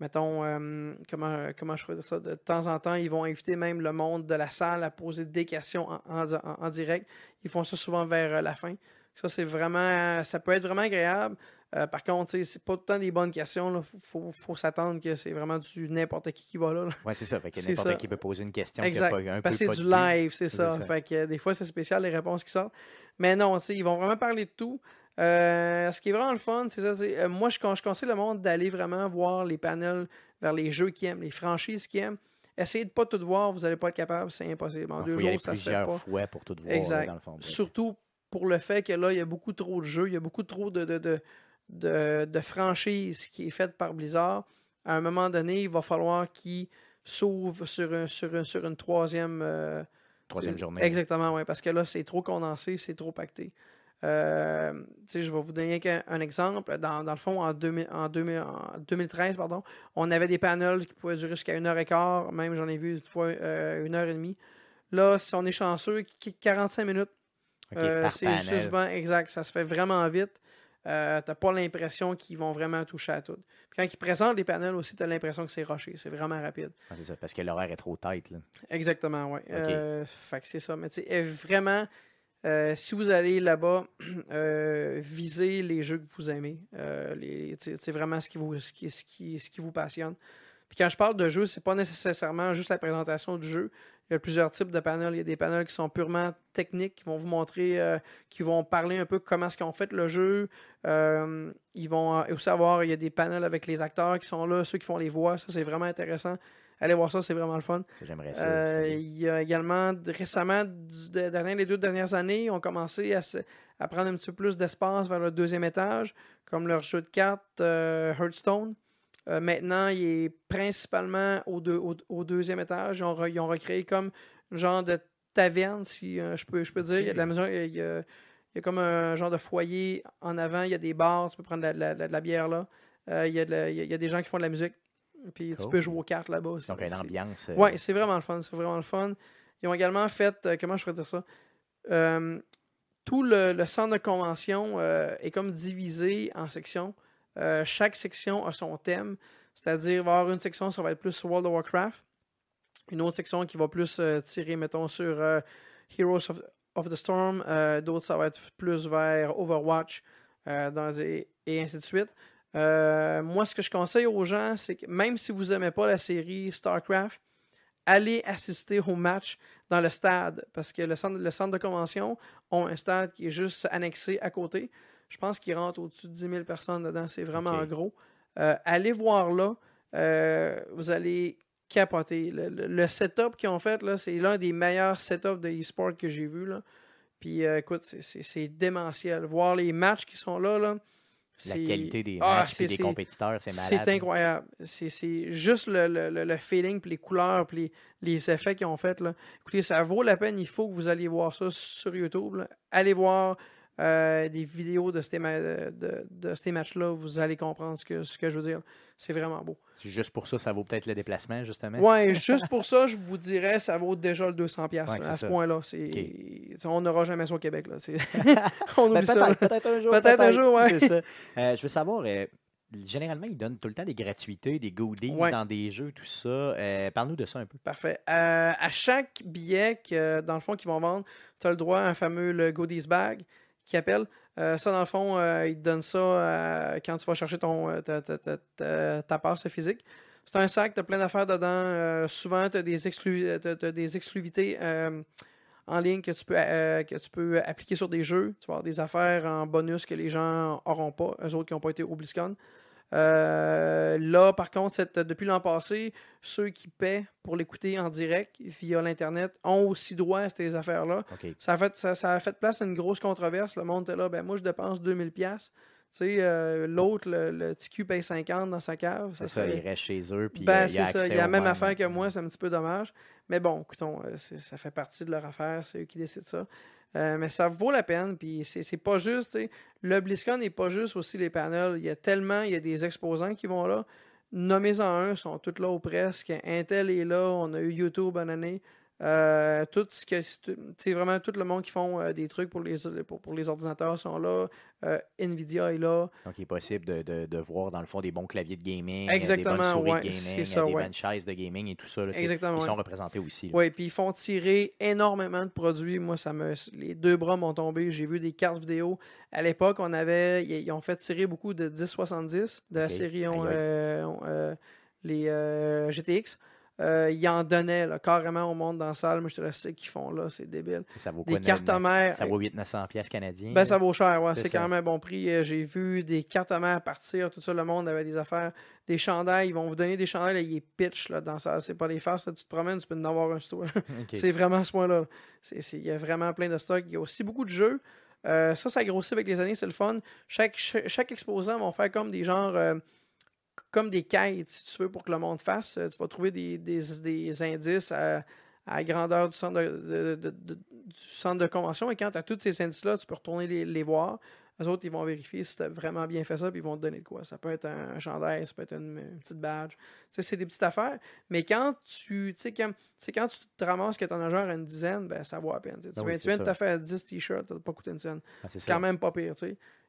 Euh, mettons, euh, comment, comment je pourrais dire ça? De temps en temps, ils vont inviter même le monde de la salle à poser des questions en, en- en- direct. Ils font ça souvent vers euh, la fin. Ça, c'est vraiment. Ça peut être vraiment agréable. Euh, par contre, c'est pas tout le temps des bonnes questions. Il faut, faut s'attendre que c'est vraiment du n'importe qui qui va là. là. Ouais, c'est ça. Fait que C'est n'importe qui peut poser une question Exact. pas un Parce que c'est du live, c'est ça. ça. Fait que euh, des fois, c'est spécial les réponses qui sortent. Mais non, ils vont vraiment parler de tout. Euh, ce qui est vraiment le fun, c'est ça. euh, moi, je, con- je conseille le monde d'aller vraiment voir les panels vers les jeux qu'ils aiment, les franchises qu'ils aiment. Essayez de pas tout voir, vous n'allez pas être capable, c'est impossible. En Il deux jours, ça se fait pas. fois pour tout voir, Exact. là, dans le fond. Surtout pour le fait que là, il y a beaucoup trop de jeux, il y a beaucoup trop de, de, de, de, de franchises qui est faite par Blizzard. À un moment donné, il va falloir qu'ils s'ouvrent sur, un, sur, un- sur une troisième. euh, Troisième journée. Exactement, oui, parce que là, c'est trop condensé, c'est trop pacté. Euh, je vais vous donner un exemple. Dans, dans le fond, en, 2000 en, 2000 en 2013, pardon, on avait des panels qui pouvaient durer jusqu'à une heure et quart. Même, j'en ai vu une fois euh, une heure et demie. Là, si on est chanceux, qu- 45 minutes. Euh, c'est panel. juste ben, exact. Ça se fait vraiment vite. Euh, t'as pas l'impression qu'ils vont vraiment toucher à tout. Puis quand ils présentent les panels aussi, t'as l'impression que c'est rushé. C'est vraiment rapide. Ah, c'est ça, parce que l'horaire est trop tight. Là. Exactement, oui. fait que c'est ça. Mais tu sais, vraiment, euh, si vous allez là-bas, euh, visez les jeux que vous aimez. Euh, c'est vraiment ce qui, vous, passionne. Puis quand je parle de jeu, c'est pas nécessairement juste la présentation du jeu. Il y a plusieurs types de panels. Il y a des panels qui sont purement techniques, qui vont vous montrer, euh, qui vont parler un peu comment est-ce qu'ils ont fait le jeu. Ils vont aussi avoir, il y a des panels avec les acteurs qui sont là, ceux qui font les voix. Ça, c'est vraiment intéressant. Allez voir ça, c'est vraiment le fun. J'aimerais ça. Euh, il y a également, récemment, du- de- dans les deux dernières années, ils ont commencé à, se- à prendre un petit peu plus d'espace vers le deuxième étage, comme leur jeu de cartes euh, Hearthstone. Euh, maintenant, il est principalement au, deux- au- au deuxième étage. Ils ont, re- ils ont recréé comme un genre de taverne, si euh, je, peux, je peux dire. Il y a de la maison, il y a, il y a- il y a comme un genre de foyer en avant. Il y a des bars, tu peux prendre de la, la- la bière là. Il, y a de la- il y a- il y a des gens qui font de la musique. Puis tu peux jouer aux cartes là-bas aussi. Donc, une ambiance. euh, Ouais, c'est vraiment le fun. C'est vraiment le fun. Ils ont également fait, euh, comment je pourrais dire ça? Euh, tout le, le centre de convention est comme divisé en sections. Chaque section a son thème. C'est-à-dire, il va y avoir une section, ça va être plus World of Warcraft. Une autre section qui va plus tirer, mettons, sur Heroes of, of the Storm. D'autres, ça va être plus vers Overwatch dans des- et ainsi de suite. Euh, moi, ce que je conseille aux gens, c'est que même si vous n'aimez pas la série StarCraft, allez assister au match dans le stade parce que le centre, le centre de convention ont un stade qui est juste annexé à côté. Je pense qu'il rentre au-dessus de 10 000 personnes dedans. C'est vraiment gros. Euh, allez voir là. Euh, vous allez capoter. Le, le- le setup qu'ils ont fait, là, c'est l'un des meilleurs setups de e-sport que j'ai vu. Là. Puis euh, écoute, c'est démentiel. Voir les matchs qui sont là, là La qualité des Ah, matchs et des compétiteurs, c'est malade. c'est incroyable. C'est juste le, le- le- le feeling, puis les couleurs, puis les, les effets qu'ils ont fait. Là. Écoutez, ça vaut la peine. Il faut que vous alliez voir ça sur YouTube. là. Allez voir euh, des vidéos de ces, ma- de, de ces matchs-là. Vous allez comprendre ce que, ce que je veux dire. C'est vraiment beau. C'est Juste pour ça, ça vaut peut-être le déplacement, justement. Ouais, juste pour ça, je vous dirais, ça vaut déjà le 200$. piastres, Ouais, là, c'est à ce ça. point-là. On n'aura jamais ça au Québec. Là. On Ben, oublie ça. là. peut-être, un jour. Peut-être un jour, ouais. Ça. Euh, je veux savoir, euh, généralement, ils donnent tout le temps des gratuités, des goodies Ouais. dans des jeux, tout ça. Euh, Parle-nous de ça un peu. Parfait. Euh, à chaque billet, que, dans le fond, qu'ils vont vendre, tu as le droit à un fameux le goodies bag qui appelle. Euh, ça, dans le fond, euh, ils te donnent ça euh, quand tu vas chercher ton, euh, ta, ta, ta, ta- passe physique. C'est un sac, tu as plein d'affaires dedans. Souvent, tu as des, exclu des exclusivités euh, en ligne que tu, peux, que tu peux appliquer sur des jeux. Tu vas avoir des affaires en bonus que les gens n'auront pas, eux autres qui n'ont pas été au BlizzCon. Euh, là, par contre, cette- depuis l'an passé, ceux qui paient pour l'écouter en direct via l'Internet ont aussi droit à ces affaires-là. Ça a, fait, ça, ça a fait place à une grosse controverse. Le monde était là, ben moi, je dépense 2000$. pièces euh, l'autre, le, le TQ paye 50 dans sa cave. Ça ça, serait- ils restent chez eux. Puis, ben, euh, il c'est ça. Il y a la même même. affaire que moi, c'est un petit peu dommage. Mais bon, écoutons, euh, ça fait partie de leur affaire, c'est eux qui décident ça. Euh, mais ça vaut la peine, puis c'est pas juste, le BlizzCon n'est pas juste aussi les panels. Il y a tellement, il y a des exposants qui vont là. Nommez-en un, sont tous là ou presque. Intel est là, on a eu YouTube en année. Euh, tout ce que c'est vraiment tout le monde qui font euh, des trucs pour les pour, pour les ordinateurs sont là Euh, Nvidia est là Donc, il est possible de, de, de voir, dans le fond, des bons claviers de gaming, Exactement, des bonnes souris ouais, de gaming, c'est ça, des ouais. bonnes chaises de gaming et tout ça. là, Exactement, Ils ouais. sont représentés aussi. Oui, puis ils font tirer énormément de produits. Moi, ça me. Les deux bras m'ont tombé. J'ai vu des cartes vidéo. À l'époque, on avait. Ils ont fait tirer beaucoup de 1070 de la série on- on- les GTX. Euh, ils en donnaient là, carrément au monde dans la salle. Moi, je te le sais qu'ils font là, c'est débile. Ça vaut Des quoi, cartes neuf- mères. Ça vaut 800-900 pièces canadiens. Ben, ça vaut cher, ouais. C'est quand même un bon prix. Euh, J'ai vu des cartes à main partir, tout ça, le monde avait des affaires, des chandails. Ils vont vous donner des chandails, là, ils pitch là, dans ça. C'est pas des farces, là, tu te promènes, tu peux en avoir un store. C'est vraiment à ce point-là. Il y a vraiment plein de stocks. Il y a aussi beaucoup de jeux. Euh, ça, ça grossit avec les années, c'est le fun. Chaque, chaque, chaque exposant va faire comme des genres, euh, comme des quêtes, si tu veux, pour que le monde fasse. Euh, Tu vas trouver des, des, des indices à, à la grandeur du centre de, de- de- de- du centre de convention. Et quand tu as tous ces indices-là, tu peux retourner les, les voir. Les autres, ils vont vérifier si tu as vraiment bien fait ça, puis ils vont te donner de quoi. Ça peut être un, chandail, ça peut être une, une petite badge. C'est des petites affaires. Mais quand tu, tu sais, quand, quand tu te ramasses que tu en as genre une dizaine, ben, ça vaut la peine. tu. Tu Ben viens, oui, tu viens c'est de te faire 10 t-shirts, ça t'a pas coûté une scène. Ah, c'est quand même pas pire.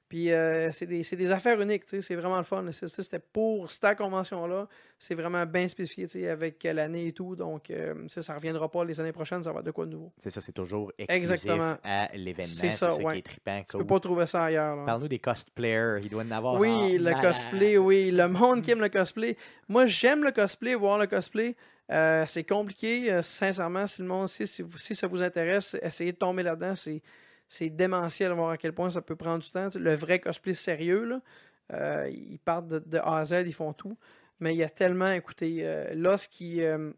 Puis euh, c'est des, affaires uniques. C'est vraiment le fun. C'était pour cette convention-là. C'est vraiment bien spécifié, avec l'année et tout. Donc, euh, ça, ça reviendra pas les années prochaines, ça va être de quoi de nouveau. C'est ça, c'est toujours exclusif Exactement. à l'événement. C'est ça, ça, qui ouais. est trippant. Tu peux pas trouver ça ailleurs. Parle-nous des cosplayers. Il doit en avoir. Oui, en le cosplay, oui. Le monde qui aime le cosplay. Moi, j'aime le cosplay, voir le cosplay. Euh, c'est compliqué, sincèrement, si le monde, si, si, si ça vous intéresse, essayez de tomber là-dedans. C'est, c'est démentiel de voir à quel point ça peut prendre du temps. Le vrai cosplay sérieux, là, euh, ils partent de, de A à Z, ils font tout. Mais il y a tellement, écoutez, euh, là, ce qui. euh,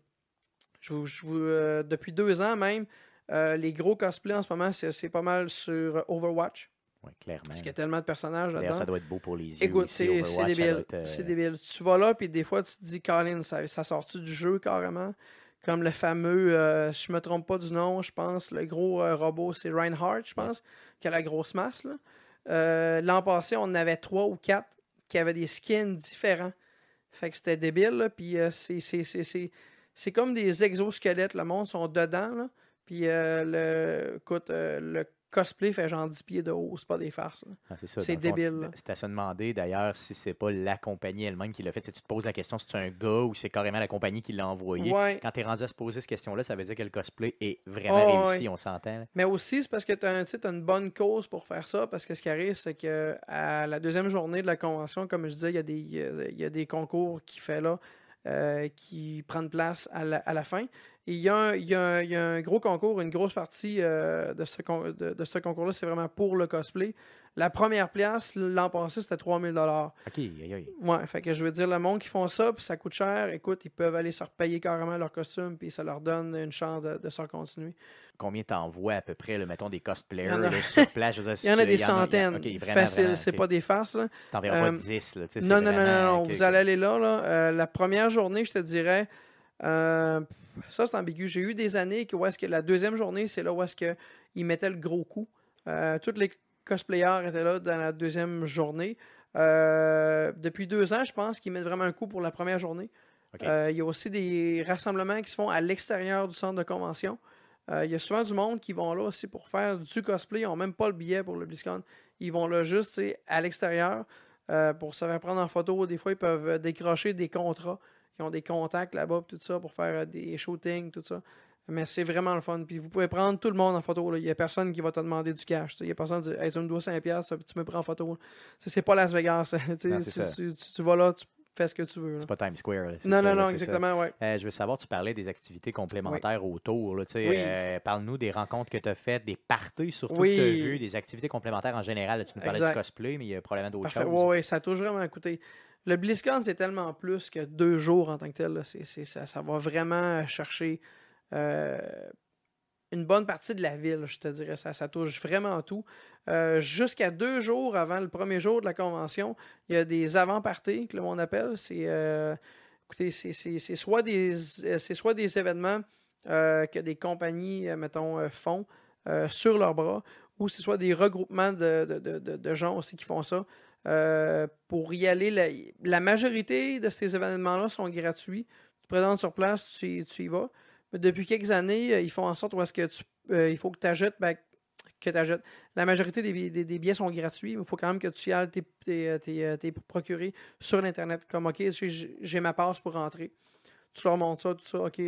je vous, je vous, depuis deux ans même, les gros cosplays en ce moment, c'est, c'est pas mal sur Overwatch. Ouais, clairement. Parce qu'il y a tellement de personnages D'ailleurs, là-dedans. ça doit être beau pour les yeux. Écoute, c'est débile. C'est débile. Tu vas là, puis des fois, tu te dis, Colin, ça, ça sort-tu du jeu carrément? Comme le fameux, euh, je me trompe pas du nom, je pense, le gros euh, robot, c'est Reinhardt, je pense, qui a la grosse masse. Euh, L'an passé, on en avait trois ou quatre qui avaient des skins différents. Fait que c'était débile, puis euh, c'est- comme des exosquelettes, le monde sont dedans. Puis le, écoute, le cosplay fait genre 10 pieds de haut, c'est pas des farces. Ah, c'est débile. C'est à se demander d'ailleurs si c'est pas la compagnie elle-même qui l'a fait. Sais, tu te poses la question si c'est un gars ou c'est carrément la compagnie qui l'a envoyé. Ouais. Quand tu es rendu à se poser cette question-là, ça veut dire que le cosplay est vraiment Oh, réussi, ouais. on s'entend. Mais aussi, c'est parce que tu as, une bonne cause pour faire ça. Parce que ce qui arrive, c'est que à la deuxième journée de la convention, comme je disais, il y a des, y a concours qui fait là, euh, qui prennent place à la, à la fin. Et il y, a un, y y a gros concours, une grosse partie euh, de ce, con- de, de ce concours-là, c'est vraiment pour le cosplay. La première place, l'an passé, c'était 3000 Ok, aïe, aïe. Ouais, fait que je veux dire, le monde qui font ça, puis ça coûte cher, écoute, ils peuvent aller se repayer carrément leur costume, puis ça leur donne une chance de, de se continuer. Combien t'envoies à peu près, là, mettons, des cosplayers a- là, sur place? Je veux dire, si Il y en a des il y en a- centaines. vraiment, Facile, c'est pas des farces. Là. T'enverras Euh, pas 10, là, tu sais, c'est Non, non, non, vraiment- non, non, vous allez aller là. là. Euh, la première journée, je te dirais, euh, ça c'est ambigu. J'ai eu des années où est-ce que la deuxième journée, c'est là où est-ce qu'ils mettaient le gros coup. Euh, tous les cosplayers étaient là dans la deuxième journée. Euh, depuis deux ans, je pense qu'ils mettent vraiment un coup pour la première journée. Il y a aussi des rassemblements qui se font à l'extérieur du centre de convention. Il y a souvent du monde qui vont là aussi pour faire du cosplay. Ils n'ont même pas le billet pour le BlizzCon. Ils vont là juste à l'extérieur pour se faire prendre en photo. Des fois, ils peuvent décrocher des contrats. Ils ont des contacts là-bas, tout ça, pour faire euh, des shootings, tout ça. Mais c'est vraiment le fun. Puis vous pouvez prendre tout le monde en photo. Il n'y a personne qui va te demander du cash. Il n'y a personne qui dit Hey, tu me dois 5$, piastres, tu me prends en photo. C'est pas Las Vegas. tu sais. Non, c'est tu, ça. tu- tu- tu vas là, tu fais ce que tu veux. C'est pas Times Square. là, Non, ça, non, non, exactement, ouais. Euh, je veux savoir, tu parlais des activités complémentaires autour. Oui. euh, Parle-nous des rencontres que tu as faites, des parties surtout Oui. que tu as vues, des activités complémentaires en général. Là, tu nous parlais Exact. du cosplay, mais il y a probablement d'autres choses. Ouais, ça a toujours vraiment coûté. Le BlizzCon, c'est tellement plus que deux jours en tant que tel. ça, va vraiment chercher euh, une bonne partie de la ville, je te dirais. Ça, touche vraiment tout. Euh, Jusqu'à deux jours avant le premier jour de la convention, il y a des avant-parties que le monde appelle. C'est euh, écoutez, c'est- soit des événements que des compagnies, mettons, font sur leurs bras, ou c'est soit des regroupements de gens aussi qui font ça. Euh, pour y aller, la, majorité de ces événements-là sont gratuits. Tu te présentes sur place, tu, tu y vas. Mais depuis quelques années, euh, ils font en sorte où est-ce que tu, euh, il faut que tu achètes, ben, que t'achètes. La majorité des, des- billets sont gratuits, mais il faut quand même que tu y ailles t'es, procuré sur l'Internet. Comme, OK, j'ai ma passe pour rentrer. Tu leur montres ça, tout ça, OK,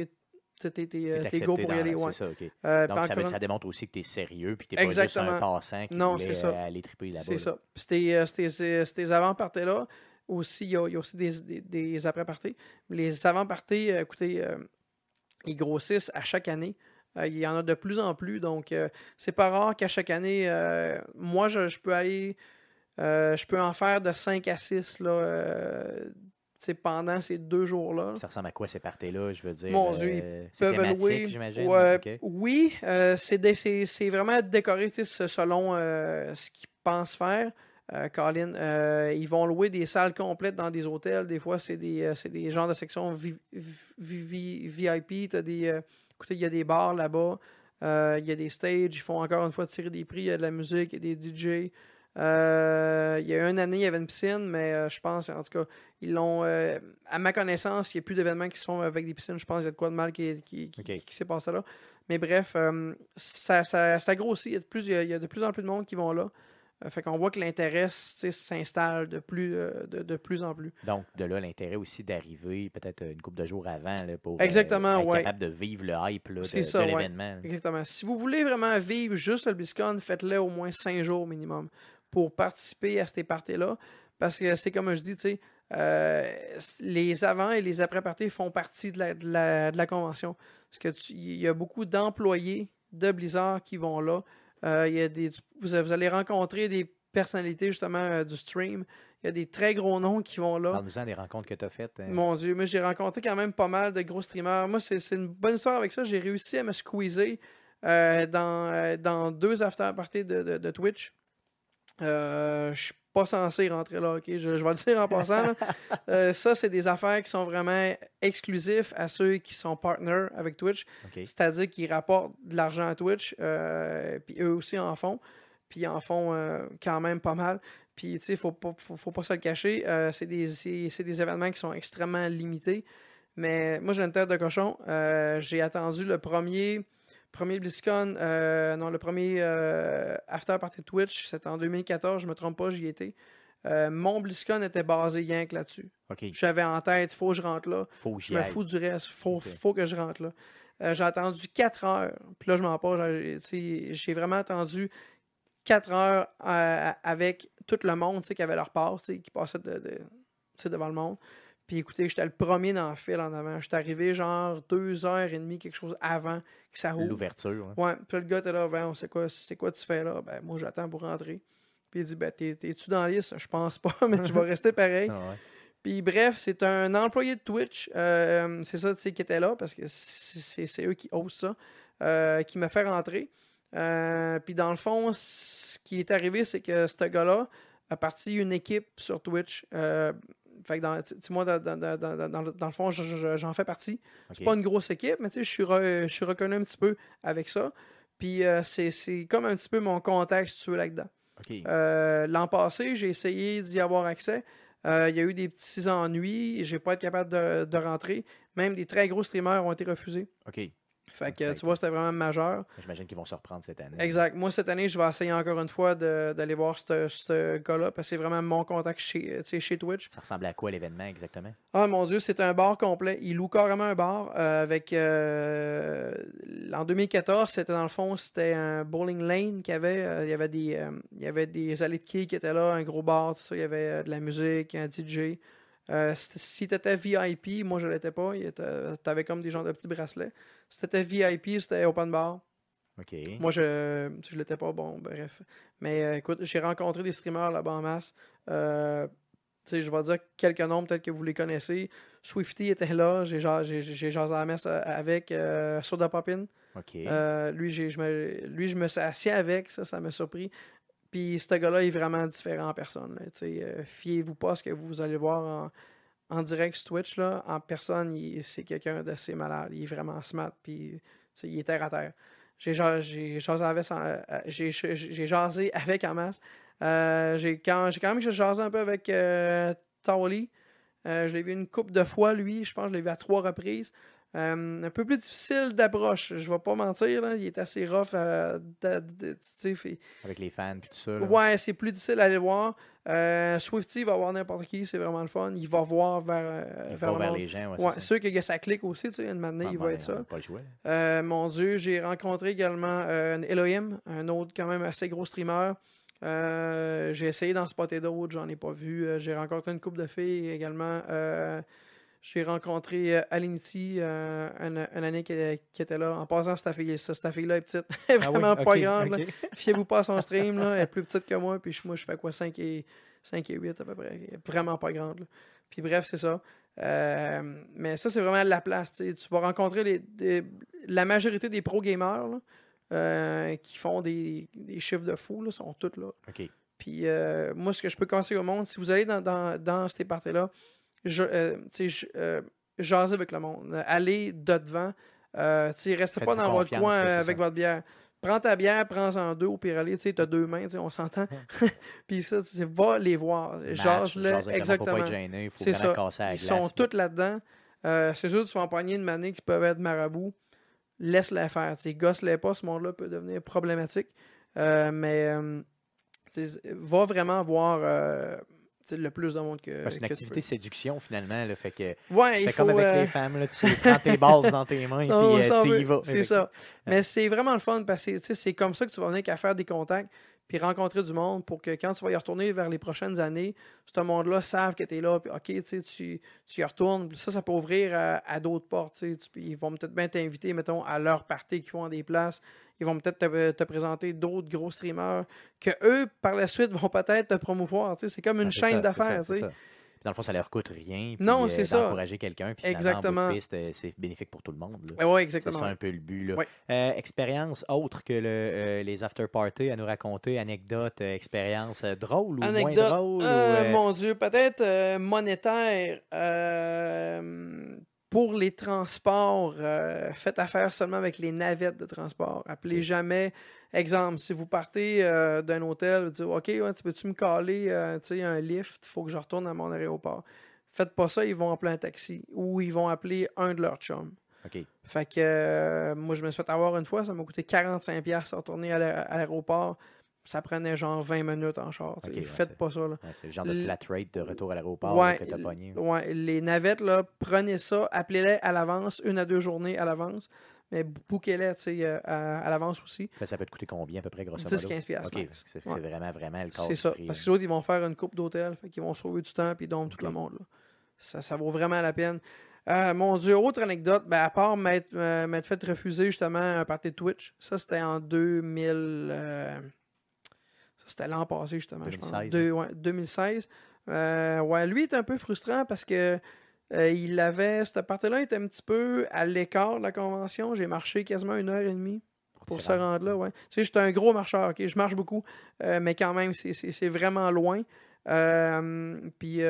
t'es, t'es, t'es, euh, go pour y aller. c'est Ouais. ça, ok. Euh, Donc, ça, veut- ça démontre aussi que tu es sérieux puis tu n'es pas juste un passant qui Non, voulait c'est ça. euh, aller triper là-bas. C'est là. ça. Puis C'était euh, avant-parties là. Aussi, il y, a, il y a aussi des, des, des après-parties. Les avant-parties, écoutez, euh, ils grossissent à chaque année. Il y en a de plus en plus. Donc, c'est pas rare qu'à chaque année, moi, je, je peux aller. je peux en faire de 5 à 6 là, pendant ces deux jours-là. Ça ressemble à quoi ces parties-là, je veux dire? Mon Dieu, euh, c'est peuvent thématique, louer. j'imagine? Ouais, ok. Oui, euh, c'est vraiment décoré selon euh, ce qu'ils pensent faire. Colin, ils vont louer des salles complètes dans des hôtels. Des fois, c'est des, des genres de sections vi- vi- vi- VIP. Des, écoutez, il y a des bars là-bas. Il y a des stages. Ils font encore une fois tirer des prix. Il y a de la musique, il y a des DJ. Euh, il y a une année, il y avait une piscine, mais euh, je pense, en tout cas, ils l'ont. euh, à ma connaissance, il n'y a plus d'événements qui se font avec des piscines. Je pense qu'il y a de quoi de mal qui, qui, qui- Ok. qui s'est passé là. Mais bref, ça, ça, ça grossit. Il y, a de plus, il y a- de plus en plus de monde qui vont là. Fait qu'on voit que l'intérêt s'installe de plus, de, de plus en plus. Donc, de là, l'intérêt aussi d'arriver peut-être une couple de jours avant là, pour Exactement, être ouais. capable de vivre le hype là, de, ouais. l'événement. Exactement. Si vous voulez vraiment vivre juste le BlizzCon, faites-le au moins cinq jours minimum pour participer à ces parties-là. Parce que c'est comme je dis, tu sais, euh, les avant et les après-parties font partie de la, de la- de la convention. Parce que il y a beaucoup d'employés de Blizzard qui vont là. Euh, y a des, vous, vous allez rencontrer des personnalités justement euh, du stream. Il y a des très gros noms qui vont là. Parle-nous-en des rencontres que tu as faites. hein. Mon Dieu, moi j'ai rencontré quand même pas mal de gros streamers. Moi, c'est une bonne histoire avec ça. J'ai réussi à me squeezer dans, dans deux after parties de, de, de Twitch. Euh, je suis pas censé rentrer là, ok? Je, je vais le dire en passant. là. Euh, ça, c'est des affaires qui sont vraiment exclusifs à ceux qui sont partners avec Twitch. C'est-à-dire qu'ils rapportent de l'argent à Twitch, euh, puis eux aussi en font, puis ils en font euh, quand même pas mal. Puis, tu sais, faut pas, faut, faut pas se le cacher, c'est des, des événements qui sont extrêmement limités. Mais moi, j'ai une tête de cochon. J'ai attendu le premier, premier BlizzCon, euh, non, le premier euh, After Party Twitch, c'était en 2014, je me trompe pas, j'y étais. Euh, mon BlizzCon était basé rien que là-dessus. J'avais en tête, faut que je rentre là. Faut que Je me fous du reste. Faut, faut que je rentre là. J'ai attendu 4 heures. Puis là, je m'en pas. J'ai vraiment attendu 4 heures avec tout le monde qui avait leur part, qui passait de, devant le monde. Puis écoutez, j'étais le premier dans le fil en avant. J'étais arrivé genre 2 heures et demie, quelque chose avant que ça roule. L'ouverture. hein. Ouais, puis le gars était là, ben, c'est quoi, c'est quoi tu fais là? Ben, moi, j'attends pour rentrer. Puis il dit, ben, t'es- t'es-tu dans la liste? Je pense pas, mais je vais rester pareil. Ah ouais. Puis bref, c'est un employé de Twitch, euh, c'est ça, tu sais, qui était là, parce que c'est eux qui osent ça, euh, qui m'a fait rentrer. Euh, puis dans le fond, ce qui est arrivé, c'est que ce gars-là a parti une équipe sur Twitch. Fait que dans, moi, dans, dans- dans- dans- dans le- fond, je- je- j'en fais partie. C'est OK. pas une grosse équipe, mais tu sais, je suis, re- je suis reconnu un petit peu avec ça. Puis euh, c'est c'est comme un petit peu mon contact, si tu veux, là-dedans. Euh, L'an passé, j'ai essayé d'y avoir accès. Euh, Il y a eu des petits ennuis. J'ai pas été capable de, de rentrer. Même des très gros streamers ont été refusés. OK. Fait que tu vois, c'était vraiment majeur. J'imagine qu'ils vont se reprendre cette année. Exact. Moi, cette année, je vais essayer encore une fois d'aller voir ce ce gars-là parce que c'est vraiment mon contact chez, chez Twitch. Ça ressemblait à quoi l'événement exactement? Ah mon Dieu, c'est un bar complet. Il loue carrément un bar euh, avec. euh, en 2014, c'était dans le fond, c'était un bowling lane qu'il y avait. Euh, il, y avait des, euh, il y avait des allées de quilles qui étaient là, un gros bar, tout ça. Il y avait euh, de la musique, un DJ. Euh, si tu étais VIP, moi je l'étais pas. Tu avais comme des gens de petits bracelets. Si tu étais VIP, c'était open bar. OK. Moi, je je l'étais pas, bon, bref. Mais euh, écoute, j'ai rencontré des streamers là-bas en masse. Euh, je vais dire quelques noms, peut-être que vous les connaissez. Swifty était là, j'ai ja- j'ai- j'ai jasé à la messe euh, avec euh, Soda Poppin. OK. Euh, lui, j'ai- je me, lui, je me suis assis avec, ça, ça m'a surpris. Puis ce gars-là est vraiment différent en personne. euh, Fiez-vous pas à ce que vous allez voir en, en direct sur Twitch. Là. En personne, c'est quelqu'un d'assez malade. Il est vraiment smart. Puis il est terre à terre. J'ai ja- j'ai jasé avec, euh, j'ai- jasé avec en masse. Euh, j'ai quand, même jasé un peu avec euh, Tawali. Euh, je l'ai vu une couple de fois, lui. Je pense que je l'ai vu à trois reprises. Euh, un peu plus difficile d'approche, je vais pas mentir. Là. Il est assez rough. euh, de- de- tu sais, fait- Avec les fans puis tout ça. là. Ouais, c'est plus difficile à aller voir. Euh, Swifty va voir n'importe qui, c'est vraiment le fun. Il va voir vers, euh, Il vers va le vers monde. les gens. Ouais, Ouais, sûr qu'il y a sa clique aussi, tu sais, une matinée, il ouais, va être ça. Pas mon Dieu, j'ai rencontré également Elohim, un autre quand même assez gros streamer. J'ai essayé d'en spotter d'autres, j'en ai pas vu. J'ai rencontré une couple de filles également. J'ai rencontré euh, Alinity, euh, une, une année qui, qui était là. En passant, cette fille- cette fille-là est petite. Elle est Ah oui, vraiment pas grande. là. ok. Fiez-vous pas à son stream, là. elle est plus petite que moi, puis je- moi je fais quoi 5 et, 5 et 8 à peu près. Elle est vraiment pas grande. là. Puis bref, c'est ça. Euh, mais ça, c'est vraiment la place. tu vas rencontrer les, des- la majorité des pro gamers là, euh, qui font des, des chiffres de fou, là, sont tous là. Puis euh, moi, ce que je peux conseiller au monde, si vous allez dans, dans, dans ces parties-là, je, euh, je- euh, jasez avec le monde. Allez de devant. Euh, restez pas dans votre coin euh, avec votre bière. Prends ta bière, prends-en deux au pire tu t'as deux mains, on s'entend. Puis ça, tu sais, va les voir. Jase-le, exactement. C'est ça. casser à la Ils sont tous là-dedans. Euh, c'est sûr, tu vas empoigner une manée qui peuvent être marabout. Laisse-les faire. Gosse-les pas, ce monde-là peut devenir problématique. Mais va vraiment voir le plus de monde que. C'est une que activité séduction finalement. Là, fait que. Ouais, tu fais comme avec euh, les femmes. Là, tu prends tes bases dans tes mains et puis euh, tu y vas. C'est ça. Mais c'est vraiment le fun parce que tu sais, c'est comme ça que tu vas venir qu'à faire des contacts. puis rencontrer du monde pour que quand tu vas y retourner vers les prochaines années, ce monde-là savent que tu es là, puis OK, tu, tu y retournes. Puis ça, ça peut ouvrir à, à d'autres portes. tu ils vont peut-être bien t'inviter, mettons, à leur party qui font des places. Ils vont peut-être te, te présenter d'autres gros streamers que eux, par la suite, vont peut-être te promouvoir. C'est comme une Ah, c'est chaîne c'est d'affaires. c'est Dans le fond, ça leur coûte rien. puis, Non, euh, c'est ça. D'encourager quelqu'un. Puis Exactement. euh, c'est bénéfique pour tout le monde. C'est exactement. ça un peu le but. Ouais. Euh, expérience autre que le, euh, les after-parties à nous raconter, anecdotes, euh, expériences euh, drôles ou moins Anecdote. ou, Euh, euh, Mon Dieu, peut-être euh, monétaire. Pour les transports, euh, faites affaire seulement avec les navettes de transport. Appelez jamais. Exemple, si vous partez euh, d'un hôtel, vous dites OK, ouais, tu peux-tu me caler euh, un lift, il faut que je retourne à mon aéroport. Faites pas ça, ils vont appeler un taxi ou ils vont appeler un de leurs chums. OK. Fait que euh, moi, je me suis fait avoir une fois, ça m'a coûté 45$ à retourner à l'aéroport. Ça prenait genre 20 minutes en char. tu sais. Ok, ouais, Faites pas ça. Ouais, c'est le genre de flat rate de retour à l'aéroport Ouais, que tu as pogné. Ouais, les navettes, là, prenez ça, appelez-les à l'avance, une à deux journées à l'avance, mais bouquez-les euh, à, à l'avance aussi. Ça, ça peut te coûter combien à peu près, grosso modo? 10-15 piastres, OK, max. c'est vraiment, vraiment le corps C'est ça. prix, Parce que là. les autres, ils vont faire une coupe d'hôtel, qu'ils vont sauver du temps, puis ils dorment tout le monde. là. Ça, ça vaut vraiment la peine. Euh, mon Dieu, autre anecdote, ben, à part m'être euh, fait refuser justement un party de Twitch, ça c'était en 2000. Ça c'était l'an passé justement, je pense. 2016, Deux- ouais, 2016. Euh, ouais, lui est un peu frustrant parce que euh, il avait. Cette partie-là était un petit peu à l'écart de la convention. J'ai marché quasiment une heure et demie pour se rendre là, ouais. Tu sais, j'étais un gros marcheur, ok? Je marche beaucoup, euh, mais quand même, c'est- vraiment loin. Puis,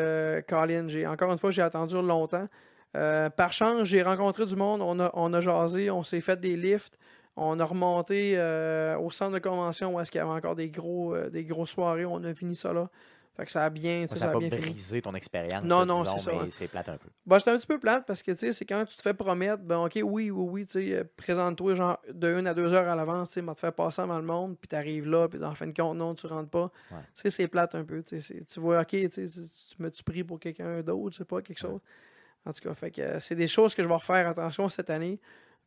Colin, j'ai encore une fois, j'ai attendu longtemps. Par chance, j'ai rencontré du monde, on a, on a jasé, on s'est fait des lifts, on a remonté euh, au centre de convention où est-ce qu'il y avait encore des gros, euh, des grosses soirées, on a fini ça là. Fait que ça a bien, Ça a pas bien fini. brisé ton expérience. Non, non, c'est ça, c'est plate un peu. Bah, c'est un petit peu plate parce que tu sais, c'est quand tu te fais promettre, ben ok, oui, oui, oui, tu sais, euh, présente-toi genre de une à deux heures à l'avance, tu sais, te faire passer avant le monde, puis t'arrives là, puis en fin de compte, non, tu rentres pas. Ouais. Tu sais, c'est plate un peu, tu sais, c'est- tu vois, ok, tu sais, tu- pris pour quelqu'un d'autre, je sais pas, quelque chose. En tout cas, fait que euh, c'est des choses que je vais refaire attention cette année.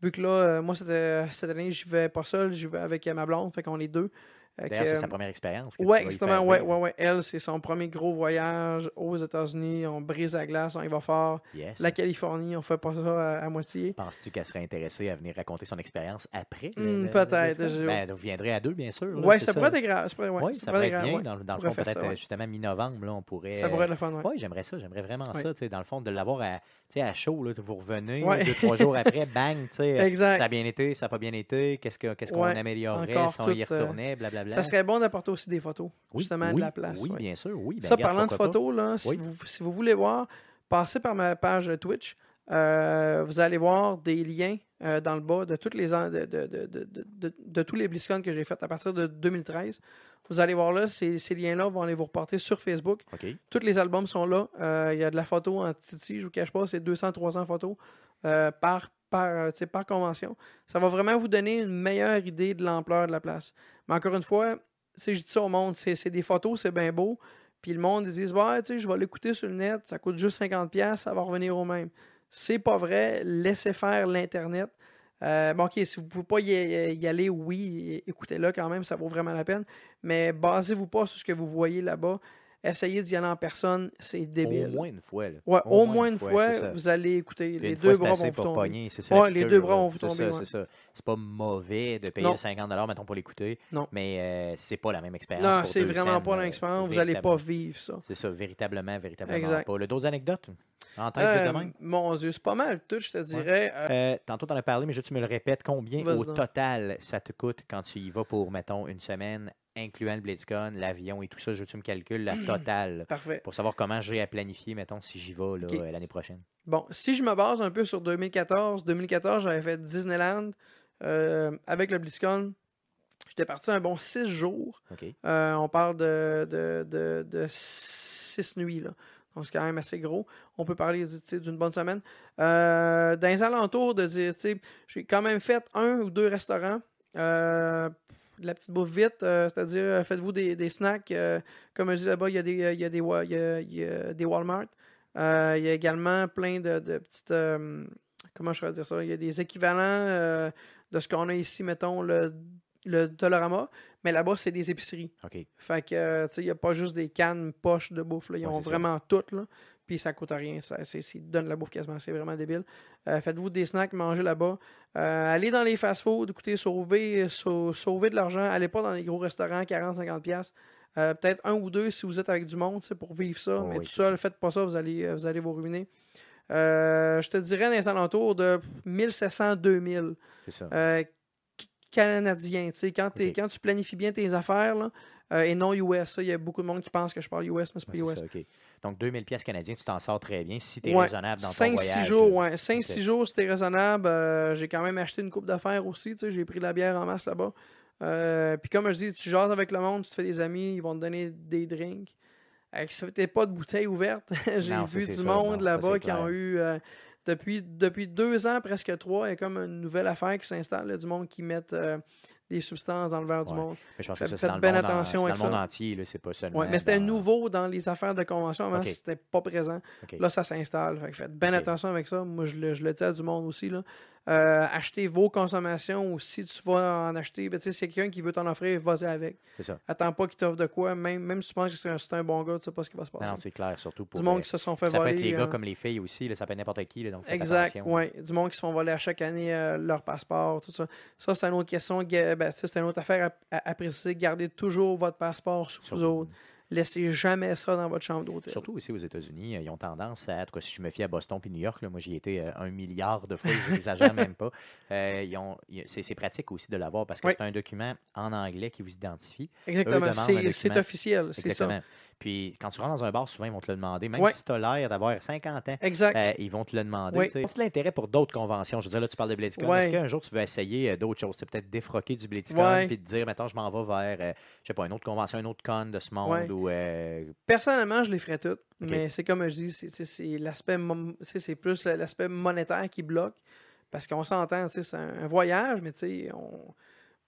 Vu que là, euh, moi, cette, euh, cette année, j'y vais pas seul, j'y vais avec euh, ma blonde, fait qu'on est deux. D'ailleurs, c'est sa première expérience. Ouais, y exactement. Ouais, ouais, ouais. Elle, c'est son premier gros voyage aux États-Unis. On brise la glace, on y va fort. Yes. La Californie, on fait pas ça à, à moitié. Penses-tu qu'elle serait intéressée à venir raconter son expérience après? Hmm, peut-être, je- Ben, vous viendrez à deux, bien sûr. Ouais, c'est ça, pourrait être grave. Ça ouais, Oui, ça ça pourrait être bien. ouais. Dans, dans le fond, peut-être ça, ouais. justement mi-novembre, là, on pourrait. Ça pourrait être le fun, ouais. Oui, j'aimerais ça. J'aimerais vraiment Ouais. ça. tu sais, Dans le fond, de l'avoir à, sais, à chaud. Là, vous revenez Ouais. deux, trois jours après, bang, tu sais, ça a bien été, ça n'a pas bien été, qu'est-ce que- qu'est-ce qu'on Ouais, améliorerait encore si on y euh, retournait, blablabla. Ça serait bon d'apporter aussi des photos, Oui, justement, oui, de la place. Oui, ouais. bien sûr, oui. ben, ça, regarde, parlant de photos, là, si, vous, si vous voulez voir, passez par ma page Twitch. Euh, vous allez voir des liens euh, dans le bas de, toutes les, de, de, de, tous les BlizzCon que j'ai fait à partir de 2013. Vous allez voir là, ces, ces liens-là vont aller vous reporter sur Facebook. OK. Tous les albums sont là. Euh, Il y a de la photo en Titi, je vous cache pas, c'est 200-300 photos euh, par, par, convention. Ça va vraiment vous donner une meilleure idée de l'ampleur de la place. Mais encore une fois, si je dis ça au monde, c'est c'est des photos, c'est bien beau. Puis le monde, ils disent, ouais, tu sais, je vais l'écouter sur le net, ça coûte juste 50$, ça va revenir au même. C'est pas vrai. Laissez faire l'Internet. Euh, bon, OK, si vous ne pouvez pas y, aller, oui, écoutez-le quand même, ça vaut vraiment la peine. Mais basez-vous pas sur ce que vous voyez là-bas. Essayez d'y aller en personne, c'est débile. Au moins une fois. Là. Ouais, au, moins une fois, vous allez écouter. Les deux fois, bras vont vous tomber. ça, Ouais, la les deux bras vont vous C'est tomber, ouais. C'est ça. C'est pas mauvais de payer Non. le 50 mettons, pour l'écouter. Non. Mais euh, c'est pas la même expérience. Non, c'est vraiment pas euh, l'expérience. Vous n'allez pas vivre ça. C'est ça, véritablement, véritablement Exact. pas. Le d'autres anecdotes en tête Euh, de même? mon Dieu, c'est pas mal tout, je te dirais. Euh, tantôt, tu en as parlé, mais je tu me le répètes. Combien au total ça te coûte quand tu y vas pour, mettons, une semaine, incluant le BlizzCon, l'avion et tout ça? Je veux que tu me calcules la totale parfait. pour savoir comment j'ai à planifier, mettons, si j'y vais euh, l'année prochaine. Bon, si je me base un peu sur 2014, 2014, j'avais fait Disneyland euh, avec le BlizzCon. J'étais parti un bon six jours. Euh, on parle de, de, de, de six nuits. Là. Donc, c'est quand même assez gros. On peut parler d'une bonne semaine. Euh, dans les alentours, de j'ai quand même fait un ou deux restaurants. Euh, de la petite bouffe vite, euh, c'est-à-dire euh, faites-vous des, des snacks. euh, comme je dis là-bas, il y a des, il y a des, il y a- il y a des Walmart. Euh, il y a également plein de, de petites. comment je pourrais dire ça? Il y a des équivalents de ce qu'on a ici, mettons, le le Dolorama, mais là-bas, c'est des épiceries. OK. Fait que, tu sais, il n'y a pas juste des cannes poches de bouffe. Là. Ils Ouais, ont c'est ça. vraiment toutes, là. Puis ça coûte rien. Ça, c'est, donnent la bouffe quasiment. C'est vraiment débile. Euh, faites-vous des snacks, mangez là-bas. Euh, allez dans les fast-foods, écoutez, sauvez, sau- sauvez de l'argent. Allez pas dans les gros restaurants, 40-50$. piastres. Euh, peut-être un ou deux si vous êtes avec du monde, pour vivre ça. Oh mais oui, tout seul, faites pas ça, vous allez, vous allez vous ruiner. Je te dirais dans les alentours de 1700-2000 C'est ça. euh, c- canadiens. Quand, t'es- Ok. quand tu planifies bien tes affaires, là, et non US, il y a beaucoup de monde qui pense que je parle US, mais c'est pas US. Donc, 2000 pièces canadiens, tu t'en sors très bien si tu es Ouais. raisonnable dans ton 5-6 voyage. jours, là. ouais. 5-6 Ok. jours, c'était raisonnable. Euh, j'ai quand même acheté une coupe d'affaires aussi. J'ai pris de la bière en masse là-bas. Euh, Puis comme je dis, tu jases avec le monde, tu te fais des amis, ils vont te donner des drinks. T'es pas de bouteille ouverte. j'ai vu du monde là-bas qui ont eu... euh, depuis, depuis deux ans, presque trois, il y a comme une nouvelle affaire qui s'installe. Du monde qui met des substances dans le verre du monde. Mais je pense Faites- que ça, bien en- attention c'est avec dans le monde ça. entier, c'est pas seulement. Ouais, mais c'était dans- nouveau dans les affaires de convention. Avant, Ok. c'était pas présent. Là, ça s'installe. Faites bien attention avec ça. Moi, je le, je le dis à du monde aussi. Là. Euh, achetez vos consommations ou si tu vas en acheter, ben, si quelqu'un qui veut t'en offrir, vas-y avec. C'est ça. Attends pas qu'il t'offre de quoi. Même, même si tu penses que c'est un, c'est un bon gars, tu sais pas ce qui va se passer. Non, c'est clair, surtout pour. du monde euh, qui se sont fait ça peut voler. être les gars euh, comme les filles aussi, là, ça peut être n'importe qui. Là, donc Exact, ouais. Du monde qui se font voler à chaque année euh, leur passeport, tout ça. Ça, c'est une autre question. Ben, c'est une autre affaire à, à- à préciser. Gardez toujours votre passeport sous vous autres. Laissez jamais ça dans votre chambre d'hôtel. Surtout aussi aux États-Unis, euh, ils ont tendance à, en tout cas, si je me fie à Boston puis New York, là, moi j'y étais euh, un milliard de fois, je n'exagère même pas. Euh, c'est, pratique aussi de l'avoir parce que Oui. c'est un document en anglais qui vous identifie. Exactement. C'est, officiel. C'est ça. Puis quand tu rentres dans un bar, souvent ils vont te le demander, même Ouais. si tu as l'air d'avoir 50 ans. Exact. euh, ils vont te le demander. Sais. C'est l'intérêt pour d'autres conventions. Je veux dire, là, tu parles de BlizzCon. Ouais. Est-ce qu'un jour, tu veux essayer euh, d'autres choses? C'est peut-être défroquer du BlizzCon Ouais. puis te dire, maintenant, je m'en vais vers, euh, je sais pas, une autre convention, une autre con de ce monde Ouais. ou euh, Personnellement, je les ferais toutes. Mais c'est comme je dis, c'est- l'aspect c'est plus l'aspect monétaire qui bloque. Parce qu'on s'entend, c'est un, un voyage, mais tu sais, on...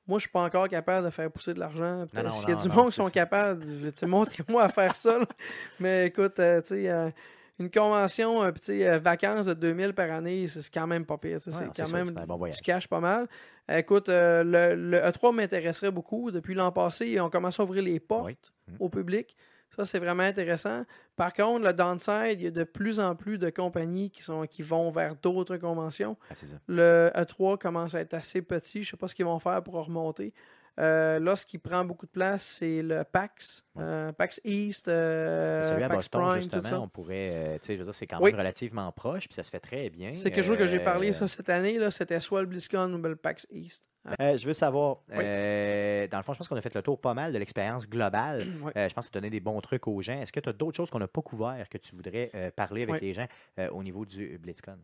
moi, je suis pas encore capable de faire pousser de l'argent. S'il y a non, du non, monde qui sont ça. capables, tu montrez-moi à faire ça. là. Mais écoute, euh, tu sais, euh, une convention, tu sais, euh, vacances de 2000 par année, c'est quand même pas pire. tu Ouais, c'est quand même un bon du cash pas mal. Écoute, le, le E3 m'intéresserait beaucoup. Depuis l'an passé, ils ont commencé à ouvrir les portes Oui. Mhm. au public. Ça, c'est vraiment intéressant. Par contre, le downside, il y a de plus en plus de compagnies qui, sont, qui vont vers d'autres conventions. ah. Le E3 commence à être assez petit. Je ne sais pas ce qu'ils vont faire pour remonter. Euh, là, ce qui prend beaucoup de place, c'est le PAX. Ouais. euh, PAX East, euh, Celui à PAX Boston, Prime, tout justement, ça. on pourrait, euh, tu sais, je veux dire, c'est quand Oui. même relativement proche, puis ça se fait très bien. C'est quelque chose que j'ai parlé ça, cette année. là, C'était soit le BlizzCon ou le PAX East. Je veux savoir, Oui. dans le fond, je pense qu'on a fait le tour pas mal de l'expérience globale. Je pense que tu as donné des bons trucs aux gens. Est-ce que tu as d'autres choses qu'on n'a pas couvert que tu voudrais parler avec les gens au niveau du BlitzCon?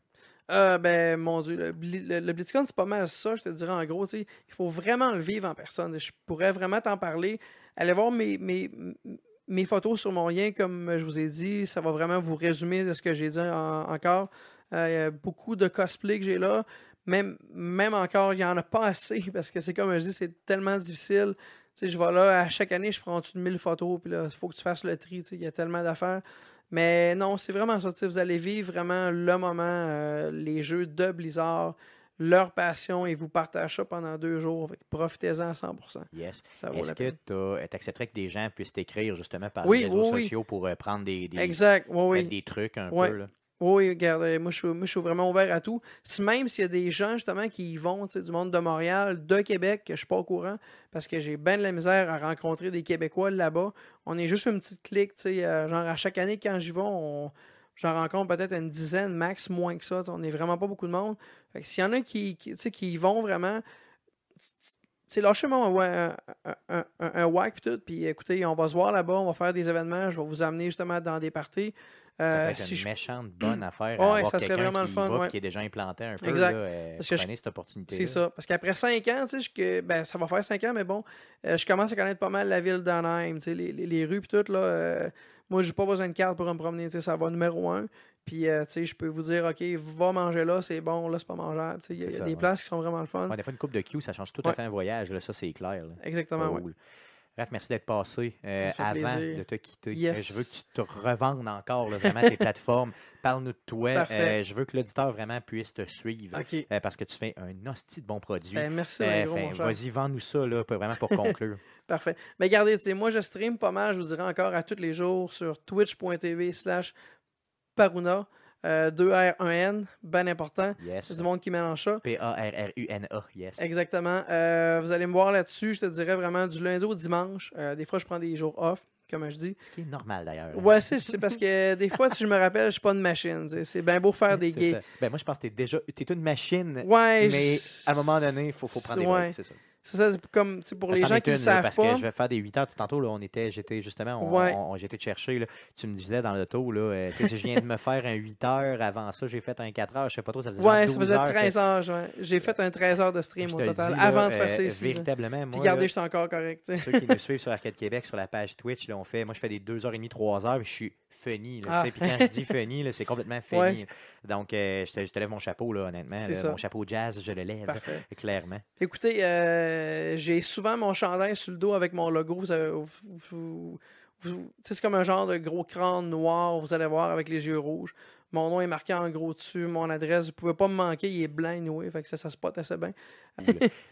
Euh, ben, mon Dieu, le, le, le c'est pas mal ça, je te dirais en gros. Il faut vraiment le vivre en personne. Je pourrais vraiment t'en parler. Allez voir mes, mes, photos sur mon lien, comme je vous ai dit. Ça va vraiment vous résumer de ce que j'ai dit en- encore. Euh, il y a beaucoup de cosplay que j'ai là. Même, même encore, il n'y en a pas assez parce que c'est comme je dis, c'est tellement difficile. Je vais là, à chaque année, je prends au-dessus de 1000 photos, puis là, il faut que tu fasses le tri. Il y a tellement d'affaires. Mais non, c'est vraiment ça. Vous allez vivre vraiment le moment, euh, les jeux de Blizzard, leur passion, et vous partagez ça pendant deux jours. Profitez-en à 100%. Yes. Est-ce que tu accepterais que des gens puissent t'écrire justement par Oui, les réseaux oui, oui. sociaux pour euh, prendre des, des, Exact. Des trucs un peu? Là? Oui, regarde, euh, moi je, suis, vraiment ouvert à tout. Même s'il y a des gens justement qui y vont, tu sais, du monde de Montréal, de Québec, que je suis pas au courant, parce que j'ai bien de la misère à rencontrer des Québécois là-bas. On est juste une petite clique, tu sais, euh, genre à chaque année quand j'y vais, on, j'en rencontre peut-être une dizaine, max, moins que ça. On n'est vraiment pas beaucoup de monde. S'il y en a qui, qui, y vont vraiment, lâchez-moi un, un, un, whack tout, puis écoutez, on va se voir là-bas, on va faire des événements, je vais vous amener justement dans des parties. Ça peut Euh, être si une je méchante bonne affaire Ouais, à avoir ça serait vraiment qui le fun, va, ouais. qui est déjà implanté un peu. Exact. Là, euh, Parce que je- cette opportunité C'est ça. Parce qu'après cinq ans, tu sais, je- que- ben, ça va faire cinq ans, mais bon, euh, je commence à connaître pas mal la ville d'Anaheim, tu sais, les, les, les rues puis tout, là. euh, moi, j'ai pas besoin de carte pour me promener, tu sais, ça va numéro un. Puis, euh, tu sais, je peux vous dire, OK, va manger là, c'est bon, là, c'est pas mangeable. Tu sais, il y a, y a ça, des ouais. places qui sont vraiment le fun. Ouais, des fois, une coupe de Q, ça change tout Ouais. à fait un voyage. Là, ça, c'est clair. là. Exactement. Cool. Raph, merci d'être passé euh, avant plaisir. de te quitter. Yes. Euh, je veux que tu te revendes encore là, vraiment tes plateformes. Parle-nous de toi. Euh, je veux que l'auditeur vraiment puisse te suivre euh, parce que tu fais un hostie de bon produit. Ben, merci, ben. Vas-y, vends-nous ça, là, pour- vraiment pour conclure. Parfait. Mais regardez, tu sais, moi, je stream pas mal, je vous dirais encore à tous les jours sur twitch.tv slash Paruna. 2R1N, ben important. Yes. C'est du monde qui mélange ça. P-A-R-R-U-N-A, yes. Exactement. Euh, vous allez me voir là-dessus, je te dirais vraiment du lundi au dimanche. Euh, des fois, je prends des jours off, comme je dis. Ce qui est normal d'ailleurs. Ouais, c'est c'est parce que des fois, si je me rappelle, je suis pas une machine. tu. C'est bien beau faire des gays. Ben, moi, je pense que t'es déjà. T'es une machine, Ouais, mais je- à un moment donné, il faut, faut prendre des Ouais. breaks, c'est ça. C'est ça, c'est comme pour les gens qui ne savent parce pas. que je vais faire des 8 heures. Tantôt, là, on était, j'étais justement, on, Ouais. on- on- j'étais te chercher. Là, tu me disais dans l'auto, là, euh, je viens de me faire un 8 heures. Avant ça, j'ai fait un 4 heures. Je sais pas trop, ça faisait Ouais, genre ça 12 faisait heures, 13 heures. ouais. J'ai fait un 13 heures de stream au total dis, là, avant de faire euh, ça ici. Véritablement, Puis moi, regardez, je suis encore correct. tu sais. ceux qui nous suivent sur Arcade Québec, sur la page Twitch, là, on fait, moi, je fais des 2h30, 3h, puis je suis funny. Là, Ah. tu sais, Puis quand je dis funny, c'est complètement funny. Ouais. Donc, euh, je, te, je te lève mon chapeau, là, honnêtement. Là, mon chapeau jazz, je le lève, Parfait. clairement. Écoutez, euh, j'ai souvent mon chandail sur le dos avec mon logo. Vous avez- c'est comme un genre de gros crâne noir, vous allez voir, avec les yeux rouges. Mon nom est marqué en gros dessus, mon adresse. Vous pouvez pas me manquer, il est blanc, anyway, fait que ça, ça spot assez bien.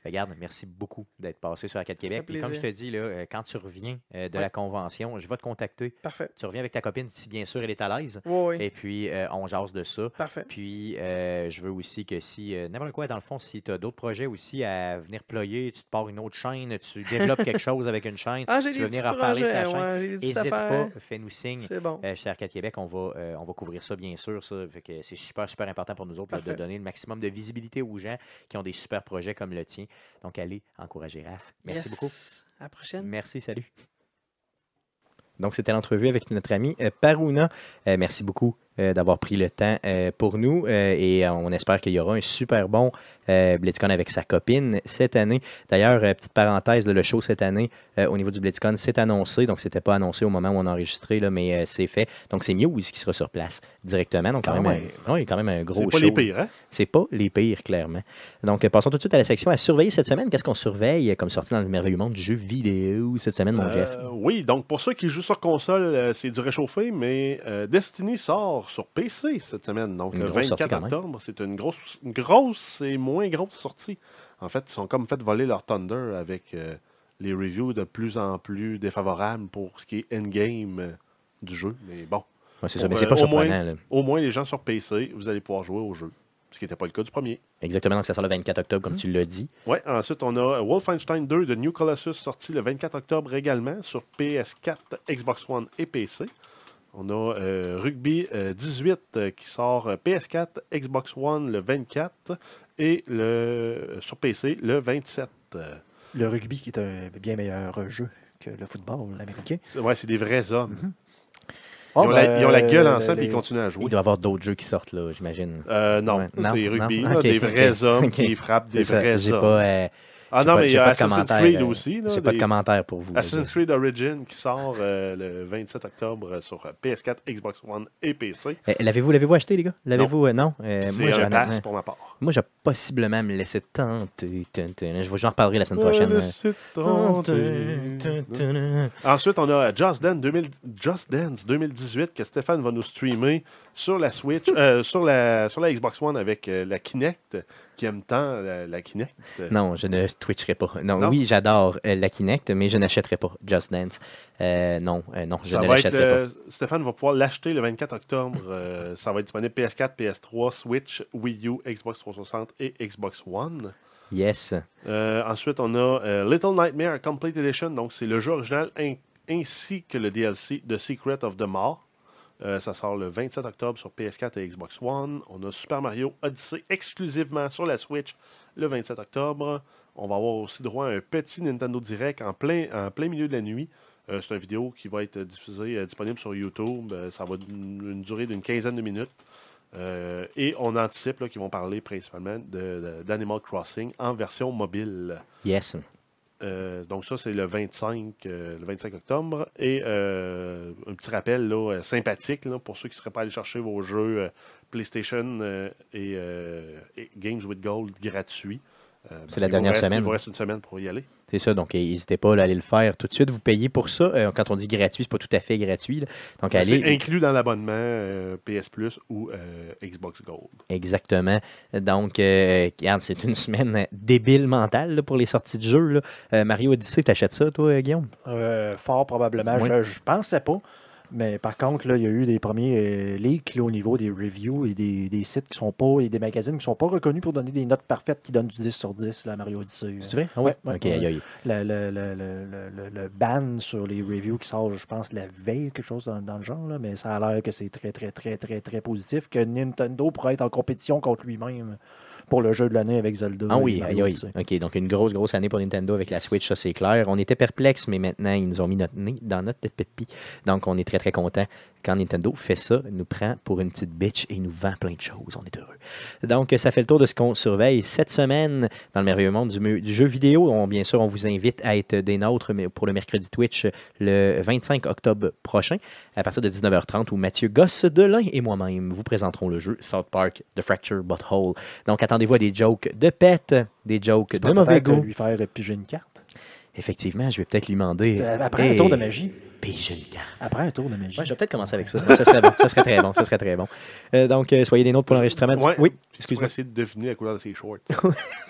Regarde, merci beaucoup d'être passé sur Arcade Québec. Puis comme je te dis, là, euh, quand tu reviens euh, de Ouais. la convention, je vais te contacter. Parfait. Tu reviens avec ta copine, si bien sûr elle est à l'aise. Oui, oui. Et puis, euh, on jase de ça. Parfait. Puis, euh, je veux aussi que si, n'importe quoi, dans le fond, si tu as d'autres projets aussi à venir ployer, tu te pars une autre chaîne, tu développes quelque chose avec une chaîne, Ah, tu veux venir en parler de ta chaîne, n'hésite pas, fais-nous signe. C'est bon. Chez Arcade Québec, on va, on va couvrir ça, bien sûr. Ça. Fait que c'est super, super important pour nous autres là, de donner le maximum de visibilité aux gens qui ont des super projets comme le tien. Donc, allez encourager Raph. Merci Yes. beaucoup. À la prochaine. Merci, salut. Donc, c'était l'entrevue avec notre ami euh, Paruna. Euh, merci beaucoup d'avoir pris le temps euh, pour nous euh, et euh, on espère qu'il y aura un super bon euh, BlitzCon avec sa copine cette année. D'ailleurs, euh, petite parenthèse, le show cette année euh, au niveau du BlitzCon, c'est annoncé. Donc, c'était pas annoncé au moment où on a enregistré, là, mais euh, c'est fait. Donc, c'est Muse qui sera sur place directement. Donc, quand, Quand même. Un, quand même un gros C'est pas show. les pires, hein? C'est pas les pires, clairement. Donc, euh, passons tout de suite à la section à surveiller cette semaine. Qu'est-ce qu'on surveille euh, comme sorti dans le merveilleux monde du jeu vidéo cette semaine, mon Euh, Jeff? oui, donc pour ceux qui jouent sur console, euh, c'est du réchauffé, mais euh, Destiny sort sur PC cette semaine. Donc le grosse sortie 24 quand même. octobre, c'est une grosse, une grosse et moins grosse sortie. En fait, ils sont comme fait voler leur Thunder avec euh, les reviews de plus en plus défavorables pour ce qui est endgame euh, du jeu. Mais bon, Ouais, c'est ça, mais c'est pas au surprenant. moins- là. au moins les gens sur PC, vous allez pouvoir jouer au jeu. Ce qui n'était pas le cas du premier. Exactement, donc ça sort le 24 octobre, comme tu l'as dit. Ouais, ensuite, on a Wolfenstein 2 de New Colossus sorti le 24 octobre également sur PS4, Xbox One et PC. On a euh, Rugby euh, 18 euh, qui sort euh, PS4, Xbox One le 24 et le, euh, sur PC le 27. Euh, Le rugby qui est un bien meilleur jeu que le football américain. ouais, c'est des vrais hommes. Mhm. Ils, ont la, ben, ils ont la gueule ensemble et les- ils continuent à Il jouer. doit y avoir d'autres jeux qui sortent, là, j'imagine. Euh, non, Ouais, c'est rugby, non, là, ok, des vrais hommes qui frappent des ça, vrais hommes. pas, euh, ah non, pas- mais il y a Assassin's Creed euh, aussi. J'ai pas de des- commentaire pour vous. Assassin's Creed Origin qui sort euh, le 27 octobre euh, sur euh, PS4, Xbox One et PC. Euh, L'avez-vous l'avez-vous acheté, les gars? L'avez-vous euh, Non? Euh, moi, j'ai un honnêtement- pass pour ma part. moi, j'ai possiblement me laisser tenter. Je vais- J'en reparlerai la semaine prochaine. euh. Ensuite, on a Just Dance, 2000 Just Dance 2018 que Stéphane va nous streamer sur la Switch, euh, sur, la, sur la Xbox One avec euh, la Kinect, qui tant la, la Kinect? Non, je ne twitcherai pas. Non, Non? oui, j'adore euh, la Kinect, mais je n'achèterai pas Just Dance. Euh, non, euh, non, je Ça ne l'achèterai pas. Stéphane va pouvoir l'acheter le 24 octobre. Ça va être disponible PS4, PS3, Switch, Wii U, Xbox 360 et Xbox One. Yes. Ensuite, on a Little Nightmare Complete Edition. Donc, c'est le jeu original in- ainsi que le DLC de Secret of the Maw. Euh, ça sort le 27 octobre sur PS4 et Xbox One. On a Super Mario Odyssey exclusivement sur la Switch le 27 octobre. On va avoir aussi droit à un petit Nintendo Direct en plein, en plein milieu de la nuit. Euh, c'est une vidéo qui va être diffusée, euh, disponible sur YouTube. Ça va d'une une durée d'une quinzaine de minutes. Et on anticipe qu'ils vont parler principalement de- de- d'Animal Crossing en version mobile. Yes. Euh, donc ça, c'est le 25, euh, le 25 octobre. Et euh, un petit rappel sympathique pour ceux qui ne seraient pas allés chercher vos jeux PlayStation et, et Games with Gold gratuits. Euh, C'est la il vous dernière reste- semaine. Il vous reste une semaine pour y aller. C'est ça, donc n'hésitez pas là, à aller le faire tout de suite. Vous payez pour ça. Euh, quand on dit gratuit, c'est pas tout à fait gratuit. là. Donc C'est allez. inclus dans l'abonnement euh, PS Plus ou euh, Xbox Gold. Exactement. Donc, euh, regarde, c'est une semaine débile mentale là, pour les sorties de. Euh, Mario Odyssey, t'achètes ça, toi, Guillaume? Euh, fort probablement. Oui. Je, je pensais pas. Mais par contre, là, il y a eu des premiers euh, leaks là, au niveau des reviews et des, des sites qui sont pas et des magazines qui sont pas reconnus pour donner des notes parfaites qui donnent du 10 sur 10 là, à Mario Odyssey. C'est vrai? Ah Ouais, oui? ouais, ok, ouais. aïe, aïe. Le, le, le, le, le- le- le ban sur les reviews qui sort, je pense, la veille, quelque chose dans, dans le genre, là, mais ça a l'air que c'est très, très, très, très, très positif, que Nintendo pourrait être en compétition contre lui-même pour le jeu de l'année avec Zelda. Ah oui, Mario. Odyssey. OK, donc une grosse, grosse année pour Nintendo avec la Switch, ça c'est clair. On était perplexes, mais maintenant, ils nous ont mis notre nez dans notre pépi. Donc, on est très, très content quand Nintendo fait ça, nous prend pour une petite bitch et nous vend plein de choses. On est heureux. Donc, ça fait le tour de ce qu'on surveille cette semaine dans le merveilleux monde du, jeu vidéo. On- bien sûr, on vous invite à être des nôtres mais pour le mercredi Twitch le 25 octobre prochain à partir de 19h30 où Mathieu Gosse Delin et moi-même vous présenterons le jeu South Park The Fracture Butthole. Donc, attendez-vous à des jokes de pète, des jokes de mauvais goût. lui faire piger une carte. Effectivement, je vais peut-être lui demander. Euh, Après Hey, un tour de magie. pige une carte. Après un tour de magie. Ouais, je vais peut-être commencer avec ça. Ça serait bon. Ça serait très bon. Ça serait très bon. Euh, donc, euh, soyez des nôtres pour l'enregistrement. Ouais. Oui, excuse-moi. essayer de deviner la couleur de ses shorts.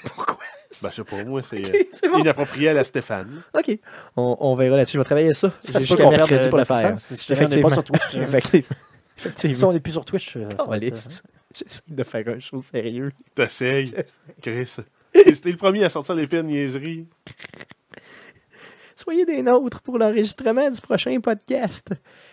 Pourquoi? Ben, c'est pour moi, c'est bon. inapproprié à la Stéphane. OK. On, on verra là-dessus. Je vais travailler ça. Ça J'ai jusqu'à mercredi pour le faire. Si n'est pas sur Twitch. euh, Effectivement. Si Effectivement. on n'est plus sur Twitch. euh, être, Calisse. J'essaie de faire un show sérieux. T'essayes, Chris. C'était le premier à sortir l'épée de niaiserie. Soyez des nôtres pour l'enregistrement du prochain podcast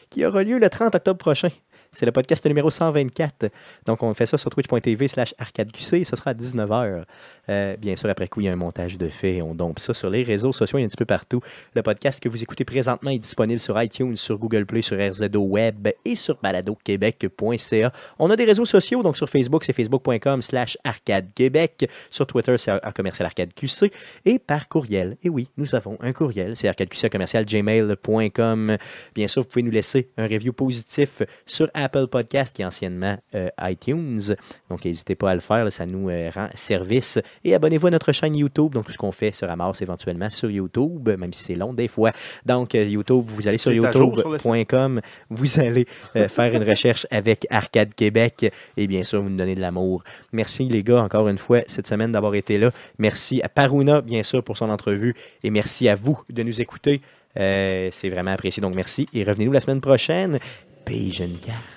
qui aura lieu le 30 octobre prochain. C'est le podcast numéro 124. Donc, on fait ça sur twitch.tv slash arcadeqc. Ce sera à 19h. Euh, bien sûr, après coup, il y a un montage de fait. On dompe ça sur les réseaux sociaux et un petit peu partout. Le podcast que vous écoutez présentement est disponible sur iTunes, sur Google Play, sur RZO Web et sur baladoquebec.ca. On a des réseaux sociaux. Donc, sur Facebook, c'est facebook.com slash arcadequebec. Sur Twitter, c'est commercial arcadeqc. Et par courriel. Et oui, nous avons un courriel. C'est arcadeqc.gmail.com. Bien sûr, vous pouvez nous laisser un review positif sur Apple Podcast, qui est anciennement euh, iTunes. Donc, n'hésitez pas à le faire, là, ça nous euh, rend service. Et abonnez-vous à notre chaîne YouTube. Donc, tout ce qu'on fait se ramasse éventuellement sur YouTube, même si c'est long des fois. Donc, euh, YouTube, vous allez sur youtube.com, vous allez faire une recherche avec Arcade Québec et bien sûr, vous nous donnez de l'amour. Merci les gars, encore une fois, cette semaine d'avoir été là. Merci à Paruna, bien sûr, pour son entrevue et merci à vous de nous écouter. Euh, c'est vraiment apprécié, donc merci. Et revenez-nous la semaine prochaine. Pige une carte.